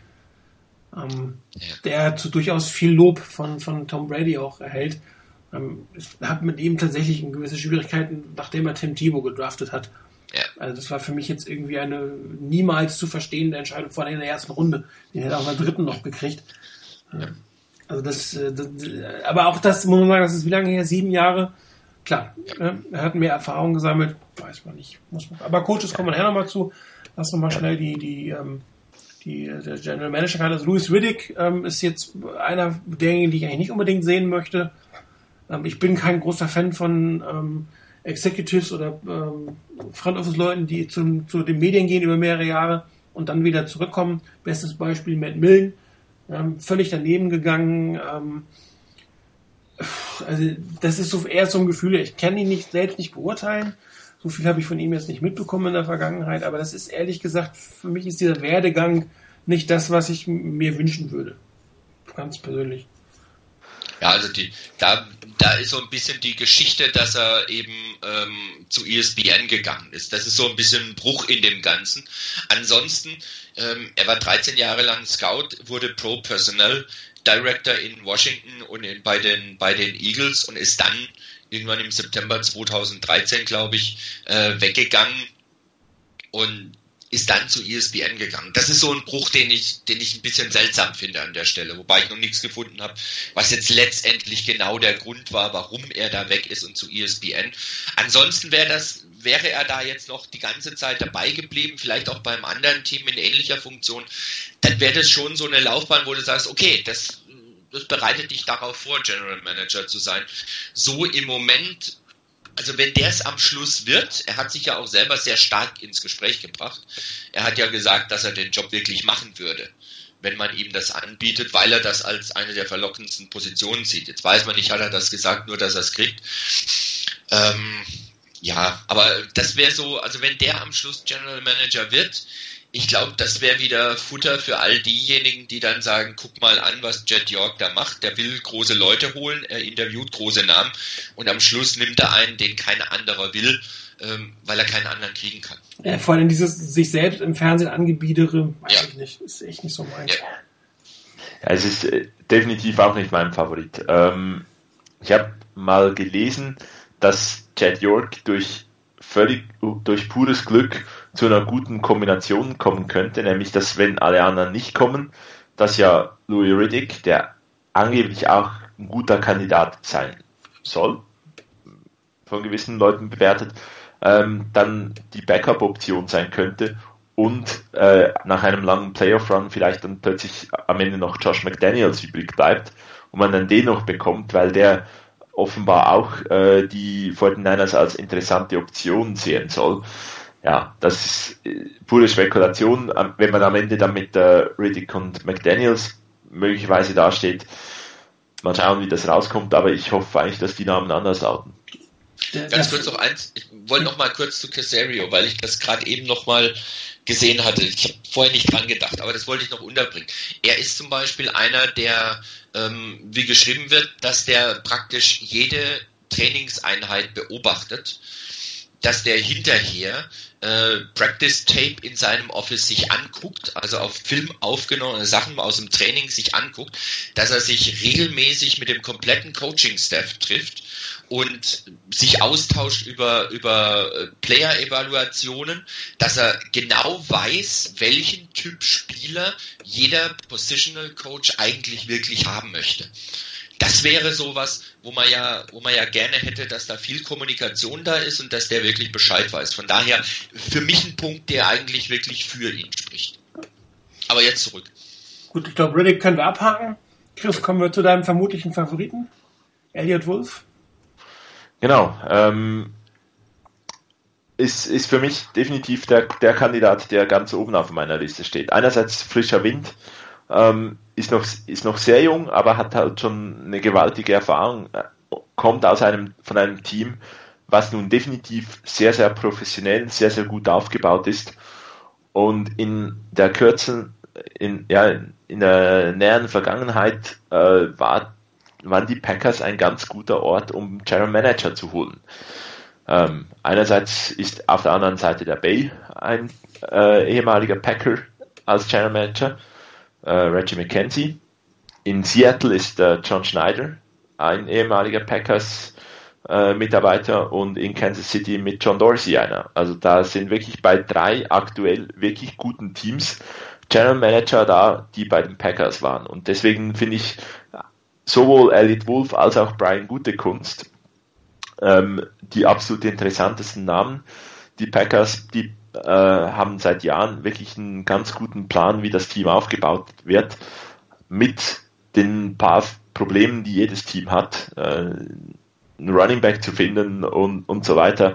Speaker 2: Ähm, ja. Der zu durchaus viel Lob von, von Tom Brady auch erhält. Ähm, hat mit ihm tatsächlich gewisse Schwierigkeiten, nachdem er Tim Tebow gedraftet hat. Ja. Also das war für mich jetzt irgendwie eine niemals zu verstehende Entscheidung, vor allem in der ersten Runde. Den hätte auch in der dritten noch gekriegt. Ja. Also das, äh, das, aber auch das, muss man sagen, das ist wie lange her? Sieben Jahre. Klar, ja. Ne? er hat mehr Erfahrung gesammelt, weiß man nicht. Muss man, aber Coaches kommen nachher nochmal zu. Lass nochmal schnell die, die, ähm, die, der General Manager kann. Also Louis Riddick ähm, ist jetzt einer derjenigen, die ich eigentlich nicht unbedingt sehen möchte. Ähm, ich bin kein großer Fan von ähm, Executives oder ähm, Front Office Leuten, die zum, zu den Medien gehen über mehrere Jahre und dann wieder zurückkommen. Bestes Beispiel Matt Millen, ähm, völlig daneben gegangen. Ähm, also das ist so eher so ein Gefühl, ich kann ihn nicht selbst nicht beurteilen. So viel habe ich von ihm jetzt nicht mitbekommen in der Vergangenheit, aber das ist ehrlich gesagt, für mich ist dieser Werdegang nicht das, was ich mir wünschen würde. Ganz persönlich.
Speaker 3: Ja, also die, da, da ist so ein bisschen die Geschichte, dass er eben ähm, zu ESPN gegangen ist. Das ist so ein bisschen ein Bruch in dem Ganzen. Ansonsten, ähm, er war 13 Jahre lang Scout, wurde Pro Personnel Director in Washington und in, bei, den, bei den Eagles und ist dann irgendwann im September 2013, glaube ich, äh, weggegangen. Und ist dann zu ESPN gegangen. Das ist so ein Bruch, den ich, den ich ein bisschen seltsam finde an der Stelle, wobei ich noch nichts gefunden habe, was jetzt letztendlich genau der Grund war, warum er da weg ist und zu ESPN. Ansonsten wäre das, wäre er da jetzt noch die ganze Zeit dabei geblieben, vielleicht auch beim anderen Team in ähnlicher Funktion, dann wäre das schon so eine Laufbahn, wo du sagst, okay, das, das bereitet dich darauf vor, General Manager zu sein. So im Moment also wenn der es am Schluss wird, er hat sich ja auch selber sehr stark ins Gespräch gebracht. Er hat ja gesagt, dass er den Job wirklich machen würde, wenn man ihm das anbietet, weil er das als eine der verlockendsten Positionen sieht. Jetzt weiß man nicht, hat er das gesagt, nur dass er es kriegt. Ähm, Ja, aber das wäre so, also wenn der am Schluss General Manager wird, ich glaube, das wäre wieder Futter für all diejenigen, die dann sagen, guck mal an, was Jet York da macht. Der will große Leute holen, er interviewt große Namen und am Schluss nimmt er einen, den kein anderer will, ähm, weil er keinen anderen kriegen kann.
Speaker 2: Ja, vor allem dieses sich selbst im Fernsehen angebiedere, weiß ja. ich nicht, ist echt nicht so meins. Ja.
Speaker 4: ja. es ist äh, definitiv auch nicht mein Favorit. Ähm, ich habe mal gelesen, dass Jet York durch völlig durch pures Glück zu einer guten Kombination kommen könnte, nämlich dass wenn alle anderen nicht kommen, dass ja Louis Riddick, der angeblich auch ein guter Kandidat sein soll, von gewissen Leuten bewertet, ähm, dann die Backup-Option sein könnte und äh, nach einem langen Playoff-Run vielleicht dann plötzlich am Ende noch Josh McDaniels übrig bleibt und man dann den noch bekommt, weil der offenbar auch äh, die 49ers als interessante Option sehen soll ja, das ist äh, pure Spekulation. Wenn man am Ende dann mit äh, Riddick und McDaniels möglicherweise dasteht, mal schauen, wie das rauskommt, aber ich hoffe eigentlich, dass die Namen anders lauten.
Speaker 3: Ganz kurz noch eins, ich wollte noch mal kurz zu Casario, weil ich das gerade eben noch mal gesehen hatte. Ich habe vorher nicht dran gedacht, aber das wollte ich noch unterbringen. Er ist zum Beispiel einer, der, ähm, wie geschrieben wird, dass der praktisch jede Trainingseinheit beobachtet, dass der hinterher äh, Practice Tape in seinem Office sich anguckt, also auf Film aufgenommene Sachen aus dem Training sich anguckt, dass er sich regelmäßig mit dem kompletten Coaching-Staff trifft und sich austauscht über, über äh, Player-Evaluationen, dass er genau weiß, welchen Typ Spieler jeder Positional Coach eigentlich wirklich haben möchte das wäre sowas, wo man ja, wo man ja gerne hätte, dass da viel Kommunikation da ist und dass der wirklich Bescheid weiß. Von daher für mich ein Punkt, der eigentlich wirklich für ihn spricht. Aber jetzt zurück.
Speaker 2: Gut, ich glaube, Riddick können wir abhaken. Chris, kommen wir zu deinem vermutlichen Favoriten, Elliot Wolf.
Speaker 4: Genau. Ähm, ist, ist für mich definitiv der, der Kandidat, der ganz oben auf meiner Liste steht. Einerseits frischer Wind, ähm, ist, noch, ist noch sehr jung, aber hat halt schon eine gewaltige Erfahrung, kommt aus einem, von einem Team, was nun definitiv sehr, sehr professionell, sehr, sehr gut aufgebaut ist. Und in der kürzen, in, ja, in der näheren Vergangenheit äh, war, waren die Packers ein ganz guter Ort, um General Manager zu holen. Ähm, einerseits ist auf der anderen Seite der Bay ein äh, ehemaliger Packer als General Manager äh, Reggie McKenzie. In Seattle ist äh, John Schneider, ein ehemaliger Packers äh, Mitarbeiter und in Kansas City mit John Dorsey einer. Also da sind wirklich bei drei aktuell wirklich guten Teams General Manager da, die bei den Packers waren. Und deswegen finde ich sowohl Elliot Wolf als auch Brian Gutekunst ähm, die absolut interessantesten Namen. Die Packers, die äh, haben seit Jahren wirklich einen ganz guten Plan, wie das Team aufgebaut wird, mit den paar Problemen, die jedes Team hat, äh, einen Running Back zu finden und, und so weiter.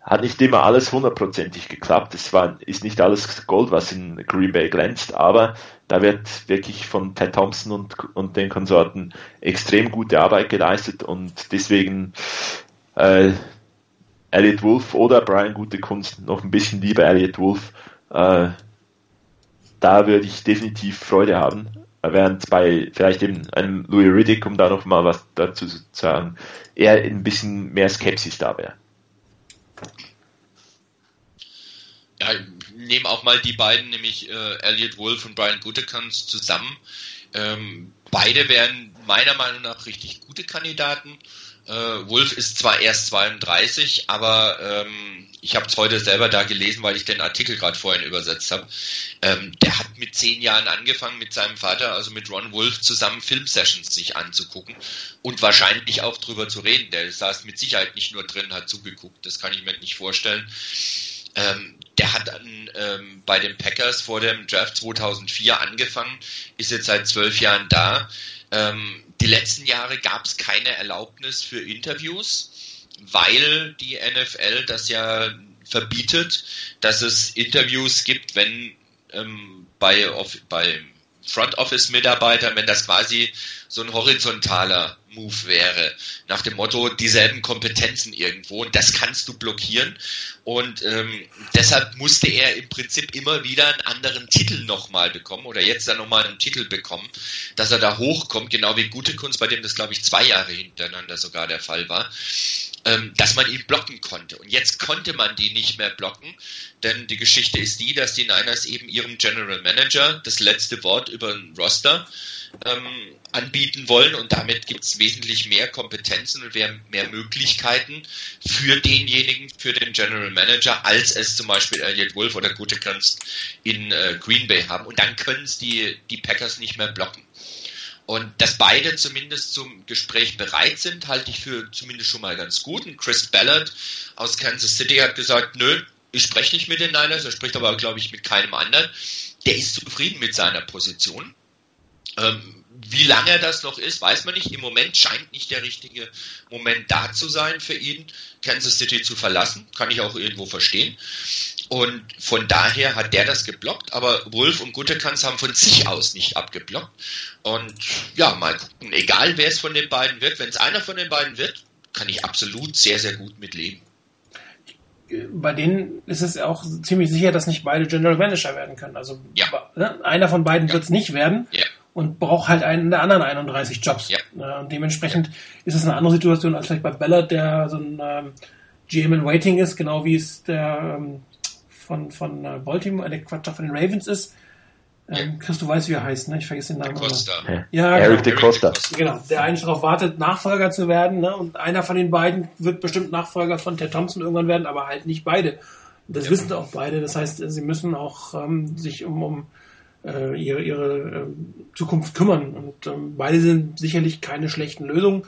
Speaker 4: Hat nicht immer alles hundertprozentig geklappt. Es war, ist nicht alles Gold, was in Green Bay glänzt, aber da wird wirklich von Ted Thompson und, und den Konsorten extrem gute Arbeit geleistet und deswegen äh, Elliot Wolf oder Brian Gute Kunst noch ein bisschen lieber Elliot Wolf. Äh, da würde ich definitiv Freude haben. Während bei vielleicht eben einem Louis Riddick, um da noch mal was dazu zu sagen, eher ein bisschen mehr Skepsis da wäre.
Speaker 3: Ja, nehmen auch mal die beiden, nämlich äh, Elliot Wolf und Brian Gutekunst zusammen. Ähm, beide wären meiner Meinung nach richtig gute Kandidaten. Äh, Wolf ist zwar erst 32, aber ähm, ich habe es heute selber da gelesen, weil ich den Artikel gerade vorhin übersetzt habe. Ähm, der hat mit zehn Jahren angefangen, mit seinem Vater, also mit Ron Wolf, zusammen Filmsessions sich anzugucken und wahrscheinlich auch drüber zu reden. Der saß mit Sicherheit nicht nur drin, hat zugeguckt. Das kann ich mir nicht vorstellen. Ähm, der hat dann ähm, bei den Packers vor dem Draft 2004 angefangen, ist jetzt seit zwölf Jahren da. Ähm, die letzten Jahre gab es keine Erlaubnis für Interviews, weil die NFL das ja verbietet, dass es Interviews gibt, wenn ähm, bei, bei Front Office Mitarbeitern, wenn das quasi so ein horizontaler Move wäre, nach dem Motto dieselben Kompetenzen irgendwo. Und das kannst du blockieren. Und ähm, deshalb musste er im Prinzip immer wieder einen anderen Titel nochmal bekommen oder jetzt dann nochmal einen Titel bekommen, dass er da hochkommt, genau wie Gute Kunst, bei dem das glaube ich zwei Jahre hintereinander sogar der Fall war ähm, dass man ihn blocken konnte. Und jetzt konnte man die nicht mehr blocken, denn die Geschichte ist die, dass die Niners eben ihrem General Manager das letzte Wort über den Roster ähm, anbieten wollen und damit gibt es wesentlich mehr Kompetenzen und mehr, mehr Möglichkeiten für denjenigen, für den General Manager, als es zum Beispiel Elliot Wolf oder Gute Kunst in äh, Green Bay haben. Und dann können es die, die Packers nicht mehr blocken. Und dass beide zumindest zum Gespräch bereit sind, halte ich für zumindest schon mal ganz gut. Und Chris Ballard aus Kansas City hat gesagt, nö, ich spreche nicht mit den Niners, er spricht aber, glaube ich, mit keinem anderen. Der ist zufrieden mit seiner Position. Ähm, wie lange das noch ist, weiß man nicht. Im Moment scheint nicht der richtige Moment da zu sein für ihn, Kansas City zu verlassen. Kann ich auch irgendwo verstehen. Und von daher hat der das geblockt, aber Wolf und Guttekanz haben von sich aus nicht abgeblockt. Und ja, mal gucken, egal wer es von den beiden wird, wenn es einer von den beiden wird, kann ich absolut sehr, sehr gut mitleben.
Speaker 2: Bei denen ist es auch ziemlich sicher, dass nicht beide General Manager werden können. Also ja. Ne, einer von beiden ja. wird es nicht werden. Ja und braucht halt einen der anderen 31 Jobs. Ja. Und dementsprechend ist es eine andere Situation als vielleicht bei Ballard, der so ein ähm, GM in Waiting ist, genau wie es der ähm, von, von äh, Baltimore, der Quatsch, von den Ravens ist. Ähm, Chris, du weißt, wie er heißt, ne? Ich vergesse den Namen. Costa.
Speaker 4: Ja, Eric
Speaker 2: genau.
Speaker 4: de Costa.
Speaker 2: Genau, der eigentlich darauf wartet, Nachfolger zu werden, ne? Und einer von den beiden wird bestimmt Nachfolger von Ted Thompson irgendwann werden, aber halt nicht beide. Und das ja. wissen auch beide. Das heißt, sie müssen auch ähm, sich um, um äh, ihre, ihre äh, Zukunft kümmern. Und ähm, beide sind sicherlich keine schlechten Lösungen.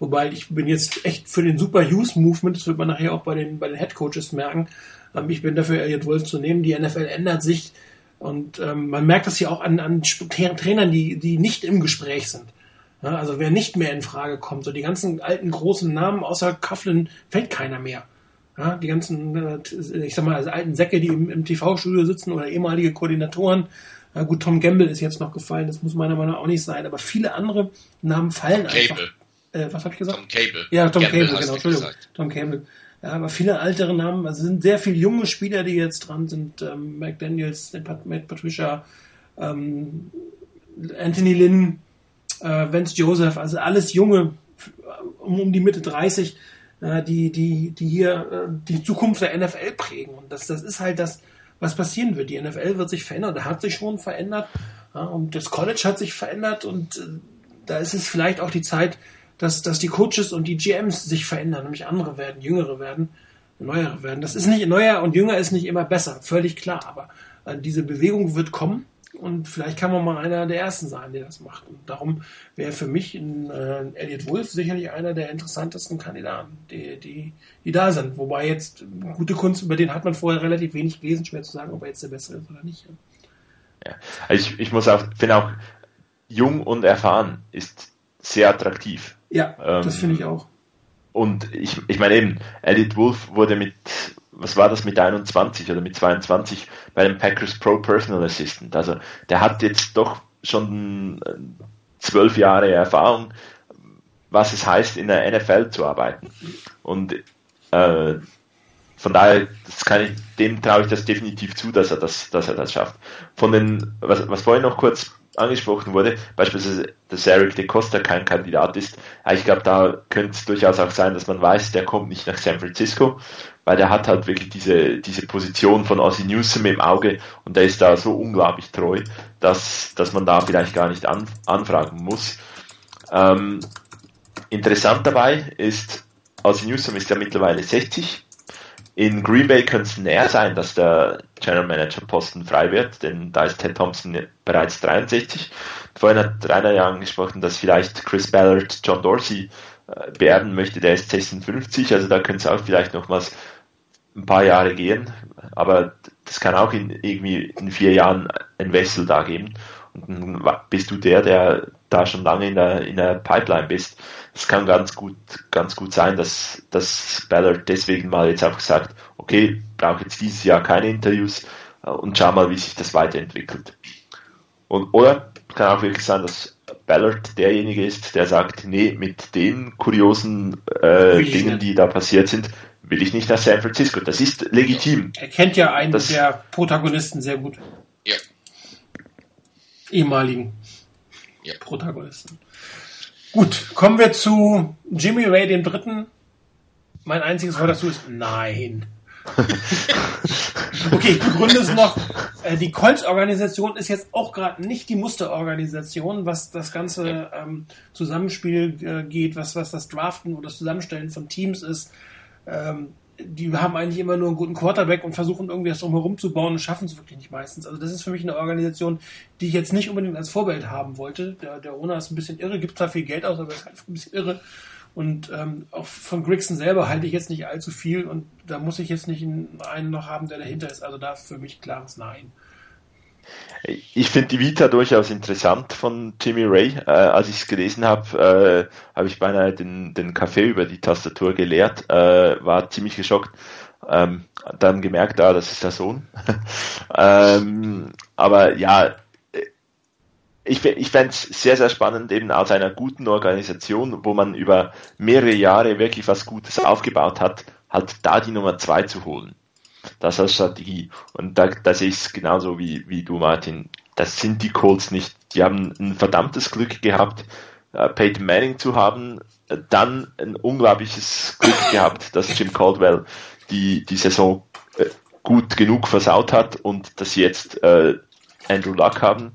Speaker 2: Wobei ich bin jetzt echt für den Super Use Movement, das wird man nachher auch bei den, bei den Head Coaches merken, ich bin dafür, Elliot Wolf zu nehmen. Die NFL ändert sich und ähm, man merkt das ja auch an, an Trainern, die, die nicht im Gespräch sind. Ja, also wer nicht mehr in Frage kommt, so die ganzen alten großen Namen außer Coughlin fällt keiner mehr. Ja, die ganzen, äh, ich sag mal, also alten Säcke, die im, im TV-Studio sitzen oder ehemalige Koordinatoren. Ja, gut, Tom Gamble ist jetzt noch gefallen, das muss meiner Meinung nach auch nicht sein, aber viele andere Namen fallen Tom einfach. Cable. Äh, was hab ich gesagt?
Speaker 3: Tom Cable.
Speaker 2: Ja, Tom Gamble, Cable, genau, Entschuldigung. Gesagt. Tom Cable. Ja, aber viele ältere Namen, also sind sehr viele junge Spieler, die jetzt dran sind. Ähm, McDaniels, Matt Patricia, ähm, Anthony Lynn, äh, Vance Joseph, also alles junge, um, um die Mitte 30, äh, die, die, die hier äh, die Zukunft der NFL prägen. Und das, das ist halt das, was passieren wird. Die NFL wird sich verändern, hat sich schon verändert. Ja, und das College hat sich verändert und äh, da ist es vielleicht auch die Zeit, dass, dass die Coaches und die GMs sich verändern, nämlich andere werden, jüngere werden, neuere werden. Das ist nicht, neuer und jünger ist nicht immer besser, völlig klar, aber äh, diese Bewegung wird kommen und vielleicht kann man mal einer der Ersten sein, der das macht. Und darum wäre für mich ein, äh, Elliot Wolf sicherlich einer der interessantesten Kandidaten, die, die, die da sind. Wobei jetzt gute Kunst, über den hat man vorher relativ wenig gelesen, schwer zu sagen, ob er jetzt der Bessere ist oder nicht.
Speaker 4: Ja. Also ich, ich muss auch, finde auch, jung und erfahren ist sehr attraktiv.
Speaker 2: Ja, ähm, das finde ich auch.
Speaker 4: Und ich, ich meine eben, Elliot Wolf wurde mit, was war das, mit 21 oder mit 22 bei dem Packers Pro Personal Assistant. Also der hat jetzt doch schon äh, zwölf Jahre Erfahrung, was es heißt, in der NFL zu arbeiten. Und äh, von daher, das kann ich, dem traue ich das definitiv zu, dass er das, dass er das schafft. Von den, was, was vorhin noch kurz angesprochen wurde, beispielsweise, dass Eric de Costa kein Kandidat ist. Ich glaube, da könnte es durchaus auch sein, dass man weiß, der kommt nicht nach San Francisco, weil der hat halt wirklich diese, diese Position von Ozzy Newsom im Auge und der ist da so unglaublich treu, dass, dass man da vielleicht gar nicht an, anfragen muss. Ähm, interessant dabei ist, Ozzy Newsom ist ja mittlerweile 60, in Green Bay könnte es näher sein, dass der General Manager Posten frei wird, denn da ist Ted Thompson bereits 63. Vorhin hat Rainer ja angesprochen, dass vielleicht Chris Ballard John Dorsey äh, beerben möchte, der ist 56, also da könnte es auch vielleicht nochmals ein paar Jahre gehen, aber das kann auch in irgendwie in vier Jahren ein Wessel da geben. Und dann bist du der, der da schon lange in der, in der Pipeline bist es kann ganz gut, ganz gut sein, dass, dass Ballard deswegen mal jetzt einfach sagt, okay, brauche jetzt dieses Jahr keine Interviews äh, und schau mal, wie sich das weiterentwickelt. Und, oder kann auch wirklich sein, dass Ballard derjenige ist, der sagt, nee, mit den kuriosen äh, Dingen, die da passiert sind, will ich nicht nach San Francisco. Das ist legitim.
Speaker 2: Er kennt ja einen das, der Protagonisten sehr gut.
Speaker 3: Ja.
Speaker 2: Ehemaligen ja. Protagonisten. Gut, kommen wir zu Jimmy Ray dem Dritten. Mein einziges Wort dazu ist Nein. okay, ich begründe es noch. Äh, die Colts-Organisation ist jetzt auch gerade nicht die Musterorganisation, was das ganze ähm, Zusammenspiel äh, geht, was, was das Draften oder das Zusammenstellen von Teams ist. Ähm, die haben eigentlich immer nur einen guten Quarterback und versuchen irgendwie das drumherum zu bauen und schaffen es wirklich nicht meistens. Also das ist für mich eine Organisation, die ich jetzt nicht unbedingt als Vorbild haben wollte. Der, der Owner ist ein bisschen irre, gibt zwar viel Geld aus, aber ist einfach ein bisschen irre. Und ähm, auch von Grigson selber halte ich jetzt nicht allzu viel und da muss ich jetzt nicht einen noch haben, der dahinter ist. Also da für mich klares Nein.
Speaker 4: Ich finde die Vita durchaus interessant von Jimmy Ray. Äh, als ich es gelesen habe, äh, habe ich beinahe den, den Kaffee über die Tastatur geleert, äh, war ziemlich geschockt. Ähm, dann gemerkt, ah, das ist der Sohn. ähm, aber ja, ich, ich fände es sehr, sehr spannend, eben aus einer guten Organisation, wo man über mehrere Jahre wirklich was Gutes aufgebaut hat, halt da die Nummer zwei zu holen. Das als Strategie. Und da, da sehe ich es genauso wie, wie du, Martin. Das sind die Colts nicht. Die haben ein verdammtes Glück gehabt, äh, Peyton Manning zu haben, dann ein unglaubliches Glück gehabt, dass Jim Caldwell die, die Saison äh, gut genug versaut hat und dass sie jetzt äh, Andrew Luck haben.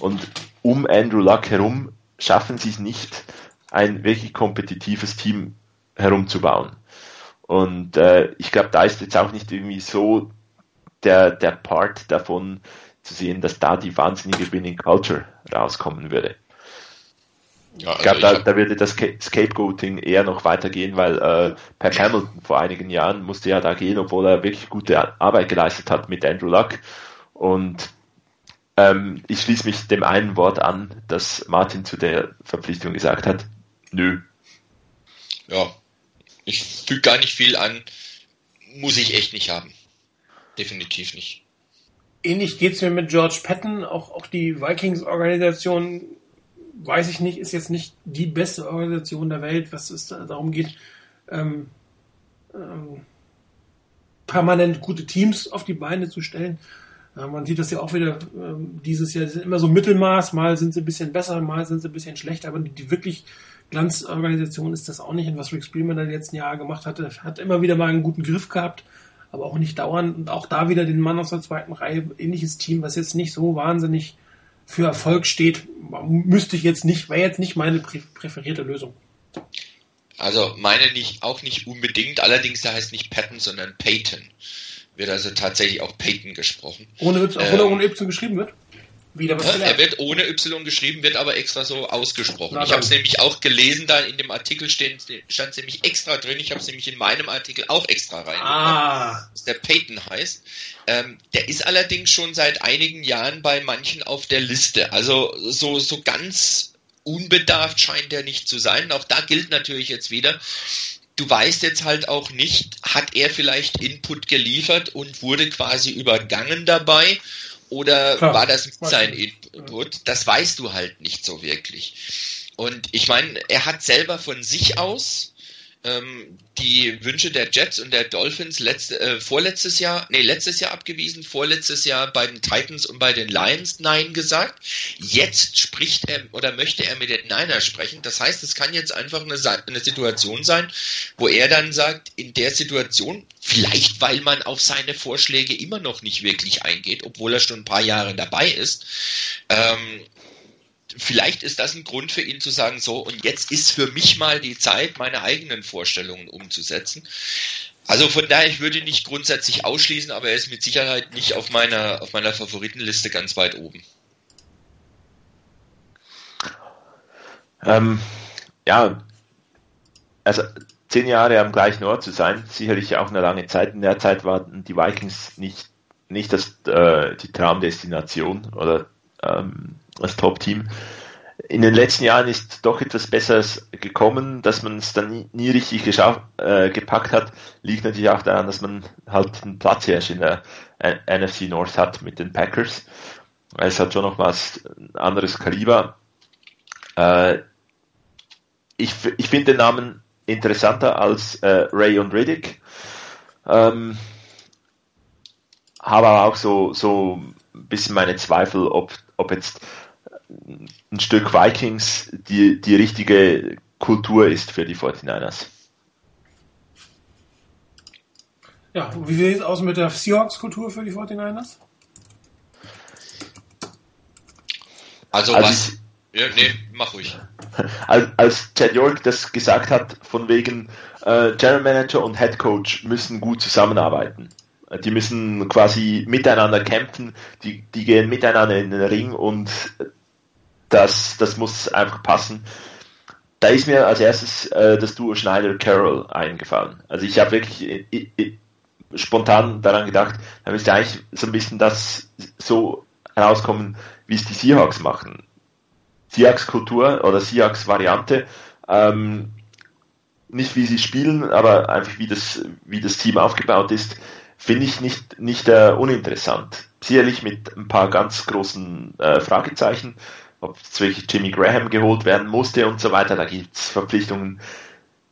Speaker 4: Und um Andrew Luck herum schaffen sie es nicht, ein wirklich kompetitives Team herumzubauen. Und äh, ich glaube, da ist jetzt auch nicht irgendwie so der, der Part davon zu sehen, dass da die wahnsinnige Winning Culture rauskommen würde. Ja, also ich glaube, da, da würde das Scapegoating eher noch weitergehen, weil äh, Pat Hamilton vor einigen Jahren musste ja da gehen, obwohl er wirklich gute Arbeit geleistet hat mit Andrew Luck. Und ähm, ich schließe mich dem einen Wort an, das Martin zu der Verpflichtung gesagt hat. Nö.
Speaker 3: Ja, ich füge gar nicht viel an. Muss ich echt nicht haben. Definitiv nicht.
Speaker 2: Ähnlich geht es mir mit George Patton. Auch, auch die Vikings-Organisation, weiß ich nicht, ist jetzt nicht die beste Organisation der Welt, was es darum geht, ähm, ähm, permanent gute Teams auf die Beine zu stellen. Man sieht das ja auch wieder ähm, dieses Jahr, sind immer so Mittelmaß, mal sind sie ein bisschen besser, mal sind sie ein bisschen schlechter, aber die, die wirklich Glanzorganisation ist das auch nicht. Und was Rick Spielman in den letzten Jahren gemacht hatte, hat immer wieder mal einen guten Griff gehabt, aber auch nicht dauernd. Und auch da wieder den Mann aus der zweiten Reihe, ähnliches Team, was jetzt nicht so wahnsinnig für Erfolg steht, müsste ich jetzt nicht, wäre jetzt nicht meine präferierte Lösung.
Speaker 3: Also meine nicht, auch nicht unbedingt, allerdings der heißt nicht Patton, sondern Peyton. Wird also tatsächlich auch Peyton gesprochen.
Speaker 2: Ohne Y, ähm, ohne Y geschrieben wird?
Speaker 3: Wieder was ja, er wird ohne Y geschrieben, wird aber extra so ausgesprochen. Na, ich habe es nämlich auch gelesen, da in dem Artikel stand es nämlich extra drin. Ich habe es nämlich in meinem Artikel auch extra rein. Ah. Dass der Peyton heißt. Ähm, der ist allerdings schon seit einigen Jahren bei manchen auf der Liste. Also so, so ganz unbedarft scheint er nicht zu sein. Auch da gilt natürlich jetzt wieder, du weißt jetzt halt auch nicht, hat er vielleicht Input geliefert und wurde quasi übergangen dabei oder Klar, war das sein Input? Das weißt du halt nicht so wirklich. Und ich meine, er hat selber von sich aus ähm, die Wünsche der Jets und der Dolphins letzte, äh, vorletztes Jahr, nee, letztes Jahr abgewiesen, vorletztes Jahr bei den Titans und bei den Lions Nein gesagt. Jetzt spricht er oder möchte er mit den Niners sprechen. Das heißt, es kann jetzt einfach eine, eine Situation sein, wo er dann sagt, in der Situation, vielleicht weil man auf seine Vorschläge immer noch nicht wirklich eingeht, obwohl er schon ein paar Jahre dabei ist, ähm, vielleicht ist das ein Grund für ihn zu sagen, so, und jetzt ist für mich mal die Zeit, meine eigenen Vorstellungen umzusetzen. Also von daher, ich würde ihn nicht grundsätzlich ausschließen, aber er ist mit Sicherheit nicht auf meiner, auf meiner Favoritenliste ganz weit oben.
Speaker 4: Ähm, ja, also zehn Jahre am gleichen Ort zu sein, sicherlich auch eine lange Zeit. In der Zeit waren die Vikings nicht, nicht das, äh, die Traumdestination oder ähm, als Top-Team. In den letzten Jahren ist doch etwas Besseres gekommen, dass man es dann nie, nie richtig geschafft, äh, gepackt hat, liegt natürlich auch daran, dass man halt einen Platz herrscht in der NFC North hat mit den Packers. Es hat schon noch was anderes Kaliber. Äh, ich ich finde den Namen interessanter als äh, Ray und Riddick. Ähm, habe aber auch so, so ein bisschen meine Zweifel, ob, ob jetzt ein Stück Vikings die, die richtige Kultur ist für die 49ers.
Speaker 2: Ja, wie sieht es aus mit der Seahawks-Kultur für die 49ers?
Speaker 3: Also, also was? Ich, ja, nee, mach ruhig.
Speaker 4: Als, als Chad York das gesagt hat, von wegen äh, General Manager und Head Coach müssen gut zusammenarbeiten. Die müssen quasi miteinander kämpfen, die, die gehen miteinander in den Ring und das, das muss einfach passen. Da ist mir als erstes äh, das Duo Schneider-Carroll eingefallen. Also ich habe wirklich ich, ich, spontan daran gedacht, da müsste eigentlich so ein bisschen das so herauskommen, wie es die Seahawks machen. Seahawks-Kultur oder Seahawks-Variante. Ähm, nicht wie sie spielen, aber einfach wie das, wie das Team aufgebaut ist, finde ich nicht, nicht äh, uninteressant. Sicherlich mit ein paar ganz großen äh, Fragezeichen, ob jetzt wirklich Jimmy Graham geholt werden musste und so weiter. Da gibt es Verpflichtungen,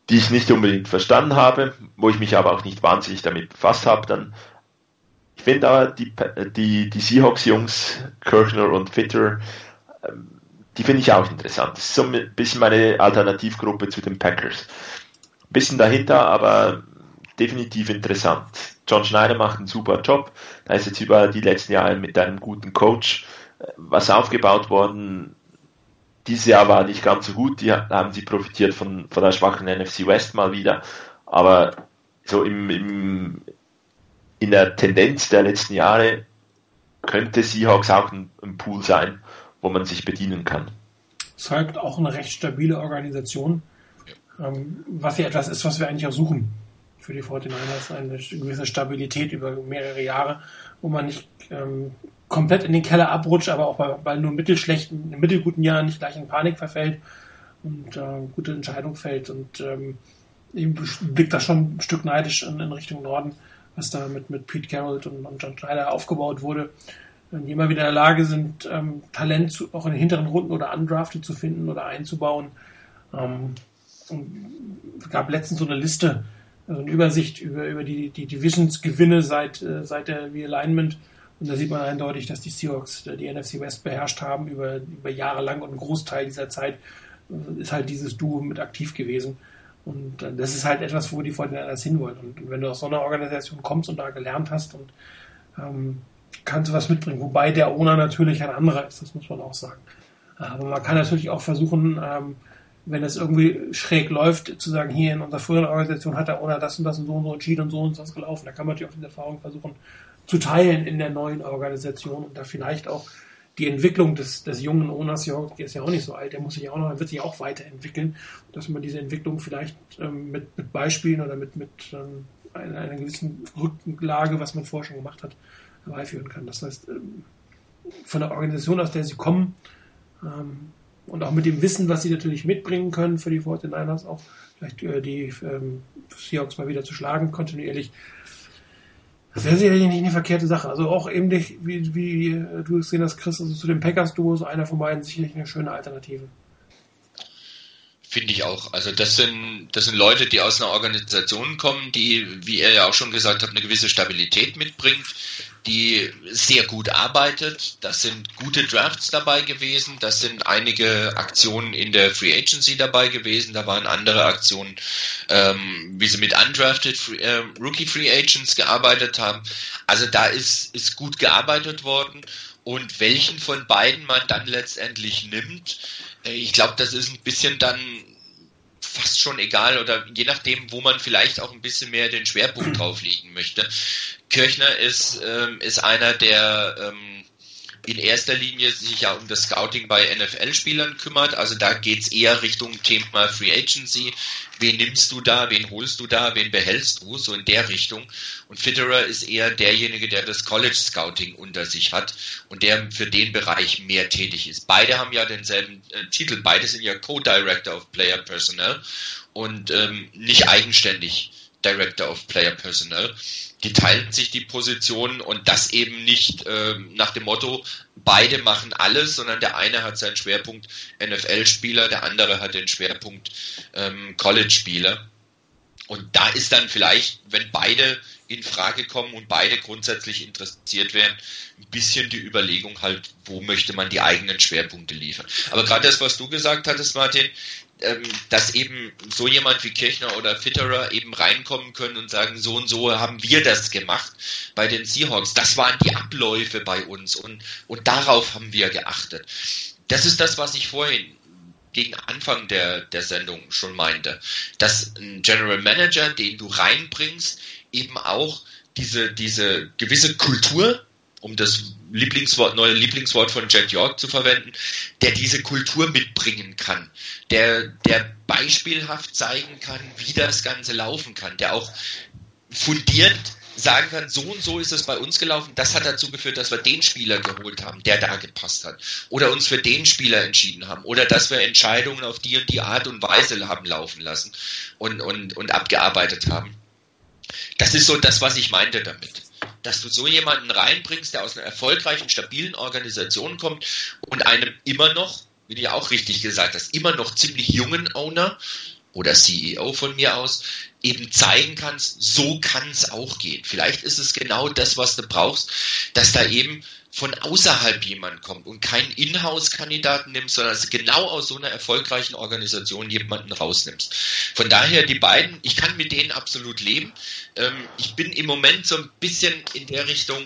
Speaker 4: die ich nicht unbedingt verstanden habe, wo ich mich aber auch nicht wahnsinnig damit befasst habe. Dann ich finde aber die, die, die Seahawks-Jungs, Kirchner und Fitter, ähm, die finde ich auch interessant. Das ist so ein bisschen meine Alternativgruppe zu den Packers. Ein bisschen dahinter, aber definitiv interessant. John Schneider macht einen super Job. Da ist jetzt über die letzten Jahre mit einem guten Coach was aufgebaut worden. Dieses Jahr war nicht ganz so gut. Die haben sie profitiert von, von der schwachen NFC West mal wieder. Aber so im, im, in der Tendenz der letzten Jahre könnte Seahawks auch ein, ein Pool sein, wo man sich bedienen kann.
Speaker 2: Es ist auch eine recht stabile Organisation, ähm, was ja etwas ist, was wir eigentlich auch suchen für die 49ers, eine gewisse Stabilität über mehrere Jahre, wo man nicht ähm, komplett in den Keller abrutscht, aber auch bei, bei nur mittelschlechten, mittelguten Jahren nicht gleich in Panik verfällt und äh, gute Entscheidung fällt. Und ähm, ich blickt da schon ein Stück neidisch in, in Richtung Norden, was da mit, mit Pete Carroll und, und John Schneider aufgebaut wurde. Und die immer wieder in der Lage sind, ähm, Talent zu, auch in den hinteren Runden oder undrafted zu finden oder einzubauen. Ähm, es gab letztens so eine Liste, also eine Übersicht über, über die, die Divisions-Gewinne seit, äh, seit der Realignment. Und da sieht man eindeutig, dass die Seahawks die NFC West beherrscht haben über, über Jahre lang und ein Großteil dieser Zeit ist halt dieses Duo mit aktiv gewesen. Und äh, das ist halt etwas, wo die Fortinanders hinwollen. Und, und wenn du aus so einer Organisation kommst und da gelernt hast und ähm, kannst du was mitbringen. Wobei der Owner natürlich ein anderer ist, das muss man auch sagen. Aber man kann natürlich auch versuchen, ähm, wenn es irgendwie schräg läuft, zu sagen, hier in unserer früheren Organisation hat der Owner das und das und so und so entschieden und so und so gelaufen. Da kann man natürlich auch diese Erfahrung versuchen zu teilen in der neuen Organisation und da vielleicht auch die Entwicklung des, des jungen Owners, der ist ja auch nicht so alt, der muss sich auch noch, wird sich auch weiterentwickeln, dass man diese Entwicklung vielleicht ähm, mit, mit Beispielen oder mit, mit ähm, einer, einer gewissen Rücklage, was man vorher schon gemacht hat, herbeiführen kann. Das heißt, ähm, von der Organisation, aus der sie kommen, ähm, und auch mit dem Wissen, was sie natürlich mitbringen können für die 49ers, auch vielleicht äh, die ähm, Seahawks mal wieder zu schlagen, kontinuierlich, das wäre sicherlich nicht eine verkehrte Sache. Also auch eben, wie, wie du gesehen hast, Chris, also zu den Packers-Duo, so einer von beiden sicherlich eine schöne Alternative.
Speaker 3: Finde ich auch. Also das sind, das sind Leute, die aus einer Organisation kommen, die, wie er ja auch schon gesagt hat, eine gewisse Stabilität mitbringt, die sehr gut arbeitet. Das sind gute Drafts dabei gewesen. Das sind einige Aktionen in der Free Agency dabei gewesen. Da waren andere Aktionen, ähm, wie sie mit undrafted Free, äh, Rookie Free Agents gearbeitet haben. Also da ist, ist gut gearbeitet worden. Und welchen von beiden man dann letztendlich nimmt, äh, ich glaube, das ist ein bisschen dann fast schon egal oder je nachdem, wo man vielleicht auch ein bisschen mehr den Schwerpunkt drauf legen möchte. Kirchner ist, ähm, ist einer, der ähm, in erster Linie sich ja um das Scouting bei NFL-Spielern kümmert. Also da geht's eher Richtung Thema Free Agency. Wen nimmst du da, wen holst du da, wen behältst du, so in der Richtung. Und Fitterer ist eher derjenige, der das College Scouting unter sich hat und der für den Bereich mehr tätig ist. Beide haben ja denselben äh, Titel, beide sind ja Co-Director of Player Personnel und ähm, nicht eigenständig Director of Player Personnel. Die teilen sich die Positionen und das eben nicht äh, nach dem Motto, beide machen alles, sondern der eine hat seinen Schwerpunkt NFL-Spieler, der andere hat den Schwerpunkt ähm, College-Spieler. Und da ist dann vielleicht, wenn beide in Frage kommen und beide grundsätzlich interessiert wären, ein bisschen die Überlegung halt, wo möchte man die eigenen Schwerpunkte liefern. Aber gerade das, was du gesagt hattest, Martin, ähm, dass eben so jemand wie Kirchner oder Fitterer eben reinkommen können und sagen, so und so haben wir das gemacht bei den Seahawks. Das waren die Abläufe bei uns und, und darauf haben wir geachtet. Das ist das, was ich vorhin gegen Anfang der, der Sendung schon meinte, dass ein General Manager, den du reinbringst, eben auch diese, diese gewisse Kultur, um das Lieblingswort, neue Lieblingswort von Jet York zu verwenden, der diese Kultur mitbringen kann, der, der beispielhaft zeigen kann, wie das Ganze laufen kann, der auch fundiert sagen kann, so und so ist es bei uns gelaufen, das hat dazu geführt, dass wir den Spieler geholt haben, der da gepasst hat. Oder uns für den Spieler entschieden haben. Oder dass wir Entscheidungen auf die und die Art und Weise haben laufen lassen und, und, und abgearbeitet haben. Das ist so das, was ich meinte damit. Dass du so jemanden reinbringst, der aus einer erfolgreichen, stabilen Organisation kommt und einem immer noch, wie du ja auch richtig gesagt hast, immer noch ziemlich jungen Owner oder CEO von mir aus, eben zeigen kannst, so kann es auch gehen. Vielleicht ist es genau das, was du brauchst, dass da eben von außerhalb jemand kommt und keinen Inhouse-Kandidaten nimmst, sondern genau aus so einer erfolgreichen Organisation jemanden rausnimmst. Von daher die beiden, ich kann mit denen absolut leben. Ähm, ich bin im Moment so ein bisschen in der Richtung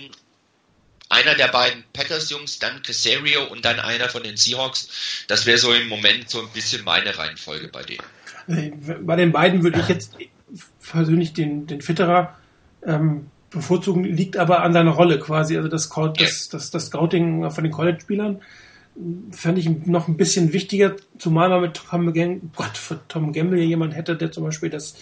Speaker 3: einer der beiden Packers-Jungs, dann Casario und dann einer von den Seahawks. Das wäre so im Moment so ein bisschen meine Reihenfolge bei denen.
Speaker 2: Äh, bei den beiden würde ich jetzt persönlich den, den Fitterer ähm, bevorzugen, liegt aber an deiner Rolle quasi. Also das, das, das, das Scouting von den College-Spielern fände ich noch ein bisschen wichtiger, zumal man mit Tom, Gamble, Gott, für Tom Gamble jemand hätte, der zum Beispiel das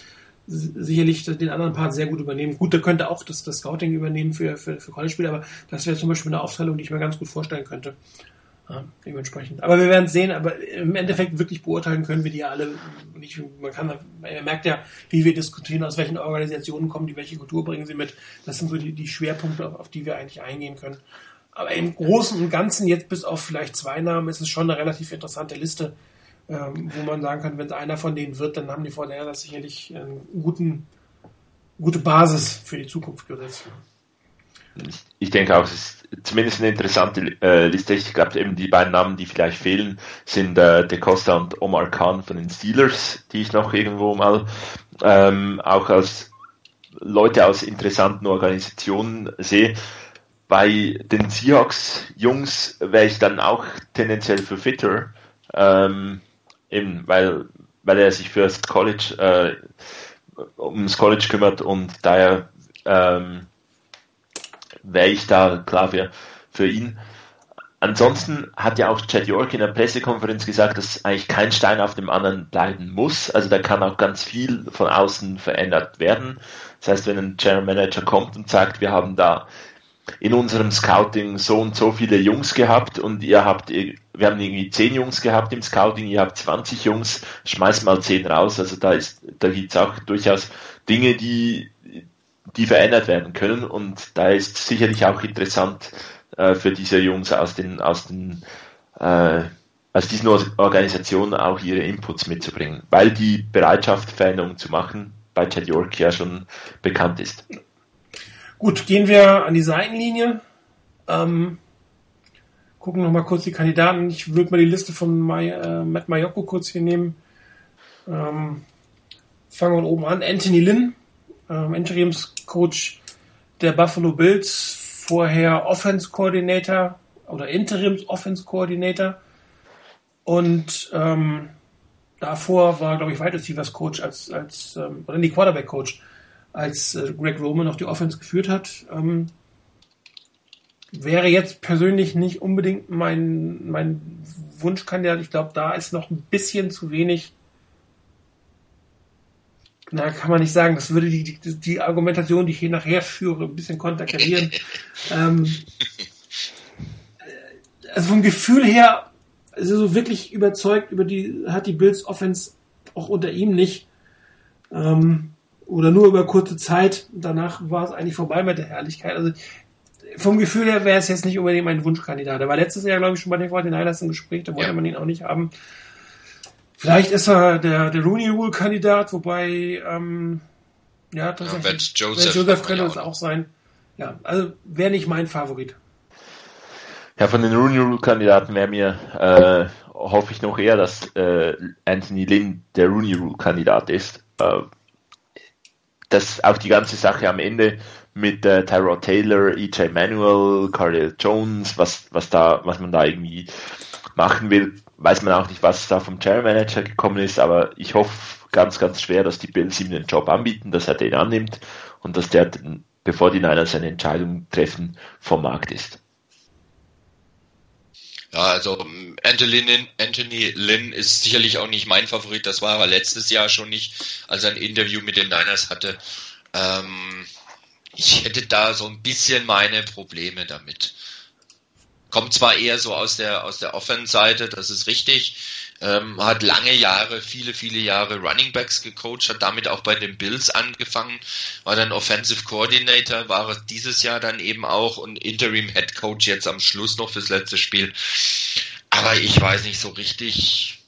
Speaker 2: sicherlich den anderen Part sehr gut übernehmen. Gut, der könnte auch das, das Scouting übernehmen für, für, für College-Spieler, aber das wäre zum Beispiel eine Aufteilung, die ich mir ganz gut vorstellen könnte. Ja, dementsprechend. Aber wir werden sehen, aber im Endeffekt wirklich beurteilen können wir die ja alle nicht. Man kann, man merkt ja, wie wir diskutieren, aus welchen Organisationen kommen die, welche Kultur bringen sie mit. Das sind so die, die Schwerpunkte, auf, auf die wir eigentlich eingehen können. Aber im Großen und Ganzen, jetzt bis auf vielleicht zwei Namen, ist es schon eine relativ interessante Liste, ähm, wo man sagen kann, wenn es einer von denen wird, dann haben die das sicherlich einen guten, gute Basis für die Zukunft gesetzt
Speaker 4: ich denke auch, es ist zumindest eine interessante äh, Liste. Ich glaube eben die beiden Namen, die vielleicht fehlen, sind äh, De Costa und Omar Khan von den Steelers, die ich noch irgendwo mal ähm, auch als Leute aus interessanten Organisationen sehe. Bei den Seahawks-Jungs wäre ich dann auch tendenziell für Fitter, ähm, eben weil, weil er sich für das College, äh, ums College kümmert und daher ähm, wäre ich da klar für, für ihn. Ansonsten hat ja auch Chad York in der Pressekonferenz gesagt, dass eigentlich kein Stein auf dem anderen bleiben muss. Also da kann auch ganz viel von außen verändert werden. Das heißt, wenn ein General Manager kommt und sagt, wir haben da in unserem Scouting so und so viele Jungs gehabt und ihr habt, wir haben irgendwie zehn Jungs gehabt im Scouting, ihr habt 20 Jungs, schmeißt mal zehn raus. Also da ist, da gibt's auch durchaus Dinge, die, die verändert werden können. Und da ist sicherlich auch interessant äh, für diese Jungs aus den, aus den äh, aus diesen Organisationen auch ihre Inputs mitzubringen, weil die Bereitschaft, Veränderungen zu machen, bei Chad York ja schon bekannt ist.
Speaker 2: Gut, gehen wir an die Seitenlinie. Ähm, gucken noch mal kurz die Kandidaten. Ich würde mal die Liste von May, äh, Matt Mayoko kurz hier nehmen. Ähm, fangen wir oben an. Anthony Lynn, ähm, Interimscoach der Buffalo Bills, vorher Offense Coordinator oder Interims Offense Coordinator und ähm, davor war, glaube ich, Wide Receivers Coach als, als ähm, oder die Quarterback Coach, als äh, Greg Roman noch die Offense geführt hat. Ähm, wäre jetzt persönlich nicht unbedingt mein, mein Wunschkandidat. Ich glaube, da ist noch ein bisschen zu wenig na, kann man nicht sagen. Das würde die, die, die Argumentation, die ich hier nachher führe, ein bisschen konterkarieren. ähm, äh, also vom Gefühl her, also so wirklich überzeugt über die, hat die Bills Offense auch unter ihm nicht. Ähm, oder nur über kurze Zeit. Danach war es eigentlich vorbei mit der Herrlichkeit. Also vom Gefühl her wäre es jetzt nicht unbedingt mein Wunschkandidat. Er war letztes Jahr, glaube ich, schon bei den 49ers im Gespräch, da wollte ja. man ihn auch nicht haben. Vielleicht ist er der, der Rooney Rule Kandidat, wobei ähm, ja, tatsächlich. Ja, Joseph, Joseph könnte es auch sein. Ja, also wäre nicht mein Favorit.
Speaker 4: Ja, von den Rooney Rule Kandidaten wäre mir, äh, hoffe ich noch eher, dass äh, Anthony Lynn der Rooney Rule Kandidat ist. Äh, dass auch die ganze Sache am Ende mit äh, Tyrod Taylor, EJ Manuel, Cardell Jones, was, was da, was man da irgendwie machen will, weiß man auch nicht, was da vom General Manager gekommen ist, aber ich hoffe ganz, ganz schwer, dass die Bills ihm den Job anbieten, dass er den annimmt und dass der, bevor die Niners eine Entscheidung treffen, vom Markt ist.
Speaker 3: Ja, also Anthony Lynn, Anthony Lynn ist sicherlich auch nicht mein Favorit. Das war er letztes Jahr schon nicht, als er ein Interview mit den Niners hatte. Ähm, ich hätte da so ein bisschen meine Probleme damit. Kommt zwar eher so aus der aus der Offense-Seite, das ist richtig. Ähm, hat lange Jahre, viele, viele Jahre Running Backs gecoacht, hat damit auch bei den Bills angefangen, war dann Offensive Coordinator, war dieses Jahr dann eben auch und Interim Head Coach jetzt am Schluss noch fürs letzte Spiel. Aber ich weiß nicht so richtig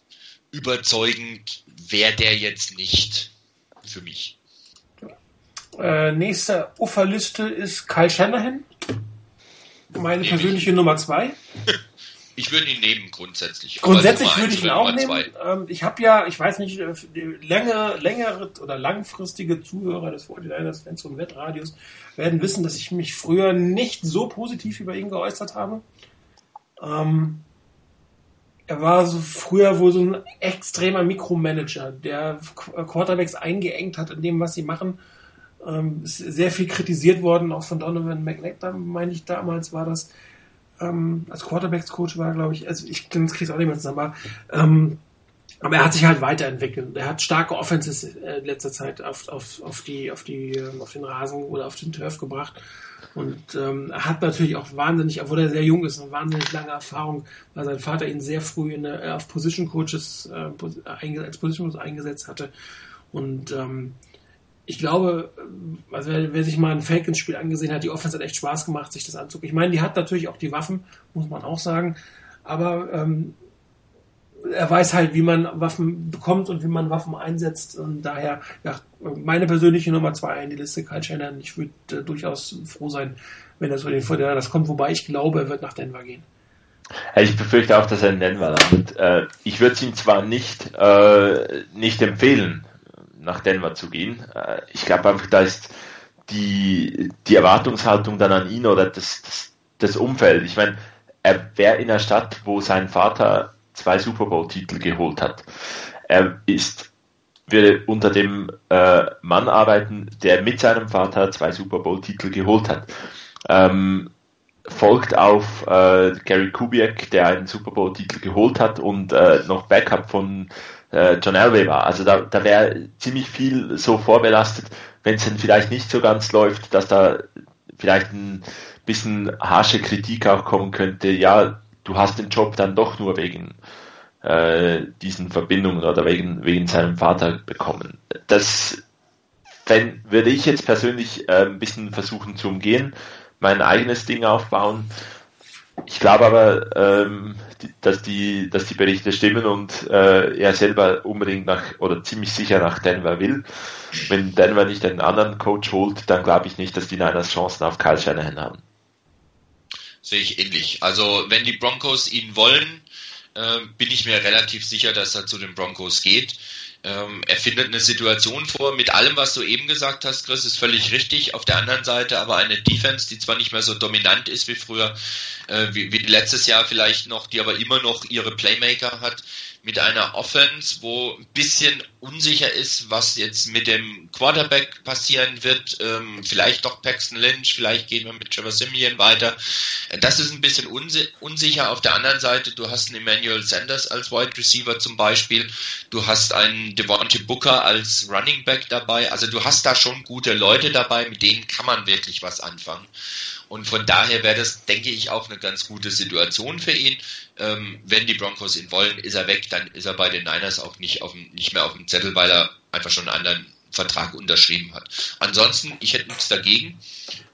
Speaker 3: überzeugend, wäre der jetzt nicht für mich.
Speaker 2: Äh, nächste Uferliste ist Kyle Shanahan. Meine persönliche Nummer zwei.
Speaker 3: Ich würde ihn nehmen grundsätzlich.
Speaker 2: Grundsätzlich würde ich ihn auch nehmen. Ähm, ich habe ja, ich weiß nicht, äh, längere, längere oder langfristige Zuhörer des 49ers Fans und Wettradios werden wissen, dass ich mich früher nicht so positiv über ihn geäußert habe. Ähm, er war so früher wohl so ein extremer Mikromanager, der Quarterbacks eingeengt hat in dem, was sie machen ähm, ist sehr viel kritisiert worden, auch von Donovan McNabb, meine ich damals war das, ähm, als Quarterbacks-Coach war, glaube ich, also ich kriege es auch nicht mehr zusammen, aber, ähm, aber er hat sich halt weiterentwickelt. Er hat starke Offenses äh, in letzter Zeit auf, auf, auf, die, auf, die, ähm, auf den Rasen oder auf den Turf gebracht. Und ähm, hat natürlich auch wahnsinnig, obwohl er sehr jung ist, eine wahnsinnig lange Erfahrung, weil sein Vater ihn sehr früh in der, auf Position Coaches äh, als Position Coach eingesetzt hatte. Und ähm, ich glaube, also wer, wer, sich mal ein Falcons-Spiel angesehen hat, die Offense hat echt Spaß gemacht, sich das anzugucken. Ich meine, die hat natürlich auch die Waffen, muss man auch sagen, aber ähm, er weiß halt, wie man Waffen bekommt und wie man Waffen einsetzt. Und daher, ja, meine persönliche Nummer zwei in die Liste, Kyle Shannon. Ich würde äh, durchaus froh sein, wenn er so den Vorteil das kommt, wobei ich glaube, er wird nach Denver gehen.
Speaker 4: Ich befürchte auch, dass er in Denver landet. Äh, ich würde es ihm zwar nicht, äh, nicht empfehlen, nach Denver zu gehen. Äh, ich glaube einfach, da ist die, die Erwartungshaltung dann an ihn oder das, das, das Umfeld. Ich meine, er wäre in einer Stadt, wo sein Vater zwei Super Bowl-Titel geholt hat. Er ist, würde unter dem äh, Mann arbeiten, der mit seinem Vater zwei Super Bowl-Titel geholt hat. Ähm, folgt auf äh, Gary Kubiak, der einen Super Bowl-Titel geholt hat und äh, noch Backup von äh, John Elway war. Also da, da wäre ziemlich viel so vorbelastet, wenn es dann vielleicht nicht so ganz läuft, dass da vielleicht ein bisschen harsche Kritik auch kommen könnte. Ja, du hast den Job dann doch nur wegen äh, diesen Verbindungen oder wegen, wegen seinem Vater bekommen. Das wenn, würde ich jetzt persönlich äh, ein bisschen versuchen zu umgehen, mein eigenes Ding aufbauen ich glaube aber, ähm, dass, die, dass die Berichte stimmen und äh, er selber unbedingt nach oder ziemlich sicher nach Denver will. Wenn Denver nicht einen anderen Coach holt, dann glaube ich nicht, dass die Niners Chancen auf Kyle Shanahan haben.
Speaker 3: Sehe ich ähnlich. Also wenn die Broncos ihn wollen, äh, bin ich mir relativ sicher, dass er zu den Broncos geht. Ähm, er findet eine Situation vor, mit allem, was du eben gesagt hast, Chris, ist völlig richtig. Auf der anderen Seite aber eine Defense, die zwar nicht mehr so dominant ist wie früher, äh, wie, wie letztes Jahr vielleicht noch, die aber immer noch ihre Playmaker hat, mit einer Offense, wo ein bisschen unsicher ist, was jetzt mit dem Quarterback passieren wird. Ähm, vielleicht doch Paxton Lynch, vielleicht gehen wir mit Trevor Simeon weiter. Das ist ein bisschen unsi unsicher. Auf der anderen Seite, du hast einen Emmanuel Sanders als Wide Receiver zum Beispiel. Du hast einen Devontae Booker als Running Back dabei. Also du hast da schon gute Leute dabei, mit denen kann man wirklich was anfangen. Und von daher wäre das, denke ich, auch eine ganz gute Situation für ihn. Ähm, wenn die Broncos ihn wollen, ist er weg, dann ist er bei den Niners auch nicht, auf nicht mehr auf dem Zettel, weil er einfach schon einen anderen Vertrag unterschrieben hat. Ansonsten, ich hätte nichts dagegen.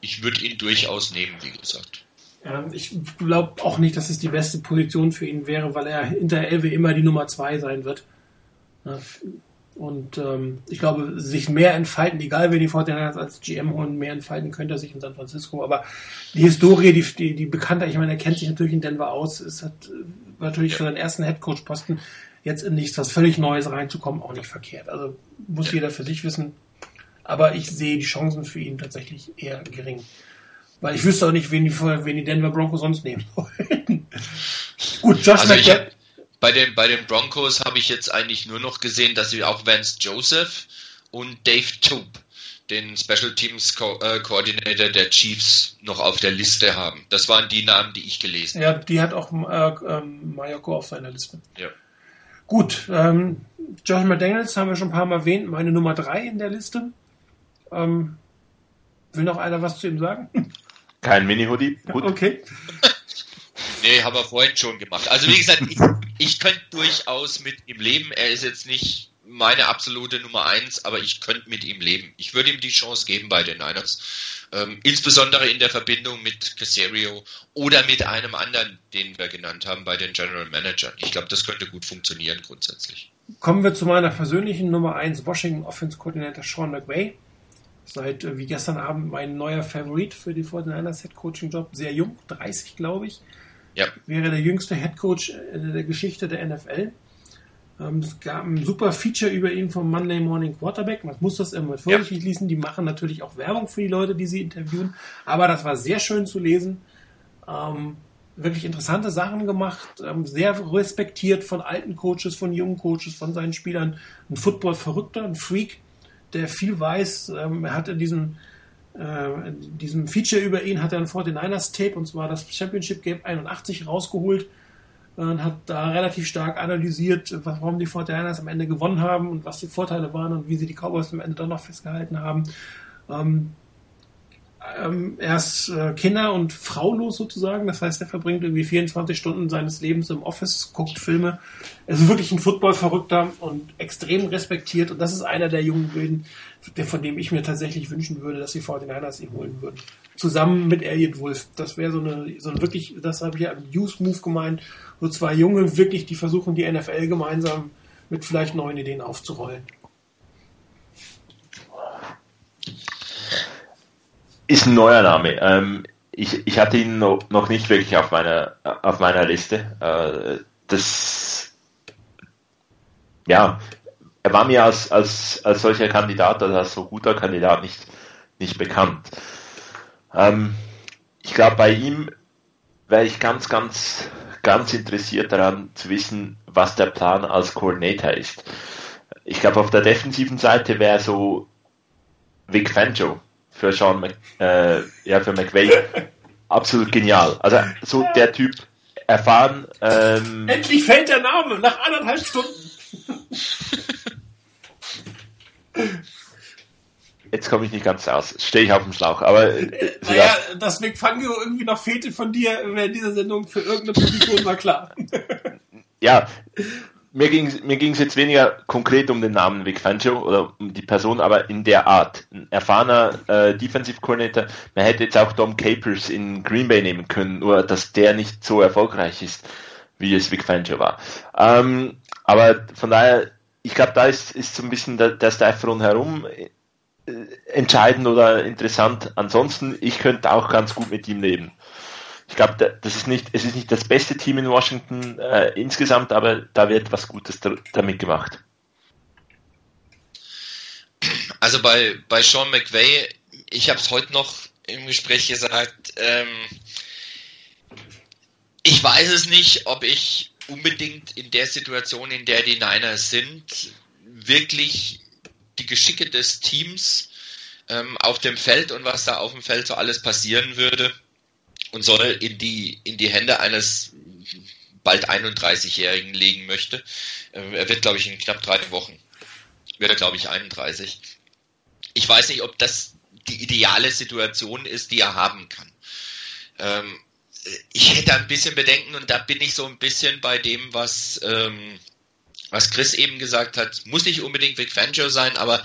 Speaker 3: Ich würde ihn durchaus nehmen, wie gesagt.
Speaker 2: Ja, ich glaube auch nicht, dass es die beste Position für ihn wäre, weil er hinter Elwe immer die Nummer zwei sein wird. Und ähm, ich glaube, sich mehr entfalten, egal wer die Fortinanders als GM holen, mehr entfalten könnte er sich in San Francisco. Aber die Historie, die, die, die Bekannte, ich meine, er kennt sich natürlich in Denver aus, ist hat äh, natürlich für seinen ersten Headcoach-Posten jetzt in nichts was völlig Neues reinzukommen, auch nicht verkehrt. Also muss jeder für sich wissen. Aber ich sehe die Chancen für ihn tatsächlich eher gering. Weil ich wüsste auch nicht, wen die, wen die Denver Broncos sonst nehmen wollen.
Speaker 3: Gut, Josh also McDaniels bei den, bei den Broncos habe ich jetzt eigentlich nur noch gesehen, dass sie auch Vance Joseph und Dave Toop, den Special Teams Co äh, Coordinator der Chiefs, noch auf der Liste haben. Das waren die Namen, die ich gelesen
Speaker 2: habe. Ja, die hat auch äh, ähm, Mayoko auf seiner Liste.
Speaker 3: Ja.
Speaker 2: Gut, ähm, Josh McDaniels haben wir schon ein paar Mal erwähnt, meine Nummer drei in der Liste. Ähm, will noch einer was zu ihm sagen?
Speaker 4: Kein Mini-Hoodie.
Speaker 2: Okay.
Speaker 3: Nee, haben wir vorhin schon gemacht. Also wie gesagt, ich, ich könnte durchaus mit ihm leben. Er ist jetzt nicht meine absolute Nummer eins, aber ich könnte mit ihm leben. Ich würde ihm die Chance geben bei den Niners. Ähm, insbesondere in der Verbindung mit Casario oder mit einem anderen, den wir genannt haben, bei den General Managern. Ich glaube, das könnte gut funktionieren grundsätzlich.
Speaker 2: Kommen wir zu meiner persönlichen Nummer eins Washington Offense Coordinator Sean McVay. Seit äh, wie gestern Abend mein neuer Favorit für die 49ers Head Coaching Job. Sehr jung, 30 glaube ich.
Speaker 3: Ja.
Speaker 2: Wäre der jüngste Head Coach der Geschichte der NFL. Ähm, es gab ein super Feature über ihn vom Monday Morning Quarterback. Man muss das immer vorsichtig ja. lesen. Die machen natürlich auch Werbung für die Leute, die sie interviewen. Aber das war sehr schön zu lesen. Ähm, wirklich interessante Sachen gemacht. Ähm, sehr respektiert von alten Coaches, von jungen Coaches, von seinen Spielern. Ein Football-Verrückter, ein Freak, der viel weiß. Ähm, er hat in diesem äh, diesem Feature über ihn hat er ein 49ers Tape und zwar das Championship Game 81 rausgeholt und hat da relativ stark analysiert, warum die 49ers am Ende gewonnen haben und was die Vorteile waren und wie sie die Cowboys am Ende dann noch festgehalten haben. Ähm, ähm, er ist äh, Kinder- und Fraulos sozusagen. Das heißt, er verbringt irgendwie 24 Stunden seines Lebens im Office, guckt Filme. Er ist wirklich ein Football-Verrückter und extrem respektiert. Und das ist einer der jungen Wilden, der, von dem ich mir tatsächlich wünschen würde, dass die 49ers ihn holen würden. Zusammen mit Elliot Wolf. Das wäre so eine, so eine wirklich, das habe ich ja im Use-Move gemeint. So zwei Junge wirklich, die versuchen, die NFL gemeinsam mit vielleicht neuen Ideen aufzurollen.
Speaker 4: Ist ein neuer Name. Ähm, ich, ich hatte ihn noch, noch nicht wirklich auf meiner, auf meiner Liste. Äh, das, ja, er war mir als, als, als solcher Kandidat, also als so guter Kandidat nicht, nicht bekannt. Ähm, ich glaube, bei ihm wäre ich ganz, ganz, ganz interessiert daran zu wissen, was der Plan als Coordinator ist. Ich glaube, auf der defensiven Seite wäre so Vic Fangio für Sean Mc, äh, ja, für McVay absolut genial. Also so der Typ erfahren. Ähm,
Speaker 2: Endlich fällt der Name nach anderthalb Stunden.
Speaker 4: Jetzt komme ich nicht ganz aus. Stehe ich auf dem Schlauch. Aber
Speaker 2: äh, naja, dass Mick Fangio irgendwie noch fehlte von dir während dieser Sendung für irgendeine Position war klar.
Speaker 4: ja, mir ging es mir ging's jetzt weniger konkret um den Namen Vic Fangio oder um die Person, aber in der Art. Ein erfahrener äh, Defensive Coordinator. Man hätte jetzt auch Dom Capers in Green Bay nehmen können, nur dass der nicht so erfolgreich ist, wie es Vic Fangio war. Ähm, aber von daher, ich glaube, da ist, ist so ein bisschen der, der Staff rundherum äh, entscheidend oder interessant. Ansonsten, ich könnte auch ganz gut mit ihm leben ich glaube, das ist nicht, es ist nicht das beste Team in Washington äh, insgesamt, aber da wird was Gutes da, damit gemacht.
Speaker 3: Also bei, bei Sean McVay, ich habe es heute noch im Gespräch gesagt, ähm, ich weiß es nicht, ob ich unbedingt in der Situation, in der die Niners sind, wirklich die Geschicke des Teams ähm, auf dem Feld und was da auf dem Feld so alles passieren würde, und soll in die, in die Hände eines bald 31-Jährigen legen möchte. Äh, er wird, glaube ich, in knapp drei Wochen, wird er, glaube ich, 31. Ich weiß nicht, ob das die ideale Situation ist, die er haben kann. Ähm, ich hätte ein bisschen Bedenken und da bin ich so ein bisschen bei dem, was ähm, was Chris eben gesagt hat, muss nicht unbedingt Vic Fangio sein, aber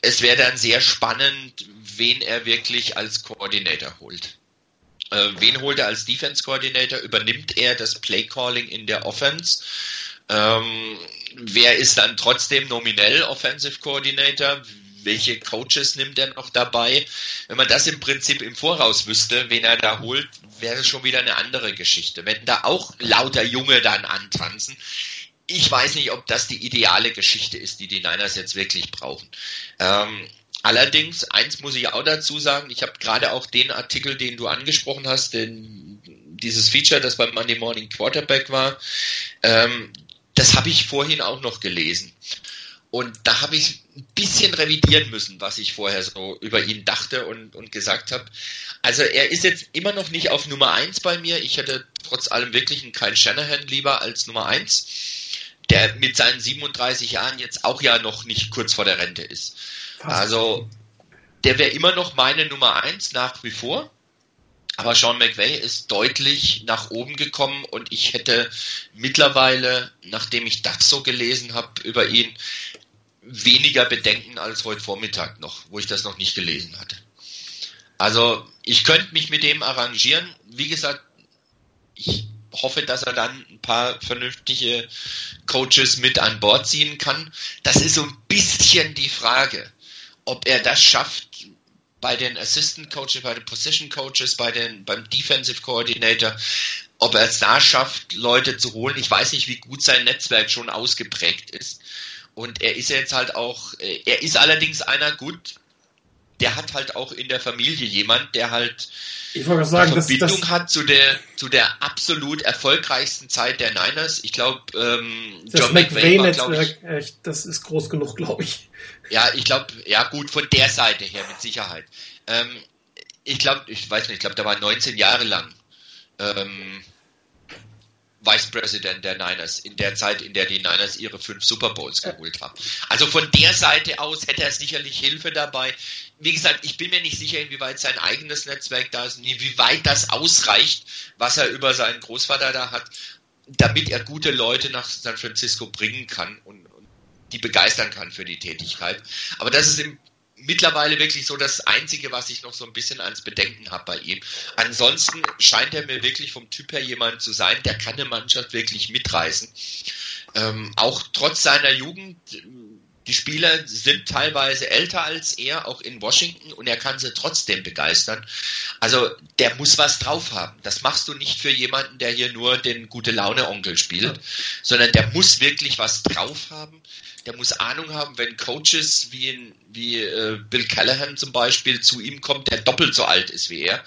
Speaker 3: es wäre dann sehr spannend, wen er wirklich als Coordinator holt. Äh, wen holt er als Defense Coordinator? Übernimmt er das Play Calling in der Offense? Ähm, wer ist dann trotzdem nominell Offensive Coordinator? Welche Coaches nimmt er noch dabei? Wenn man das im Prinzip im Voraus wüsste, wen er da holt, wäre es schon wieder eine andere Geschichte. Wenn da auch lauter Junge dann antanzen, ich weiß nicht, ob das die ideale Geschichte ist, die die Niners jetzt wirklich brauchen. Ähm, allerdings, eins muss ich auch dazu sagen, ich habe gerade auch den Artikel, den du angesprochen hast, den, dieses Feature, das beim Monday Morning Quarterback war, ähm, das habe ich vorhin auch noch gelesen. Und da habe ich ein bisschen revidieren müssen, was ich vorher so über ihn dachte und, und gesagt habe. Also er ist jetzt immer noch nicht auf Nummer eins bei mir. Ich hätte trotz allem wirklich einen Kyle Shanahan lieber als Nummer eins der mit seinen 37 Jahren jetzt auch ja noch nicht kurz vor der Rente ist. Also der wäre immer noch meine Nummer eins nach wie vor. Aber Sean McVay ist deutlich nach oben gekommen und ich hätte mittlerweile, nachdem ich das so gelesen habe über ihn, weniger Bedenken als heute Vormittag noch, wo ich das noch nicht gelesen hatte. Also ich könnte mich mit dem arrangieren. Wie gesagt, ich hoffe, dass er dann ein paar vernünftige Coaches mit an Bord ziehen kann. Das ist so ein bisschen die Frage, ob er das schafft bei den Assistant Coaches, bei den Position Coaches, bei den, beim Defensive Coordinator, ob er es da schafft, Leute zu holen. Ich weiß nicht, wie gut sein Netzwerk schon ausgeprägt ist. Und er ist jetzt halt auch, er ist allerdings einer gut, der hat halt auch in der Familie jemand, der halt
Speaker 2: ich wollte sagen,
Speaker 3: eine Verbindung das, hat zu der zu der absolut erfolgreichsten Zeit der Niners. Ich glaube, ähm,
Speaker 2: John McVay war, glaub ich, das ist groß genug, glaube ich.
Speaker 3: Ja, ich glaube, ja gut, von der Seite her mit Sicherheit. Ähm, ich glaube, ich weiß nicht, ich glaube, da war 19 Jahre lang ähm, Vice President der Niners in der Zeit, in der die Niners ihre fünf Super Bowls geholt haben. Also von der Seite aus hätte er sicherlich Hilfe dabei. Wie gesagt, ich bin mir nicht sicher, inwieweit sein eigenes Netzwerk da ist, inwieweit das ausreicht, was er über seinen Großvater da hat, damit er gute Leute nach San Francisco bringen kann und, und die begeistern kann für die Tätigkeit. Aber das ist im mittlerweile wirklich so das Einzige, was ich noch so ein bisschen ans Bedenken habe bei ihm. Ansonsten scheint er mir wirklich vom Typ her jemand zu sein, der kann eine Mannschaft wirklich mitreißen. Ähm, auch trotz seiner Jugend, die Spieler sind teilweise älter als er, auch in Washington, und er kann sie trotzdem begeistern. Also der muss was drauf haben. Das machst du nicht für jemanden, der hier nur den gute Laune Onkel spielt, sondern der muss wirklich was drauf haben der muss Ahnung haben, wenn Coaches wie, in, wie äh, Bill Callahan zum Beispiel zu ihm kommt, der doppelt so alt ist wie er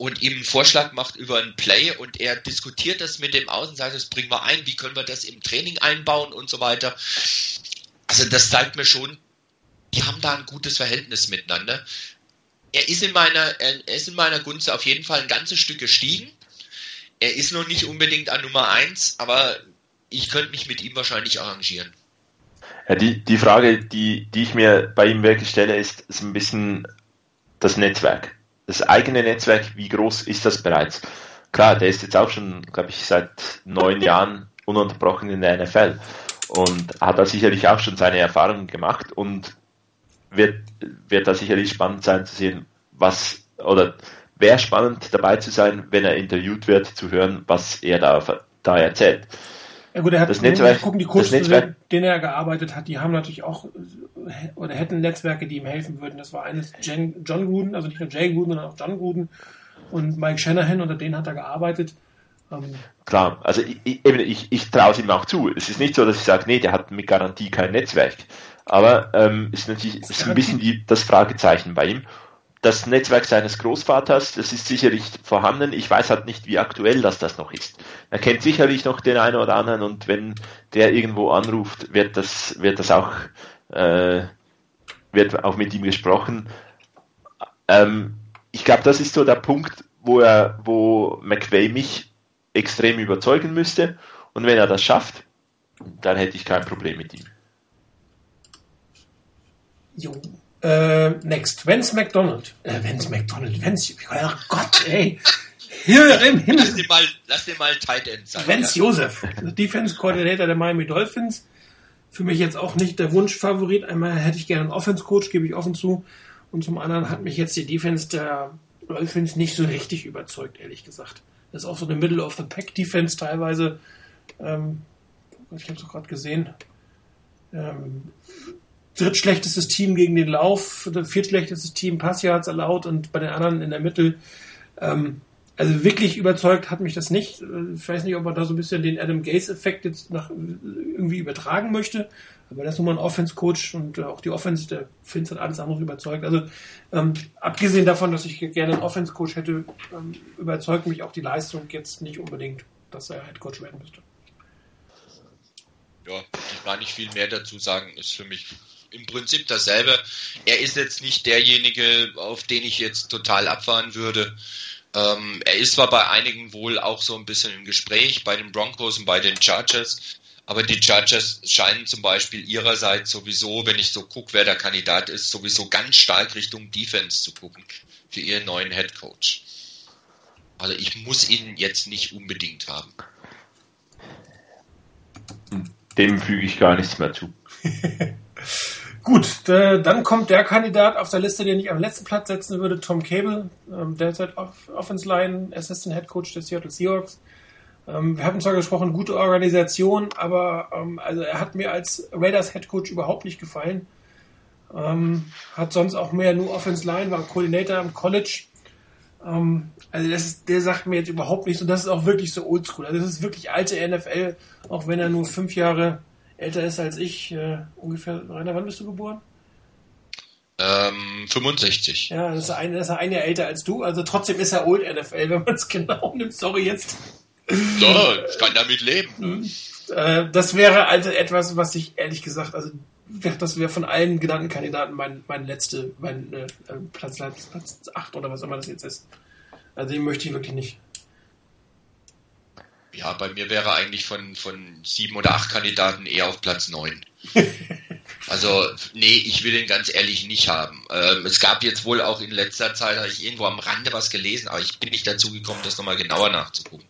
Speaker 3: und ihm einen Vorschlag macht über ein Play und er diskutiert das mit dem sagt, das bringen wir ein, wie können wir das im Training einbauen und so weiter. Also das zeigt mir schon, die haben da ein gutes Verhältnis miteinander. Er ist in meiner, er ist in meiner Gunst auf jeden Fall ein ganzes Stück gestiegen. Er ist noch nicht unbedingt an Nummer eins, aber ich könnte mich mit ihm wahrscheinlich arrangieren.
Speaker 4: Ja, die, die Frage, die, die ich mir bei ihm wirklich stelle, ist, ist ein bisschen das Netzwerk. Das eigene Netzwerk, wie groß ist das bereits? Klar, der ist jetzt auch schon, glaube ich, seit neun Jahren ununterbrochen in der NFL und hat da sicherlich auch schon seine Erfahrungen gemacht und wird, wird da sicherlich spannend sein zu sehen, was oder wäre spannend dabei zu sein, wenn er interviewt wird, zu hören, was er da, da erzählt.
Speaker 2: Ja gut, er hat, das Netzwerk, gucken, die Kurse, Netzwerk, denen er gearbeitet hat, die haben natürlich auch, oder hätten Netzwerke, die ihm helfen würden. Das war eines Jen, John Gruden, also nicht nur Jay Gruden, sondern auch John Gruden und Mike Shanahan, unter denen hat er gearbeitet.
Speaker 4: Ähm, Klar, also ich, ich, ich, ich traue es ihm auch zu. Es ist nicht so, dass ich sage, nee, der hat mit Garantie kein Netzwerk. Aber ähm, ist natürlich ist ein bisschen die, das Fragezeichen bei ihm das Netzwerk seines Großvaters, das ist sicherlich vorhanden. Ich weiß halt nicht, wie aktuell das das noch ist. Er kennt sicherlich noch den einen oder anderen und wenn der irgendwo anruft, wird das, wird das auch, äh, wird auch mit ihm gesprochen. Ähm, ich glaube, das ist so der Punkt, wo er, wo McVay mich extrem überzeugen müsste. Und wenn er das schafft, dann hätte ich kein Problem mit ihm.
Speaker 2: Jo. Äh, next, Vance McDonald. Äh, Vance McDonald, Vance, oh Gott, ey. Hier im Himmel.
Speaker 3: Lass dir mal, lass dir mal Tight End
Speaker 2: sein. Vance ja. Joseph, Defense Coordinator der Miami Dolphins. für mich jetzt auch nicht der Wunschfavorit. Einmal hätte ich gerne einen Offense-Coach, gebe ich offen zu. Und zum anderen hat mich jetzt die Defense der Dolphins nicht so richtig überzeugt, ehrlich gesagt. Das ist auch so eine Middle-of-the-Pack-Defense teilweise. Ähm, ich habe es gerade gesehen. Ähm, drittschlechtestes Team gegen den Lauf, viertschlechtestes Team Passyards erlaubt und bei den anderen in der Mitte. Ähm, also wirklich überzeugt hat mich das nicht. Ich weiß nicht, ob man da so ein bisschen den Adam Gaze-Effekt jetzt nach, irgendwie übertragen möchte. Aber das ist nun mal ein Offense-Coach und äh, auch die Offense, der Finz hat alles andere überzeugt. Also ähm, abgesehen davon, dass ich gerne einen Offense-Coach hätte, ähm, überzeugt mich auch die Leistung jetzt nicht unbedingt, dass er Head-Coach werden müsste.
Speaker 3: Ja, ich gar nicht viel mehr dazu sagen, ist für mich im Prinzip dasselbe. Er ist jetzt nicht derjenige, auf den ich jetzt total abfahren würde. Ähm, er ist zwar bei einigen wohl auch so ein bisschen im Gespräch, bei den Broncos und bei den Chargers, aber die Chargers scheinen zum Beispiel ihrerseits sowieso, wenn ich so gucke, wer der Kandidat ist, sowieso ganz stark Richtung Defense zu gucken für ihren neuen Head Coach. Also ich muss ihn jetzt nicht unbedingt haben.
Speaker 4: Dem füge ich gar nichts mehr zu.
Speaker 2: Gut, dann kommt der Kandidat auf der Liste, den ich am letzten Platz setzen würde, Tom Cable, ähm, derzeit Offense Line, Assistant Head Coach des Seattle Seahawks. Ähm, wir hatten zwar gesprochen, gute Organisation, aber ähm, also er hat mir als Raiders Head Coach überhaupt nicht gefallen. hat sonst auch mehr nur Offense Line, war Coordinator am College. also das ist, der sagt mir jetzt überhaupt nichts und das ist auch wirklich so oldschool. Also das ist wirklich alte NFL, auch wenn er nur fünf Jahre älter ist als ich, äh, ungefähr. Rainer, wann bist du geboren?
Speaker 3: Ähm, 65.
Speaker 2: Ja, das ist, ein, das ist ein Jahr älter als du. Also trotzdem ist er Old NFL, wenn man es genau nimmt. Sorry jetzt.
Speaker 3: So, ich kann damit leben. Mhm.
Speaker 2: Äh, das wäre also etwas, was ich ehrlich gesagt, also das wäre von allen genannten Kandidaten mein, mein letzte, mein äh, Platz, Platz 8 oder was immer das jetzt ist. Also den möchte ich wirklich nicht.
Speaker 3: Ja, bei mir wäre eigentlich von, von sieben oder acht Kandidaten eher auf Platz neun. also, nee, ich will den ganz ehrlich nicht haben. Ähm, es gab jetzt wohl auch in letzter Zeit, habe ich irgendwo am Rande was gelesen, aber ich bin nicht dazu gekommen, das nochmal genauer nachzugucken.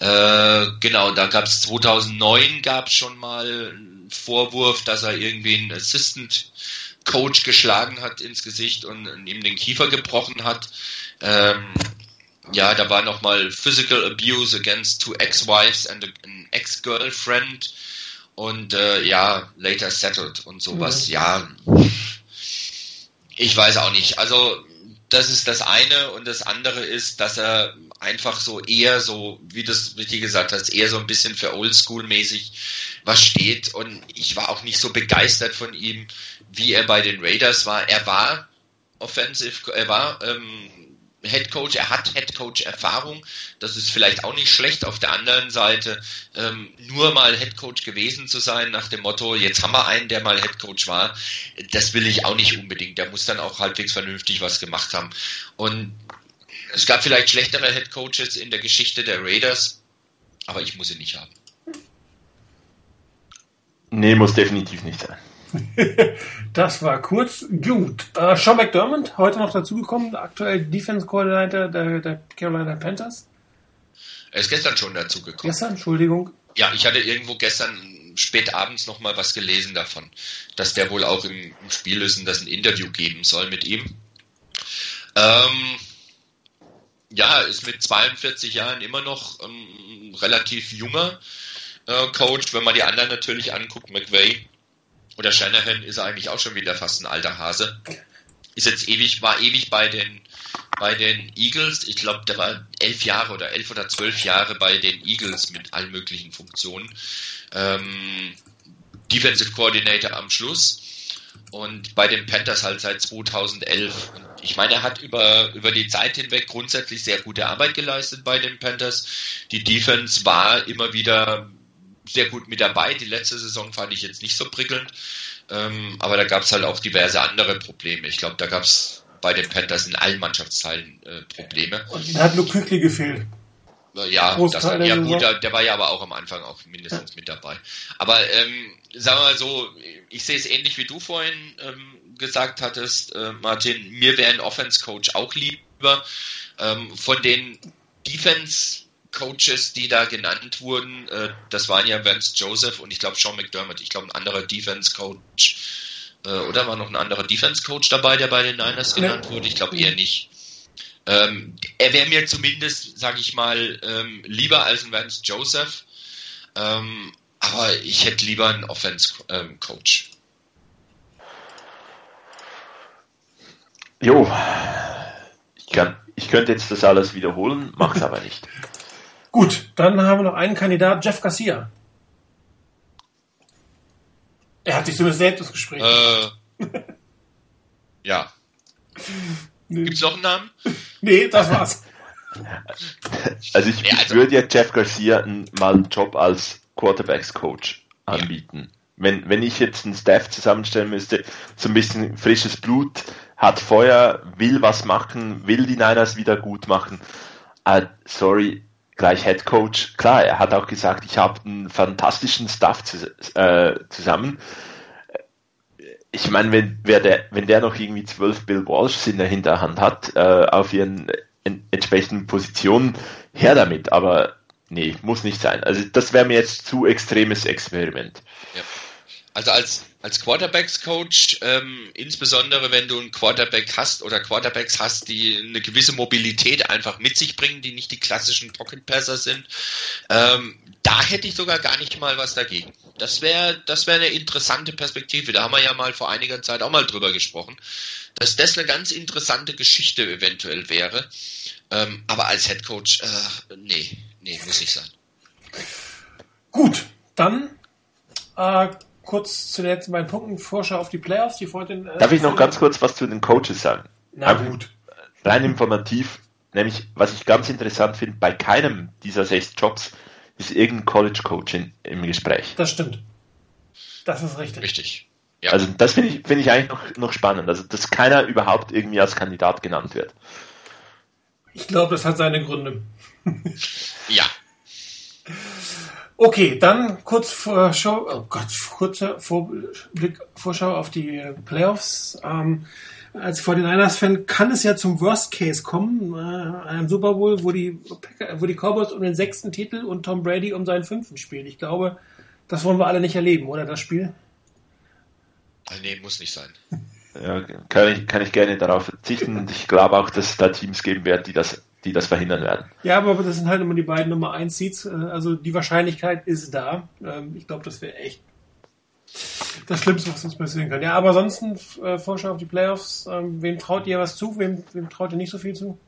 Speaker 3: Äh, genau, da gab es 2009 gab es schon mal einen Vorwurf, dass er irgendwie einen Assistant Coach geschlagen hat ins Gesicht und ihm den Kiefer gebrochen hat. Ähm, ja, da war nochmal Physical Abuse against two ex-wives and an ex-girlfriend und äh, ja, later settled und sowas. Mhm. Ja, ich weiß auch nicht. Also das ist das eine und das andere ist, dass er einfach so eher so, wie du es richtig gesagt hast, eher so ein bisschen für Oldschool-mäßig was steht und ich war auch nicht so begeistert von ihm, wie er bei den Raiders war. Er war offensive, er war ähm, Head Coach, er hat Head Coach Erfahrung, das ist vielleicht auch nicht schlecht. Auf der anderen Seite ähm, nur mal Head Coach gewesen zu sein nach dem Motto, jetzt haben wir einen, der mal Head Coach war, das will ich auch nicht unbedingt. Der muss dann auch halbwegs vernünftig was gemacht haben. Und es gab vielleicht schlechtere Head Coaches in der Geschichte der Raiders, aber ich muss ihn nicht haben.
Speaker 4: Nee, muss definitiv nicht sein.
Speaker 2: das war kurz. Gut. Äh, Sean McDermott, heute noch dazugekommen, aktuell Defense Coordinator der, der Carolina Panthers.
Speaker 3: Er ist gestern schon dazugekommen.
Speaker 2: Gestern, Entschuldigung.
Speaker 3: Ja, ich hatte irgendwo gestern spät abends noch mal was gelesen davon, dass der wohl auch im, im Spiel ist und das ein Interview geben soll mit ihm. Ähm, ja, ist mit 42 Jahren immer noch ähm, relativ junger äh, Coach, wenn man die anderen natürlich anguckt, McVay oder Shanahan ist eigentlich auch schon wieder fast ein alter Hase. Ist jetzt ewig, war ewig bei den, bei den Eagles. Ich glaube, der war elf Jahre oder elf oder zwölf Jahre bei den Eagles mit allen möglichen Funktionen. Ähm, Defensive Coordinator am Schluss und bei den Panthers halt seit 2011. Und ich meine, er hat über, über die Zeit hinweg grundsätzlich sehr gute Arbeit geleistet bei den Panthers. Die Defense war immer wieder sehr gut mit dabei. Die letzte Saison fand ich jetzt nicht so prickelnd. Ähm, aber da gab es halt auch diverse andere Probleme. Ich glaube, da gab es bei den Panthers in allen Mannschaftsteilen äh, Probleme.
Speaker 2: Und da hat nur Kükli gefehlt.
Speaker 3: Ja, das, ja gut, der, der, war ja aber auch am Anfang auch mindestens ja. mit dabei. Aber ähm, sagen wir mal so, ich sehe es ähnlich wie du vorhin ähm, gesagt hattest, äh, Martin. Mir wäre ein Offense-Coach auch lieber. Ähm, von den Defense Coaches, die da genannt wurden, äh, das waren ja Vance Joseph und ich glaube Sean McDermott. Ich glaube, ein anderer Defense Coach. Äh, oder war noch ein anderer Defense Coach dabei, der bei den Niners genannt wurde? Ich glaube eher nicht. Ähm, er wäre mir zumindest, sage ich mal, ähm, lieber als ein Vance Joseph. Ähm, aber ich hätte lieber einen Offense ähm, Coach.
Speaker 4: Jo, ich, kann, ich könnte jetzt das alles wiederholen, mach's aber nicht.
Speaker 2: Gut, dann haben wir noch einen Kandidat, Jeff Garcia. Er hat sich zumindest selbst das Gespräch.
Speaker 3: Äh, ja. Nee. Gibt's noch einen Namen?
Speaker 2: Nee, das war's.
Speaker 4: Also ich, ja, also, würde ja Jeff Garcia mal einen Job als Quarterbacks Coach anbieten. Ja. Wenn, wenn ich jetzt einen Staff zusammenstellen müsste, so ein bisschen frisches Blut, hat Feuer, will was machen, will die Niners wieder gut machen. Uh, sorry, gleich Head Coach. Klar, er hat auch gesagt, ich habe einen fantastischen Staff zu, äh, zusammen. Ich meine, wenn, der, wenn der noch irgendwie zwölf Bill Walshs in der Hinterhand hat, äh, auf ihren entsprechenden Positionen, her damit. Aber nee, muss nicht sein. Also das wäre mir jetzt zu extremes Experiment.
Speaker 3: Ja. Also als, als Quarterbacks-Coach, ähm, insbesondere wenn du einen Quarterback hast oder Quarterbacks hast, die eine gewisse Mobilität einfach mit sich bringen, die nicht die klassischen Pocket-Passer sind, ähm, da hätte ich sogar gar nicht mal was dagegen. Das wäre das wäre eine interessante Perspektive. Da haben wir ja mal vor einiger Zeit auch mal drüber gesprochen, dass das eine ganz interessante Geschichte eventuell wäre. Ähm, aber als Head Coach, äh, nee, nee, muss nicht sein.
Speaker 2: Gut, dann äh, kurz zu den letzten beiden Punkten. Vorschau auf die Playoffs. Die vor den,
Speaker 4: äh, Darf ich noch ganz kurz was zu den Coaches sagen?
Speaker 2: Na gut.
Speaker 4: Rein informativ, nämlich was ich ganz interessant finde, bei keinem dieser sechs Jobs ist irgendein College-Coach im Gespräch.
Speaker 2: Das stimmt. Das ist richtig.
Speaker 3: Richtig.
Speaker 4: Ja. Also das finde ich, finde ich eigentlich noch, noch spannend, also dass keiner überhaupt irgendwie als Kandidat genannt wird.
Speaker 2: Ich glaube, das hat seine Gründe.
Speaker 3: ja.
Speaker 2: Okay, dann kurz Vorschau, oh Gott, kurzer Vorblick, Vorschau auf die Playoffs. Ähm, als 49ers-Fan kann es ja zum Worst Case kommen, äh, einem Super Bowl, wo die, wo die Cowboys um den sechsten Titel und Tom Brady um seinen fünften spielen. Ich glaube, das wollen wir alle nicht erleben, oder das Spiel?
Speaker 3: Nee, muss nicht sein.
Speaker 4: Ja, kann ich, kann ich gerne darauf verzichten und ich glaube auch, dass es da Teams geben wird, die das, die das verhindern werden.
Speaker 2: Ja, aber das sind halt immer die beiden Nummer 1 Seeds, äh, also die Wahrscheinlichkeit ist da. Ähm, ich glaube, das wäre echt das Schlimmste, was uns passieren kann. Ja, aber ansonsten äh, Vorschau auf die Playoffs, ähm, wem traut ihr was zu, wem, wem traut ihr nicht so viel zu?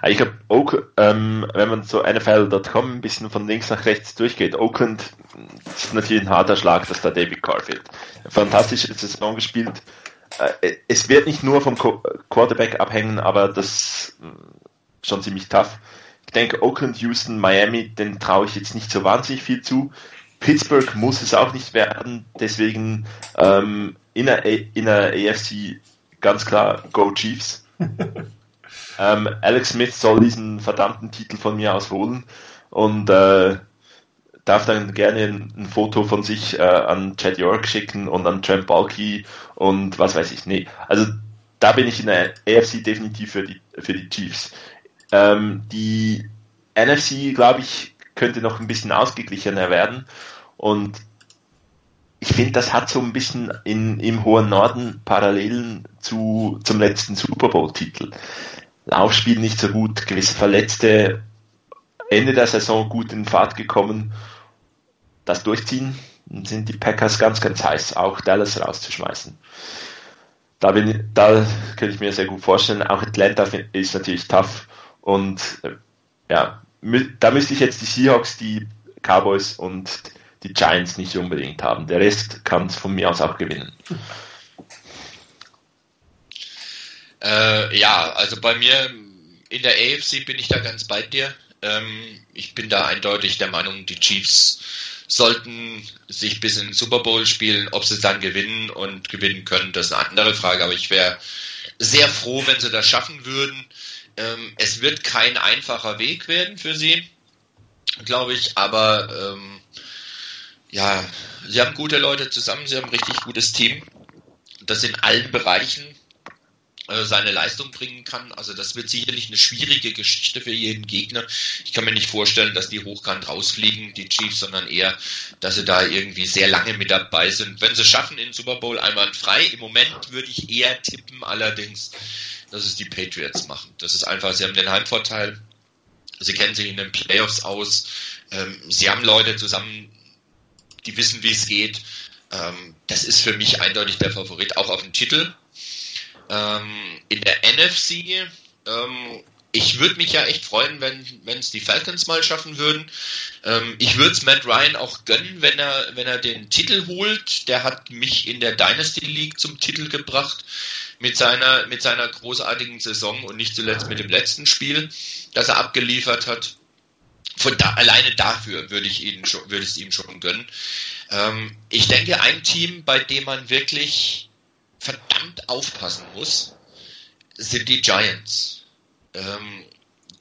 Speaker 4: Ah, ich glaube, ähm, wenn man so NFL.com ein bisschen von links nach rechts durchgeht, Oakland ist natürlich ein harter Schlag, dass da David Carr fehlt. Fantastische Saison gespielt. Äh, es wird nicht nur vom Quarterback abhängen, aber das äh, schon ziemlich tough. Ich denke, Oakland, Houston, Miami, den traue ich jetzt nicht so wahnsinnig viel zu. Pittsburgh muss es auch nicht werden, deswegen ähm, in, der, in der AFC ganz klar Go Chiefs. Ähm, Alex Smith soll diesen verdammten Titel von mir aus holen und äh, darf dann gerne ein, Foto von sich äh, an Chad York schicken und an Trent Balky und was weiß ich. Nee, also da bin ich in der AFC definitiv für die, für die Chiefs. Ähm, die NFC, glaube ich, könnte noch ein bisschen ausgeglichener werden und ich finde, das hat so ein bisschen in, im hohen Norden Parallelen zu, zum letzten Super Bowl-Titel. Laufspiel nicht so gut, gewisse Verletzte, Ende der Saison gut in Fahrt gekommen. Das Durchziehen sind die Packers ganz, ganz heiß, auch Dallas rauszuschmeißen. Da, bin, da könnte ich mir sehr gut vorstellen. Auch Atlanta ist natürlich tough und äh, ja, da müsste ich jetzt die Seahawks, die Cowboys und die Giants nicht unbedingt haben. Der Rest kann es von mir aus auch gewinnen.
Speaker 3: Äh, ja, also bei mir in der AFC bin ich da ganz bei dir. Ähm, ich bin da eindeutig der Meinung, die Chiefs sollten sich bis in den Super Bowl spielen. Ob sie dann gewinnen und gewinnen können, das ist eine andere Frage. Aber ich wäre sehr froh, wenn sie das schaffen würden. Ähm, es wird kein einfacher Weg werden für sie, glaube ich. Aber ähm, ja, sie haben gute Leute zusammen, sie haben ein richtig gutes Team. Das in allen Bereichen seine Leistung bringen kann. Also das wird sicherlich eine schwierige Geschichte für jeden Gegner. Ich kann mir nicht vorstellen, dass die hochkant rausfliegen, die Chiefs, sondern eher, dass sie da irgendwie sehr lange mit dabei sind. Wenn sie schaffen in Super Bowl einmal frei, im Moment würde ich eher tippen allerdings, dass es die Patriots machen. Das ist einfach, sie haben den Heimvorteil, sie kennen sich in den Playoffs aus, ähm, sie haben Leute zusammen, die wissen, wie es geht. Ähm, das ist für mich eindeutig der Favorit, auch auf den Titel. Ähm, in der NFC, ähm, ich würde mich ja echt freuen, wenn es die Falcons mal schaffen würden. Ähm, ich würde es Matt Ryan auch gönnen, wenn er, wenn er den Titel holt. Der hat mich in der Dynasty League zum Titel gebracht mit seiner, mit seiner großartigen Saison und nicht zuletzt mit dem letzten Spiel, das er abgeliefert hat. Von da, alleine dafür würde ich ihn schon, würde es ihm schon gönnen. Ähm, ich denke, ein Team, bei dem man wirklich verdammt aufpassen muss, sind die Giants. Ähm,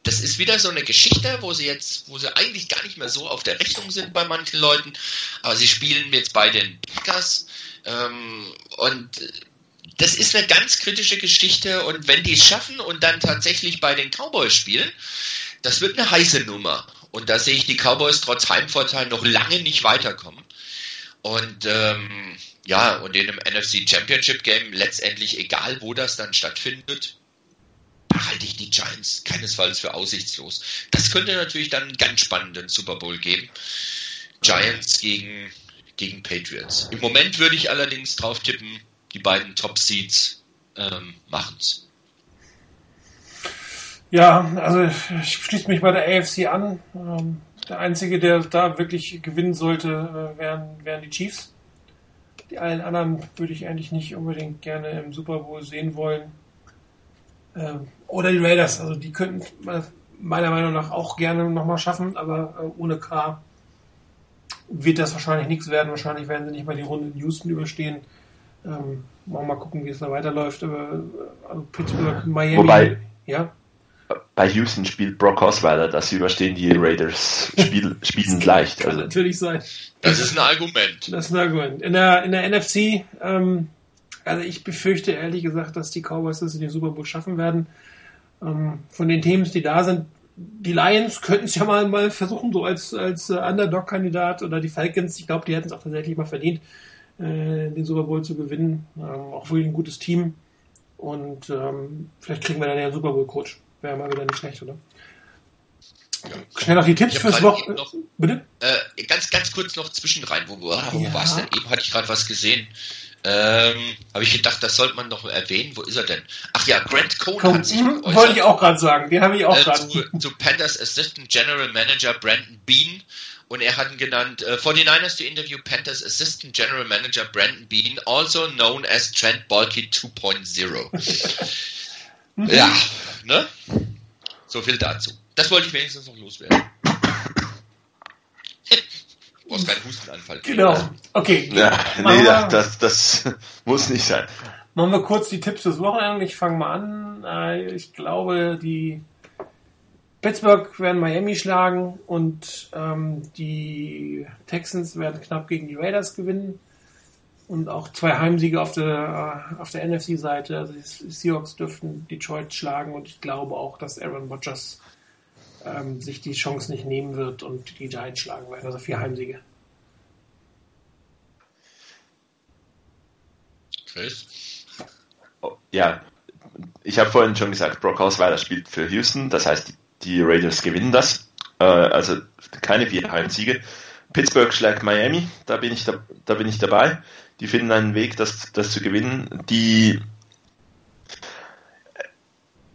Speaker 3: das ist wieder so eine Geschichte, wo sie jetzt, wo sie eigentlich gar nicht mehr so auf der Rechnung sind bei manchen Leuten, aber sie spielen jetzt bei den Packers ähm, und das ist eine ganz kritische Geschichte und wenn die es schaffen und dann tatsächlich bei den Cowboys spielen, das wird eine heiße Nummer. Und da sehe ich die Cowboys trotz Heimvorteil noch lange nicht weiterkommen. Und ähm, ja, und in einem NFC Championship Game letztendlich egal, wo das dann stattfindet, da halte ich die Giants keinesfalls für aussichtslos. Das könnte natürlich dann einen ganz spannenden Super Bowl geben. Giants gegen, gegen Patriots. Im Moment würde ich allerdings drauf tippen, die beiden Top Seeds ähm, machen's.
Speaker 2: Ja, also ich schließe mich bei der AFC an. Ähm, der einzige, der da wirklich gewinnen sollte, äh, wären, wären die Chiefs. Die allen anderen würde ich eigentlich nicht unbedingt gerne im Super Bowl sehen wollen. Ähm, oder die Raiders, also die könnten meiner Meinung nach auch gerne nochmal schaffen, aber äh, ohne K wird das wahrscheinlich nichts werden. Wahrscheinlich werden sie nicht mal die Runde in Houston überstehen. Ähm, mal gucken, wie es da weiterläuft. Aber, äh, also Pittsburgh, Miami.
Speaker 4: Wobei,
Speaker 2: ja.
Speaker 4: Bei Houston spielt Brock Osweiler, das überstehen die Raiders Spiel, spielend leicht.
Speaker 2: Kann
Speaker 4: Also,
Speaker 2: natürlich sein.
Speaker 3: Das ist ein Argument.
Speaker 2: Das ist ein Argument. In der, in der NFC, ähm, also ich befürchte ehrlich gesagt, dass die Cowboys das in den Super Bowl schaffen werden. Ähm, von den Teams, die da sind, die Lions könnten es ja mal, mal versuchen, so als, als äh, Underdog-Kandidat oder die Falcons, ich glaube, die hätten es auch tatsächlich mal verdient, äh, den Super Bowl zu gewinnen. Ähm, auch wirklich ein gutes Team. Und ähm, vielleicht kriegen wir dann ja einen Super Bowl-Coach. Wäre mal wieder nicht schlecht, oder? Schnell noch die Tipps fürs
Speaker 3: gerade
Speaker 2: Wochen.
Speaker 3: eben noch-
Speaker 2: Bitte?
Speaker 3: Äh, ganz, ganz kurz noch zwischenrein. Wo, wo, wo
Speaker 2: Ja.
Speaker 3: war's denn? Eben hatte ich gerade was gesehen. Ähm, habe ich gedacht, das sollte man noch erwähnen. Wo ist er denn? Ach ja, Grant Cohn
Speaker 2: Komm,
Speaker 3: hat sich
Speaker 2: mhm,
Speaker 3: geäußert.
Speaker 2: wollte ich auch gerade sagen. Den habe ich auch
Speaker 3: äh,
Speaker 2: gerade.
Speaker 3: zu, zu Panthers Assistant General Manager Brandon Bean und er hat ihn genannt äh, 49ers to interview Panthers Assistant General Manager Brandon Bean, also known as Trent Balky 2.0. ja, ne? So viel dazu. Das wollte ich wenigstens noch loswerden. Du brauchst keinen Hustenanfall.
Speaker 2: Genau. Okay.
Speaker 4: ja, nee, das, das, das muss nicht sein.
Speaker 2: Machen wir kurz die Tipps des Wochenende. Ich fange mal an. Äh, Ich glaube, die Pittsburgh werden Miami schlagen und ähm, die Texans werden knapp gegen die Raiders gewinnen. Und auch zwei Heimsiege auf der, äh, auf der NFC-Seite. Also die Seahawks dürften Detroit schlagen und ich glaube auch, dass Aaron Rodgers ähm, sich die Chance nicht nehmen wird und die Giants schlagen werden. Also vier Heimsiege.
Speaker 3: Chris?
Speaker 4: Oh, Ja, ich habe vorhin schon gesagt, Brock Osweiler spielt für Houston, das heißt, die, die Raiders gewinnen das. Äh, also keine vier Heimsiege. Pittsburgh schlägt Miami, da bin ich, da, da bin ich dabei. Die finden einen Weg, das, das zu gewinnen. Die,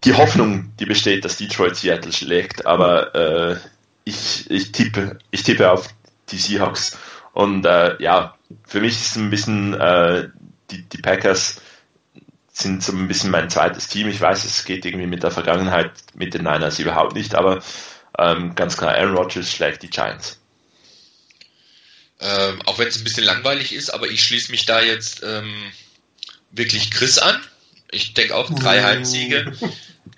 Speaker 4: die Hoffnung, die besteht, dass Detroit Seattle schlägt, aber äh, ich, ich, tippe, ich tippe auf die Seahawks. Und äh, ja, für mich ist es ein bisschen äh, die, die Packers sind so ein bisschen mein zweites Team. Ich weiß, es geht irgendwie mit der Vergangenheit mit den Niners überhaupt nicht, aber ähm, ganz klar, Aaron Rodgers schlägt die Giants.
Speaker 3: Ähm, auch wenn es ein bisschen langweilig ist, aber ich schließe mich da jetzt ähm, wirklich Chris an. Ich denke auch drei Heimsiege.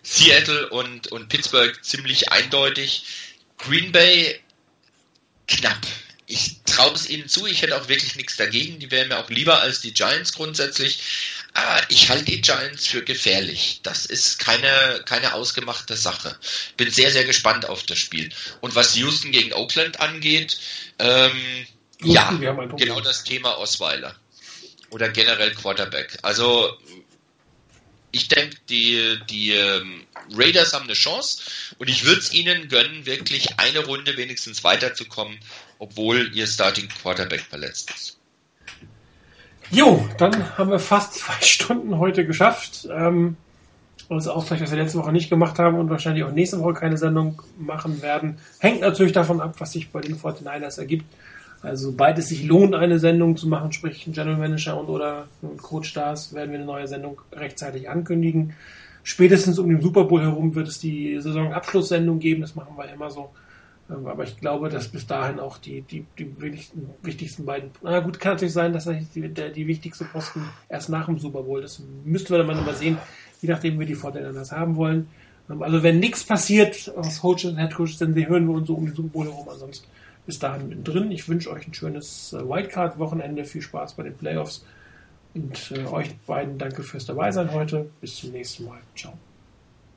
Speaker 3: Seattle und, und Pittsburgh ziemlich eindeutig. Green Bay knapp. Ich traue es ihnen zu. Ich hätte auch wirklich nichts dagegen. Die wären mir auch lieber als die Giants grundsätzlich. Ah, ich halte die Giants für gefährlich. Das ist keine, keine ausgemachte Sache. Bin sehr, sehr gespannt auf das Spiel. Und was Houston gegen Oakland angeht, ähm, ja, genau das Thema Osweiler. Oder generell Quarterback. Also, ich denke, die, die ähm, Raiders haben eine Chance und ich würde es ihnen gönnen, wirklich eine Runde wenigstens weiterzukommen, obwohl ihr Starting Quarterback verletzt ist.
Speaker 2: Jo, dann haben wir fast zwei Stunden heute geschafft. Ähm, uns Ausgleich, dass wir letzte Woche nicht gemacht haben und wahrscheinlich auch nächste Woche keine Sendung machen werden. Hängt natürlich davon ab, was sich bei den 49ers ergibt. Also sobald es sich lohnt, eine Sendung zu machen, sprich ein General Manager und oder ein Coach Stars, werden wir eine neue Sendung rechtzeitig ankündigen. Spätestens um den Super Bowl herum wird es die Saisonabschlusssendung geben, das machen wir immer so. Ähm, aber ich glaube, dass bis dahin auch die, die, die wichtigsten, wichtigsten beiden. Na gut, kann natürlich sein, dass die, der, die wichtigste Posten erst nach dem Super Bowl. Das müssten wir dann mal sehen, je nachdem, wie die Vorteile das haben wollen. Ähm, also wenn nichts passiert aus Coaches und Head Coaches, dann hören wir uns so um die Super Bowl herum. Ansonsten bis dahin mittendrin. Ich wünsche euch ein schönes äh, Wildcard-Wochenende. Viel Spaß bei den Playoffs. Und äh, euch beiden danke fürs Dabeisein heute. Bis zum nächsten Mal. Ciao.